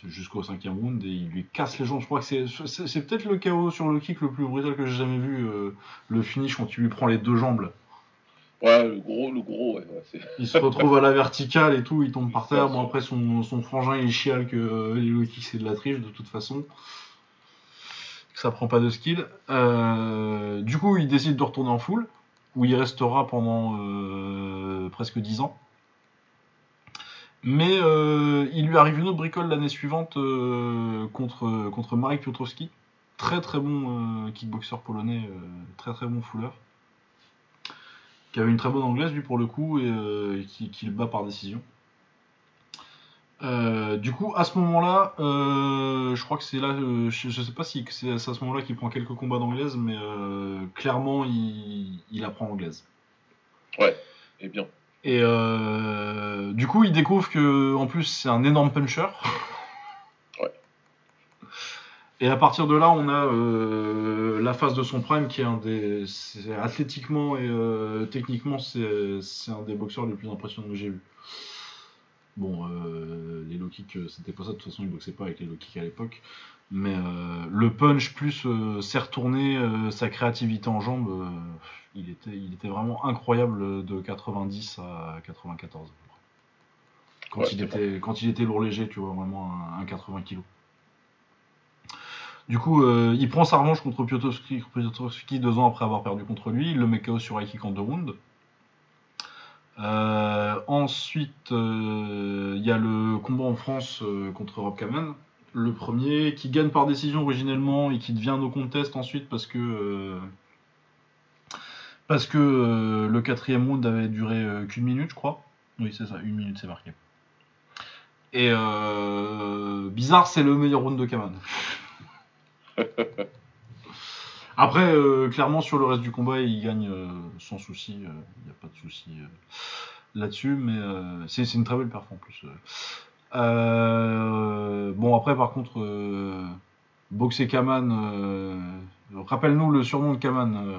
jusqu'au cinquième round et il lui casse les jambes. Je crois que c'est, c'est, c'est peut-être le KO sur le kick le plus brutal que j'ai jamais vu. euh, le finish quand il lui prend les deux jambes. Ouais, le gros, le gros, ouais. ouais, c'est- Il se retrouve à la verticale et tout, il tombe par terre. Bon, après, son, son frangin, il chiale que euh, les c'est de la triche de toute façon. Ça prend pas de skill. Euh, du coup, il décide de retourner en full, où il restera pendant euh, presque 10 ans. Mais euh, il lui arrive une autre bricole l'année suivante contre, contre Marek Piotrowski. Très très bon kickboxer polonais, très très bon fouleur. Qui avait une très bonne anglaise lui pour le coup et euh, qui, qui le bat par décision. Euh, du coup, à ce moment-là, euh, je crois que c'est là, je, je sais pas si c'est à ce moment-là qu'il prend quelques combats d'anglaise, mais clairement il, il apprend anglaise. Et bien. Et du coup, il découvre que en plus c'est un énorme puncher. Et à partir de là, on a euh, la phase de son prime qui est un des, athlétiquement et euh, techniquement, c'est un des boxeurs les plus impressionnants que j'ai vu. Bon, euh, les low kicks, c'était pas ça. De toute façon, il boxait pas avec les low kicks à l'époque. Mais le punch plus s'est retourné, sa créativité en jambes, il était, il était vraiment incroyable de 90 à 94. à peu près. Quand, Ouais, il c'est était, quand il était lourd léger, tu vois, vraiment un, un 80 kg. Du coup, euh, il prend sa revanche contre Piotrowski, deux ans après avoir perdu contre lui. Il le met KO sur kick en deux rounds. Euh, ensuite, euh, il y a le combat en France contre Rob Kaman. Le premier qui gagne par décision originellement et qui devient no contest ensuite parce que parce que le quatrième round avait duré qu'une minute, je crois. Oui, c'est ça, une minute, c'est marqué. Et bizarre, c'est le meilleur round de Kaman. Après, euh, clairement, sur le reste du combat, il gagne euh, sans souci. Il n'y a pas de souci euh, là-dessus, mais euh, c'est une très belle perf en plus. euh. Euh, bon, après, par contre, euh, boxer Kaman. euh, Rappelle-nous le surnom de Kaman. euh.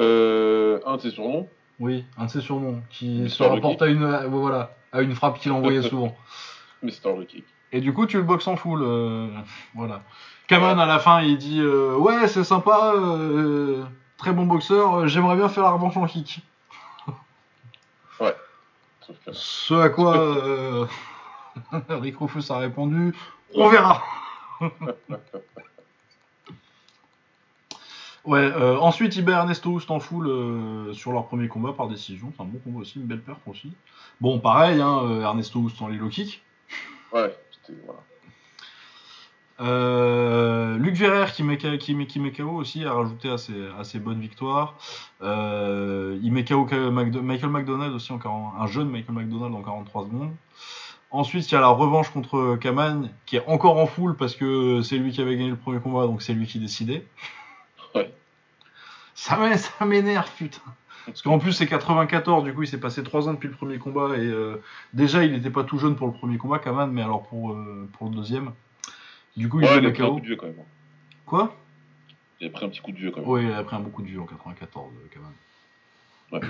Euh, un de ses surnoms Oui, un de ses surnoms qui se rapporte à une, euh, voilà, à une frappe qu'il envoyait souvent. Mr. Le Kick. Et du coup, tu le boxes en full. euh, voilà. Kaman, à la fin, il dit euh, Ouais, c'est sympa, euh, très bon boxeur, j'aimerais bien faire la revanche en kick. Que- Ce à quoi euh, Rick Rufus a répondu On verra Ouais, ensuite, il bat Ernesto Houst en full sur leur premier combat par décision. C'est un bon combat aussi, une belle perf aussi. Bon, pareil, hein, Ernesto Houst en low kick. Ouais. Voilà. Euh, Luc Verrer qui met, qui, met, qui met KO aussi a rajouté à ses, à ses bonnes victoires. Euh, il met KO Michael McDonald aussi, en 40 un jeune Michael McDonald en 43 secondes. Ensuite, il y a la revanche contre Kaman qui est encore en full parce que c'est lui qui avait gagné le premier combat, donc c'est lui qui décidait. Ouais. Ça m'énerve, putain. Parce qu'en plus, c'est 94, du coup, il s'est passé 3 ans depuis le premier combat et euh, déjà, il n'était pas tout jeune pour le premier combat, Kaman, mais alors pour, euh, pour le deuxième. Du coup, il Ouais, a pris un coup de vieux quand même. Quoi? Il a pris un petit coup de vieux quand même. Oui, il a pris un beaucoup de vieux en 94, euh, même. Ouais.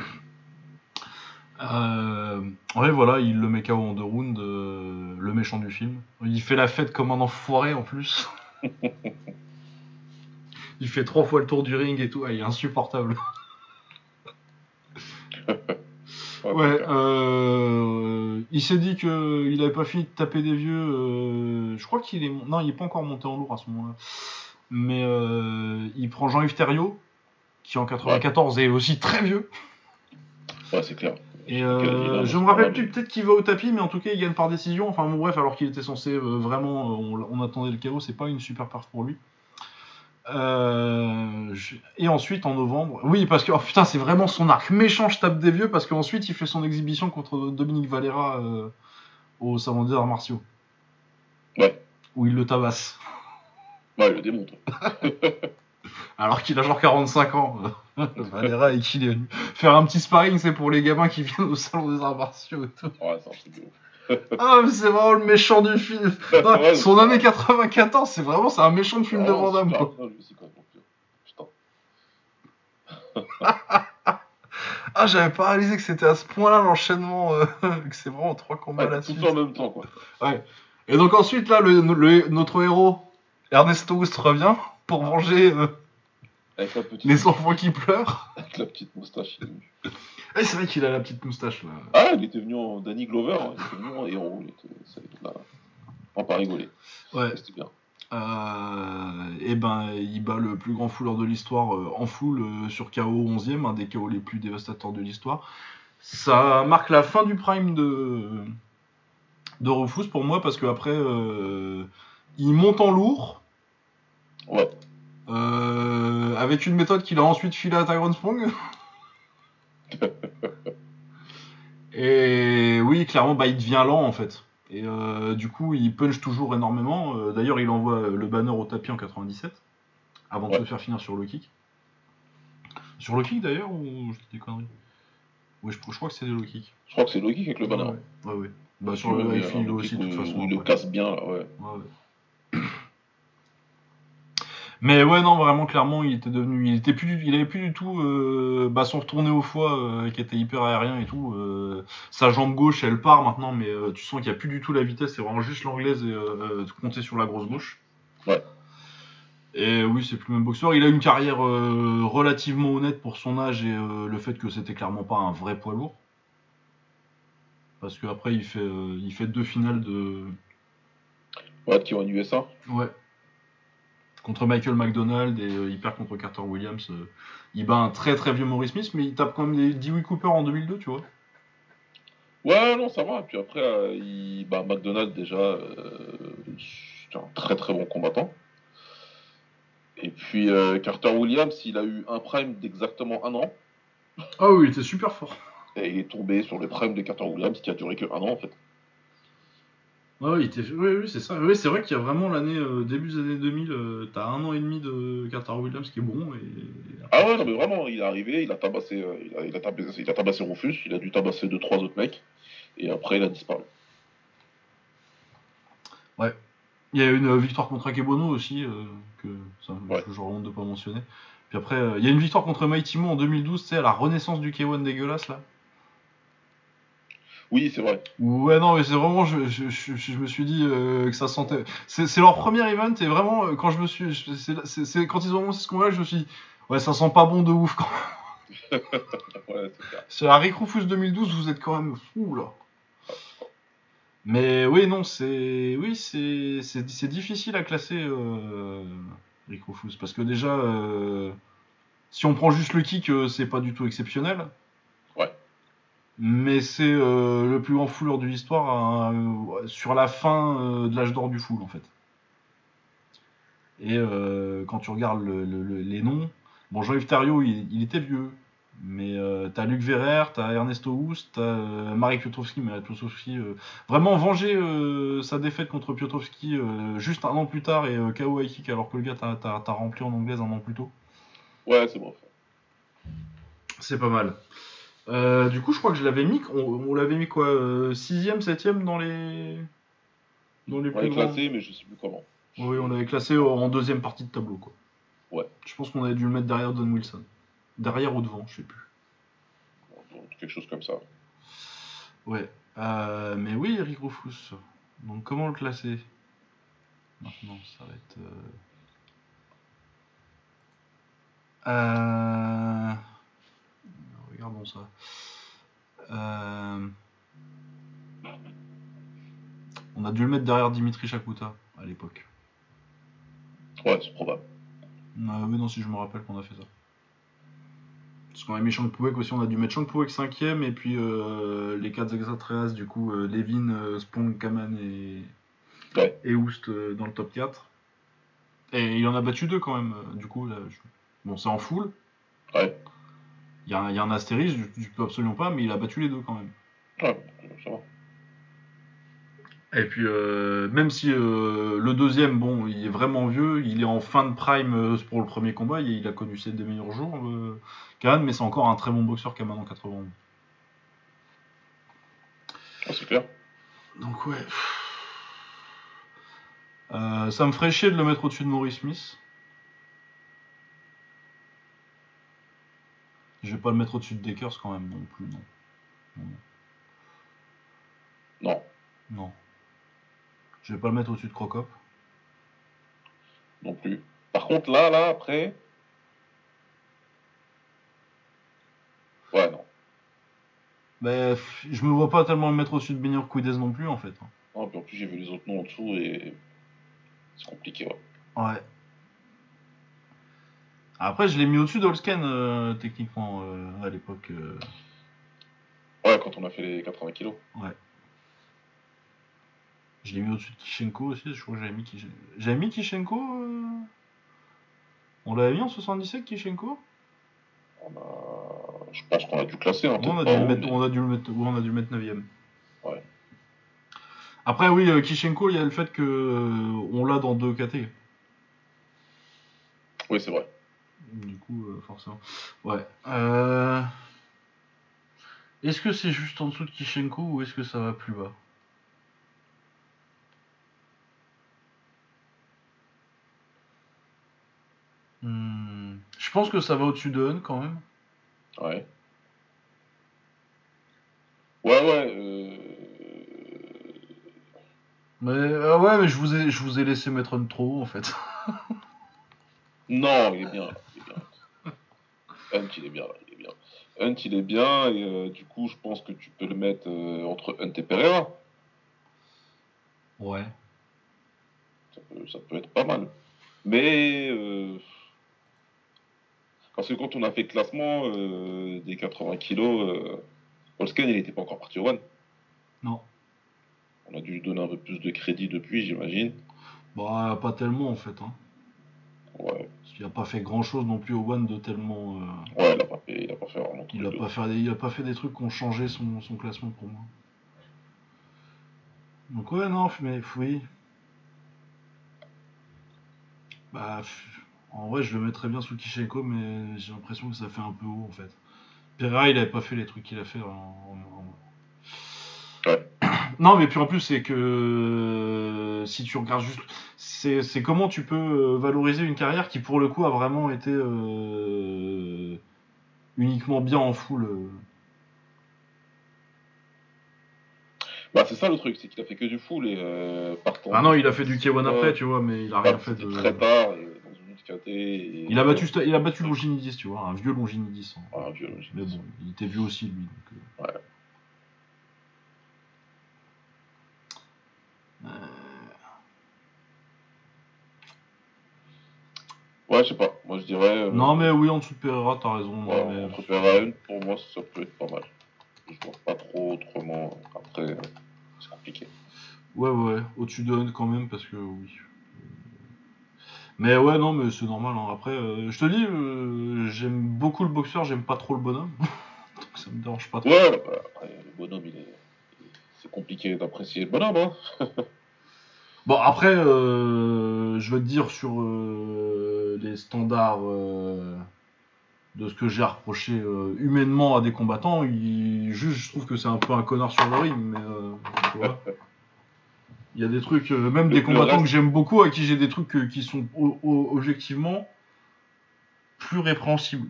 Euh, ouais, voilà, il le met KO en deux rounds, euh, le méchant du film. Il fait la fête comme un enfoiré en plus. il fait trois fois le tour du ring et tout, ah, il est insupportable. Ouais, euh, il s'est dit que il avait pas fini de taper des vieux. euh, je crois qu'il est, non, il est pas encore monté en lourd à ce moment-là. Mais euh, il prend Jean-Yves Thériault, qui en 94 est aussi très vieux. Ouais, c'est clair. Et Quel je me rappelle plus, peut-être qu'il va au tapis, mais en tout cas, il gagne par décision. Enfin, bon, bref, alors qu'il était censé euh, vraiment. euh, on, on attendait le chaos, c'est pas une super perf pour lui. Euh, je- Et ensuite, en novembre. Oui, parce que. Oh putain, c'est vraiment son arc méchant, je tape des vieux, parce qu'ensuite, il fait son exhibition contre Dominique Valera euh, au Salon des Arts Martiaux. Ouais. Où il le tabasse. Ouais, il le démontre. Alors qu'il a genre 45 ans. Valera et qu'il est faire un petit sparring, c'est pour les gamins qui viennent au Salon des Arts Martiaux et tout. Ouais, c'est Ah, mais c'est vraiment le méchant du film. Ah, Ouais, son année 94, c'est vraiment c'est un méchant de film de Van Damme. quoi. Putain. Ah, j'avais pas réalisé que c'était à ce point-là l'enchaînement, euh, que c'est vraiment trois combats à la Ouais, tout fait en même temps, quoi. Et donc ensuite, là, le, le- notre héros, Ernesto Houst, revient pour venger euh, Avec la petite, les enfants qui pleurent. avec la petite moustache. il est venu. Et c'est vrai qu'il a la petite moustache, là. Ah, il était venu en Danny Glover, hein, il était venu en héros. Il était, ça, il a- on va pas rigoler. Ouais. C'était bien. Euh, et ben, il bat le plus grand fouleur de l'histoire euh, en full euh, sur KO 11ème, un des KO les plus dévastateurs de l'histoire. Ça marque la fin du prime de, de Rufus pour moi parce qu'après, euh, il monte en lourd. Ouais. Euh, avec une méthode qu'il a ensuite filée à Tyrone Sprong. Et oui, clairement, bah, il devient lent en fait. Et euh, du coup, il punch toujours énormément. Euh, D'ailleurs, il envoie le banner au tapis en 97, avant de se faire finir sur le kick. Sur le kick d'ailleurs, ou je dis des conneries? Oui, je, je crois que c'est le kick. Je crois que c'est logique avec le banner. Ouais, ouais. ouais. Bah, sur le il aussi, de kick toute façon. il le casse bien, là. Ouais, ouais. Mais ouais, non, vraiment, clairement, il était devenu. Il était plus, du- il avait plus du tout euh, bah, son retourné au foie euh, qui était hyper aérien et tout. euh, sa jambe gauche, elle part maintenant, mais tu sens qu'il n'y a plus du tout la vitesse, c'est vraiment juste l'anglaise et compter sur la grosse gauche. Ouais. Et oui, c'est plus le même boxeur. Il a une carrière relativement honnête pour son âge et le fait que c'était clairement pas un vrai poids lourd. Parce qu'après, il fait, il fait deux finales de, Ouais, qui en USA. Ouais. Contre Michael McDonald et euh, il perd contre Carter Williams. euh, il bat un très très vieux Maurice Smith, mais il tape quand même des Dewey Cooper en 2002, tu vois. Ouais, non, ça va. Et puis après, euh, il... bah, McDonald, déjà, euh, c'est un très très bon combattant. Et puis euh, Carter Williams, il a eu un prime d'exactement un an. Ah oui, il était super fort. Et il est tombé sur le prime de Carter Williams qui a duré que un an en fait. Ouais, il était... Oui, oui, c'est ça. Oui, c'est vrai qu'il y a vraiment l'année, euh, début des années 2000, euh, t'as un an et demi de Carter Williams qui est bon. Et... Ah ouais, non, mais vraiment, il est arrivé, il a tabassé, euh, il a, il a tabassé, il a tabassé Rufus, il a dû tabasser deux trois autres mecs. Et après, il a disparu. Il y a une euh, victoire contre Akebono aussi, que ça, Ouais. je honte de pas mentionner. Puis après, il y a une victoire contre Mighty Mo en 2012, tu sais, à la renaissance du K1 dégueulasse là. Oui, c'est vrai. Ouais, non, mais c'est vraiment, je, je, je, je me suis dit euh, que ça sentait. C'est leur premier event, et vraiment, euh, quand je me suis. c'est- quand ils ont annoncé ce combat, je me suis dit, ouais, ça sent pas bon de ouf quand même. Ouais, c'est la Rick Rufus 2012, vous êtes quand même fou là. Mais oui, non, c'est. Oui, c'est c'est difficile à classer euh, Rick Rufus, parce que déjà, euh, si on prend juste le kick, c'est pas du tout exceptionnel. Mais c'est euh, le plus grand fouleur de l'histoire euh, sur la fin euh, de l'âge d'or du full en fait. Et euh, quand tu regardes le- le- le- les noms, bon Jean-Yves Thériault il, il était vieux, mais euh, t'as Luc Verrer, t'as Ernesto Houst, t'as euh, Marek Piotrowski, mais Piotrowski euh, vraiment venger euh, sa défaite contre Piotrowski euh, juste un an plus tard et euh, KO high kick alors que le gars t'a rempli en anglaise un an plus tôt. Ouais, c'est bon. C'est pas mal. Euh, du coup, je crois que je l'avais mis. On, on l'avait mis quoi 6ème, 7ème dans les. Dans les On grands. classé, mais je sais plus comment. Oui, on l'avait classé en deuxième partie de tableau, quoi. Ouais. Je pense qu'on avait dû le mettre derrière Don Wilson. Derrière ou devant, je sais plus. Quelque chose comme ça. Ouais. Euh, mais oui, Eric Rufus. Donc, comment le classer? Maintenant, ça va être. Euh... euh, Ça. Euh, On a dû le mettre derrière Dimitri Chakuta à l'époque. Ouais, c'est probable. Euh, oui, non, si je me rappelle qu'on a fait ça. Parce qu'on a mis Shankpouek aussi, on a dû mettre Shankpouek 5ème, et puis euh, les 4 extraterrestres, du coup, euh, Levin, euh, Spong, Kaman et, Ouais. et Oust dans le top 4. Et il en a battu deux quand même, du coup. Là, je- Bon, c'est en full. Ouais. Il y, a un- il y a un astérisque, absolument pas, mais il a battu les deux quand même. Ouais, ça va. Et puis, euh, même si euh, le deuxième, bon, il est vraiment vieux, il est en fin de prime euh, pour le premier combat, il, il a connu ses des meilleurs jours, euh, Kaman, mais c'est encore un très bon boxeur, Kaman en 80. Ah, c'est clair. Donc, ouais. Euh, ça me ferait chier de le mettre au-dessus de Maurice Smith. Je vais pas le mettre au-dessus de Dekers quand même, non plus, non. Non. Non. Je vais pas le mettre au-dessus de Crocop. non plus. Par contre, là, là, après. Ouais, non. Mais pff, je me vois pas tellement le mettre au-dessus de Benir Koudez non plus, en fait. Non, puis en plus, j'ai vu les autres noms en dessous et. C'est compliqué, ouais. Ouais. Après, je l'ai mis au-dessus d'Olsken, euh, techniquement, euh, à l'époque. euh. Ouais, quand on a fait les 80 kilos. Je l'ai mis au-dessus de Kishenko aussi, je crois que j'avais mis Kishenko. J'avais mis Kishenko euh, On l'avait mis en 77, Kishenko On a... Je pense qu'on a dû classer, hein, Ouais, on, a peut-être dû pas le haut, mettre, mais- on a dû le mettre, ouais, on a dû le mettre 9ème. Ouais. Après, oui, euh, Kishenko, il y a le fait que euh, on l'a dans deux KT. Oui, c'est vrai. Du coup, euh, forcément. Ouais. Euh... Est-ce que c'est juste en dessous de Kishenko ou est-ce que ça va plus bas? Hmm, Je pense que ça va au-dessus de Hun quand même. Ouais. Ouais, ouais. Euh... Mais euh, ouais, mais je vous ai, je vous ai laissé mettre Hun trop haut en fait. Non. Il est bien. Hunt, il est bien. là, Il est bien. Hunt, il est bien. Et euh, du coup, je pense que tu peux le mettre euh, entre Hunt et Pereira. Ouais. Ça peut, ça peut être pas mal. Mais. euh, Parce que quand on a fait le classement des 80 kilos, Holsken, il n'était pas encore parti au One. Non. On a dû lui donner un peu plus de crédit depuis, j'imagine. Bah pas tellement en fait. Hein. Ouais, Parce qu'il a pas fait grand chose non plus au One de tellement. euh, ouais, il a pas fait, il a pas fait vraiment tout. Il a pas fait des, il a pas fait des trucs qui ont changé son, son classement pour moi. Donc ouais non mais oui. Bah en vrai je le mettrais bien sous Kishenko mais j'ai l'impression que ça fait un peu haut en fait. Pereira il avait pas fait les trucs qu'il a fait en, en- Ouais. Non mais puis en plus c'est que euh, si tu regardes juste c'est comment tu peux euh, valoriser une carrière qui pour le coup a vraiment été euh, uniquement bien en full. Bah, c'est ça le truc, c'est qu'il a fait que du full et euh, partant. Ah non, il a fait du K1 après, tu vois, mais il a rien fait de. très tard et dans une autre KT. et- Il a battu, il a battu Longinidis, tu vois, un vieux Longinidis. hein. Ah, Dieu, je- Mais bon, il était vieux aussi lui. Donc, euh. Ouais. Ouais, je sais pas. Moi, je dirais. euh, Non mais oui, en dessous de Pereira, t'as raison. ouais, mais- entre Pereira et Hunt, pour moi, ça peut être pas mal. Je vois pas trop autrement. Après, euh, c'est compliqué. Ouais, ouais, au-dessus de Hunt quand même, parce que oui. Mais ouais, non, mais c'est normal. hein. Après, euh, je te dis, euh, j'aime beaucoup le boxeur, j'aime pas trop le bonhomme. Donc ça me dérange pas trop. Ouais, bah, après, le bonhomme, il est. C'est compliqué d'apprécier le bonhomme, hein. Bon, après, euh, je veux te dire sur euh, les standards euh, de ce que j'ai reproché euh, humainement à des combattants, il, juste, je trouve que c'est un peu un connard sur le ring, mais euh, tu vois. Il y a des trucs, euh, même Le- des combattants reste- que j'aime beaucoup, à qui j'ai des trucs euh, qui sont o- o- objectivement plus répréhensibles.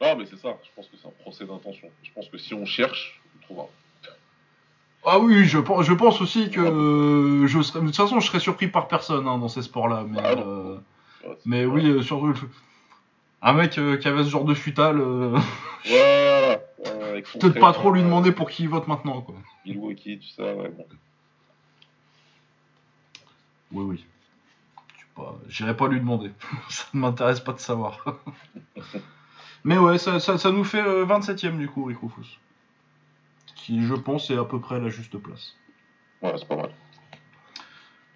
Non, mais c'est ça. Je pense que c'est un procès d'intention. Je pense que si on cherche, on trouvera. Ah oui, je pense, je pense aussi que euh, je serais, de toute façon, je serais surpris par personne hein, dans ces sports-là, mais. Euh, Ouais, oui, euh, surtout un mec qui avait ce genre de futal. Ouais, peut-être pas trop lui demander pour qui il vote maintenant, quoi. Milwaukee, tout ça, ouais, bon. Oui, oui. Je sais pas, J'irai pas lui demander. Ça ne m'intéresse pas de savoir. Mais ouais, ça, ça, ça nous fait euh, 27ème du coup, Rufus. Qui, je pense, est à peu près à la juste place. Ouais, c'est pas mal.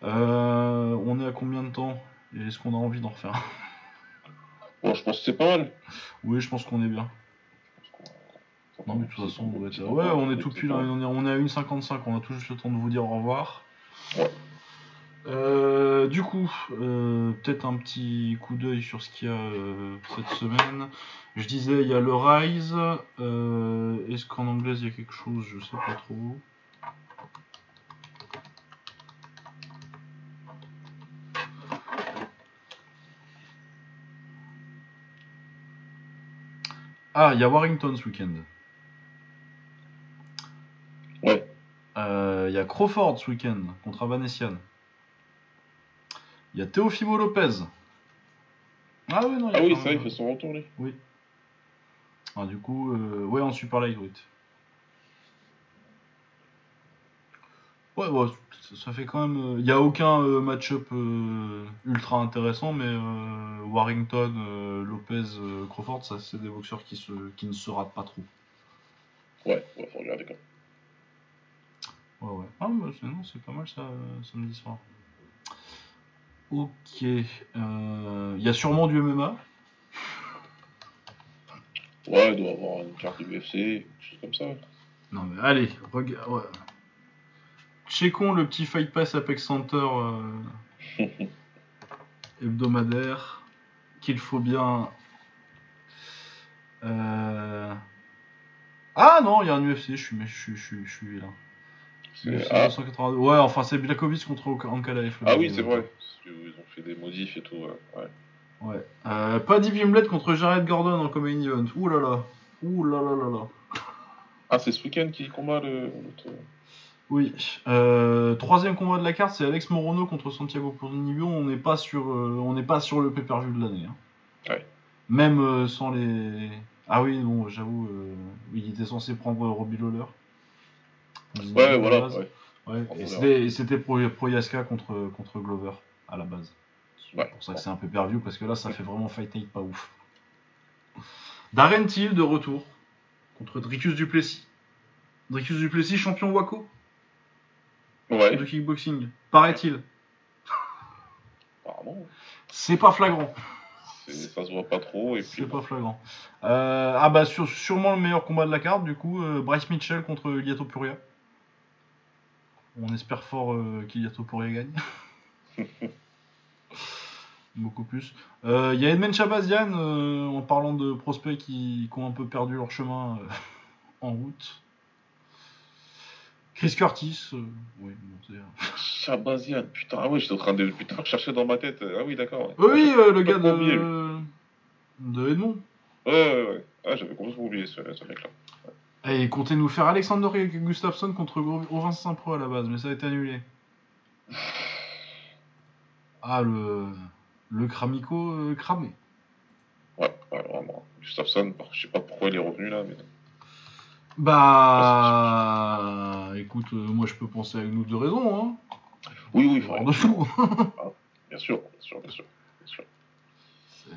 Euh, on est à combien de temps? Et est-ce qu'on a envie d'en refaire Bon, je pense que c'est pas mal. Oui, je pense qu'on est bien. Qu'on- Oui, de toute façon, on doit être- ouais, on est tout pile, hein, on est, on est à 1,55, on a tout juste le temps de vous dire au revoir. Ouais. Euh, du coup, euh, peut-être un petit coup d'œil sur ce qu'il y a euh, cette semaine. Je disais, il y a le Rise. Est-ce qu'en anglais il y a quelque chose? Je sais pas trop. Ah, il y a Warrington ce week-end. Ouais. Il y a Crawford ce week-end contre Avanesian. Il y a Teofimo Lopez. Ah oui, non, il y a Ah oui, même- il fait son retour, lui. Ah, du coup, euh, ouais, en super lightweight. Ouais, ouais, ça, fait quand même. euh, Il n'y a aucun euh, match-up euh, ultra intéressant, mais Warrington, Lopez, Crawford, ça, c'est des boxeurs qui, se, qui ne se ratent pas trop. Ouais, ouais, faut regarder quand même. Ouais, ouais. Ah, bah, c'est, non, c'est pas mal ça, samedi soir. Ok. euh, Il y a sûrement du MMA. Ouais, il doit avoir une carte UFC, quelque chose comme ça. Non, mais allez, regarde. Ouais. Checkons le petit Fight Pass Apex Center euh, hebdomadaire qu'il faut bien. Euh... Ah non, il y a un UFC, je suis, je suis, je suis, je suis là. C'est- UFC Ah, 282. Ouais, enfin c'est Blakovic contre Ankalaev. ah oui, c'est vrai. Ils ont fait des modifs et tout. Ouais. ouais. Euh, Paddy Pimblett contre Jared Gordon en Common Event. Ouh là là. Ouh là là là là. Ah, c'est ce week-end qui combat le. Oui. Euh, troisième combat de la carte, c'est Alex Morono contre Santiago Ponzinibbio. On n'est pas sur, euh, on n'est pas sur le pay-per-view de l'année. hein. Ouais. Même euh, sans les. Ah oui, bon, j'avoue, euh, il était censé prendre Robbie Lawler. Ouais, voilà. Ouais. Et c'était- c'était Pro, Proyaska contre, contre Glover à la base. C'est pour ça que c'est un pay-per-view parce que là, ça fait vraiment Fight Night pas ouf. Darren Till de retour contre Dricus Duplessis. Dricus Duplessis, champion Waco? Ouais, de kickboxing, paraît-il. apparemment. C'est pas flagrant. c'est- Ça se voit pas trop. Et C'est pas flagrant. Euh, ah bah sur- sûrement le meilleur combat de la carte du coup, euh, Bryce Mitchell contre Liato Puria. On espère fort euh, qu'Iliato Puria gagne. Beaucoup plus. Euh, Il y a Edmond Chabazian euh, en parlant de prospects qui, qui ont un peu perdu leur chemin euh, en route. Chris Curtis, euh, oui, bon, Chabazian, putain, ah ouais, j'étais en train de putain, chercher dans ma tête. Ah oui, d'accord. ouais. Oui, oui, euh, le gars oublié, de, de Edmond. Ouais, ouais, ouais. Ah, j'avais complètement oublié ce, ce mec-là. Et il comptait nous faire Alexander Gustafsson contre Grovin Saint-Pro à la base, mais ça a été annulé. Ah, le, le Kramico euh, cramé. Ouais, ouais, vraiment. Gustafsson, je sais pas pourquoi il est revenu là, mais. Bah. Écoute, euh, moi je peux penser à une ou deux raisons, hein. Oui, oui, de fou. Bien sûr, bien sûr, bien sûr. Bien sûr. C'est.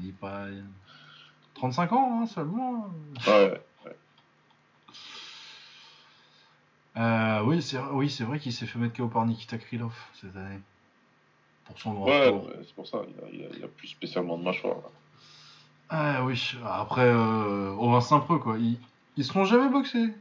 Il est pas. 35 ans, hein, seulement. Ouais, ouais. Euh, oui, c'est oui, c'est vrai qu'il s'est fait mettre KO par Nikita Krylov cette année. Pour son grand Ouais, c'est pour ça, il a, il a, il a plus spécialement de mâchoire. là. Ah oui, après, euh, Saint-Preux, quoi. Ils, ils seront jamais boxés.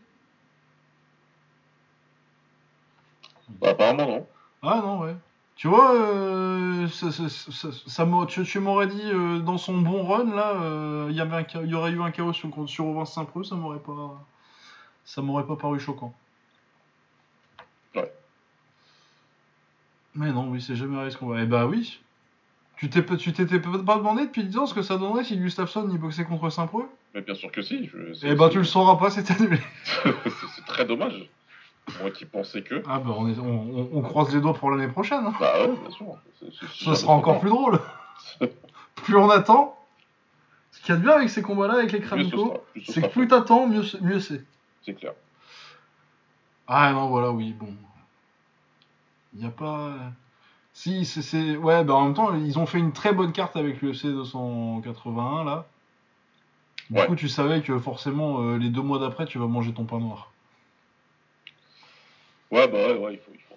Bah, apparemment, non. Ah non, ouais. Tu vois, euh, ça, ça, tu, tu m'aurais dit, euh, dans son bon run, là, euh, il y aurait eu un chaos sur, sur Saint-Preux, ça m'aurait pas... Ça m'aurait pas paru choquant. Ouais. Mais non, oui, c'est jamais arrivé ce qu'on va... Eh bah oui. Tu t'es tu t'étais pas demandé depuis 10 ans ce que ça donnerait si Gustafsson y boxait contre Saint-Preux? Mais bien sûr que si. Je, Eh bah tu le sauras pas, c'est annulé. c'est très dommage. Moi qui pensais que. Ah bah on, est, on, on- on croise les doigts pour l'année prochaine. hein. Bah ouais, bien sûr. Ça jamais sera encore plus drôle. plus on attend. Ce qu'il y a de bien avec ces combats-là, avec les ce Kramiko, ce c'est que plus t'attends, mieux c'est. C'est clair. Ah non, voilà, oui, bon. Il n'y a pas. Si, c'est-. Ouais, bah en même temps, ils ont fait une très bonne carte avec l'UFC 281 là. Du Ouais. coup, tu savais que forcément, euh, les deux mois d'après, tu vas manger ton pain noir. Ouais, bah ouais, ouais, il faut. Il faut,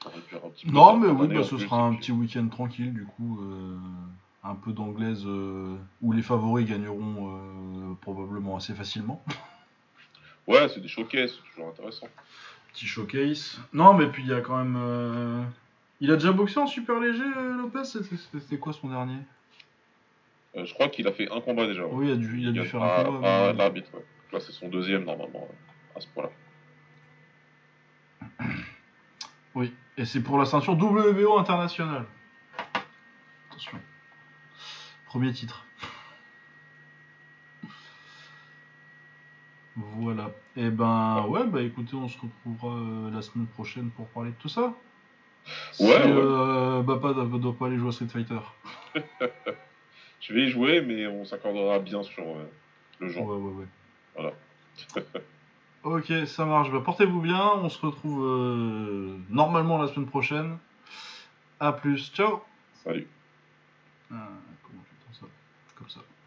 il faut réduire un petit peu. Non, mais oui, bah, ce plus, sera un petit week-end tranquille, du coup. euh, un peu d'anglaise euh, où les favoris gagneront probablement assez facilement. Ouais, c'est des showcases, c'est toujours intéressant. Petit showcase. Non, mais puis il y a quand même. euh, Il a déjà boxé en super léger, euh, Lopez? C'était- C'était quoi son dernier? Euh, je crois qu'il a fait un combat déjà. ouais. Oui, il a dû, il a dû faire un combat. mais- l'arbitre, ouais. Là, c'est son deuxième normalement, euh, à ce point-là. Oui, et c'est pour la ceinture WBO internationale. Attention. Premier titre. Voilà. Et ben ouais, bah écoutez, on se retrouvera euh, la semaine prochaine pour parler de tout ça. Si, Ouais, ouais. euh, Bapa doit, doit pas aller jouer à Street Fighter. Je vais y jouer, mais on s'accordera bien sur euh, le genre. Ouais, ouais, ouais. Voilà. ok, ça marche. Bah, portez-vous bien. On se retrouve euh, normalement la semaine prochaine. A plus. Ciao. Salut. Ah, comment j'entends ça Comme ça.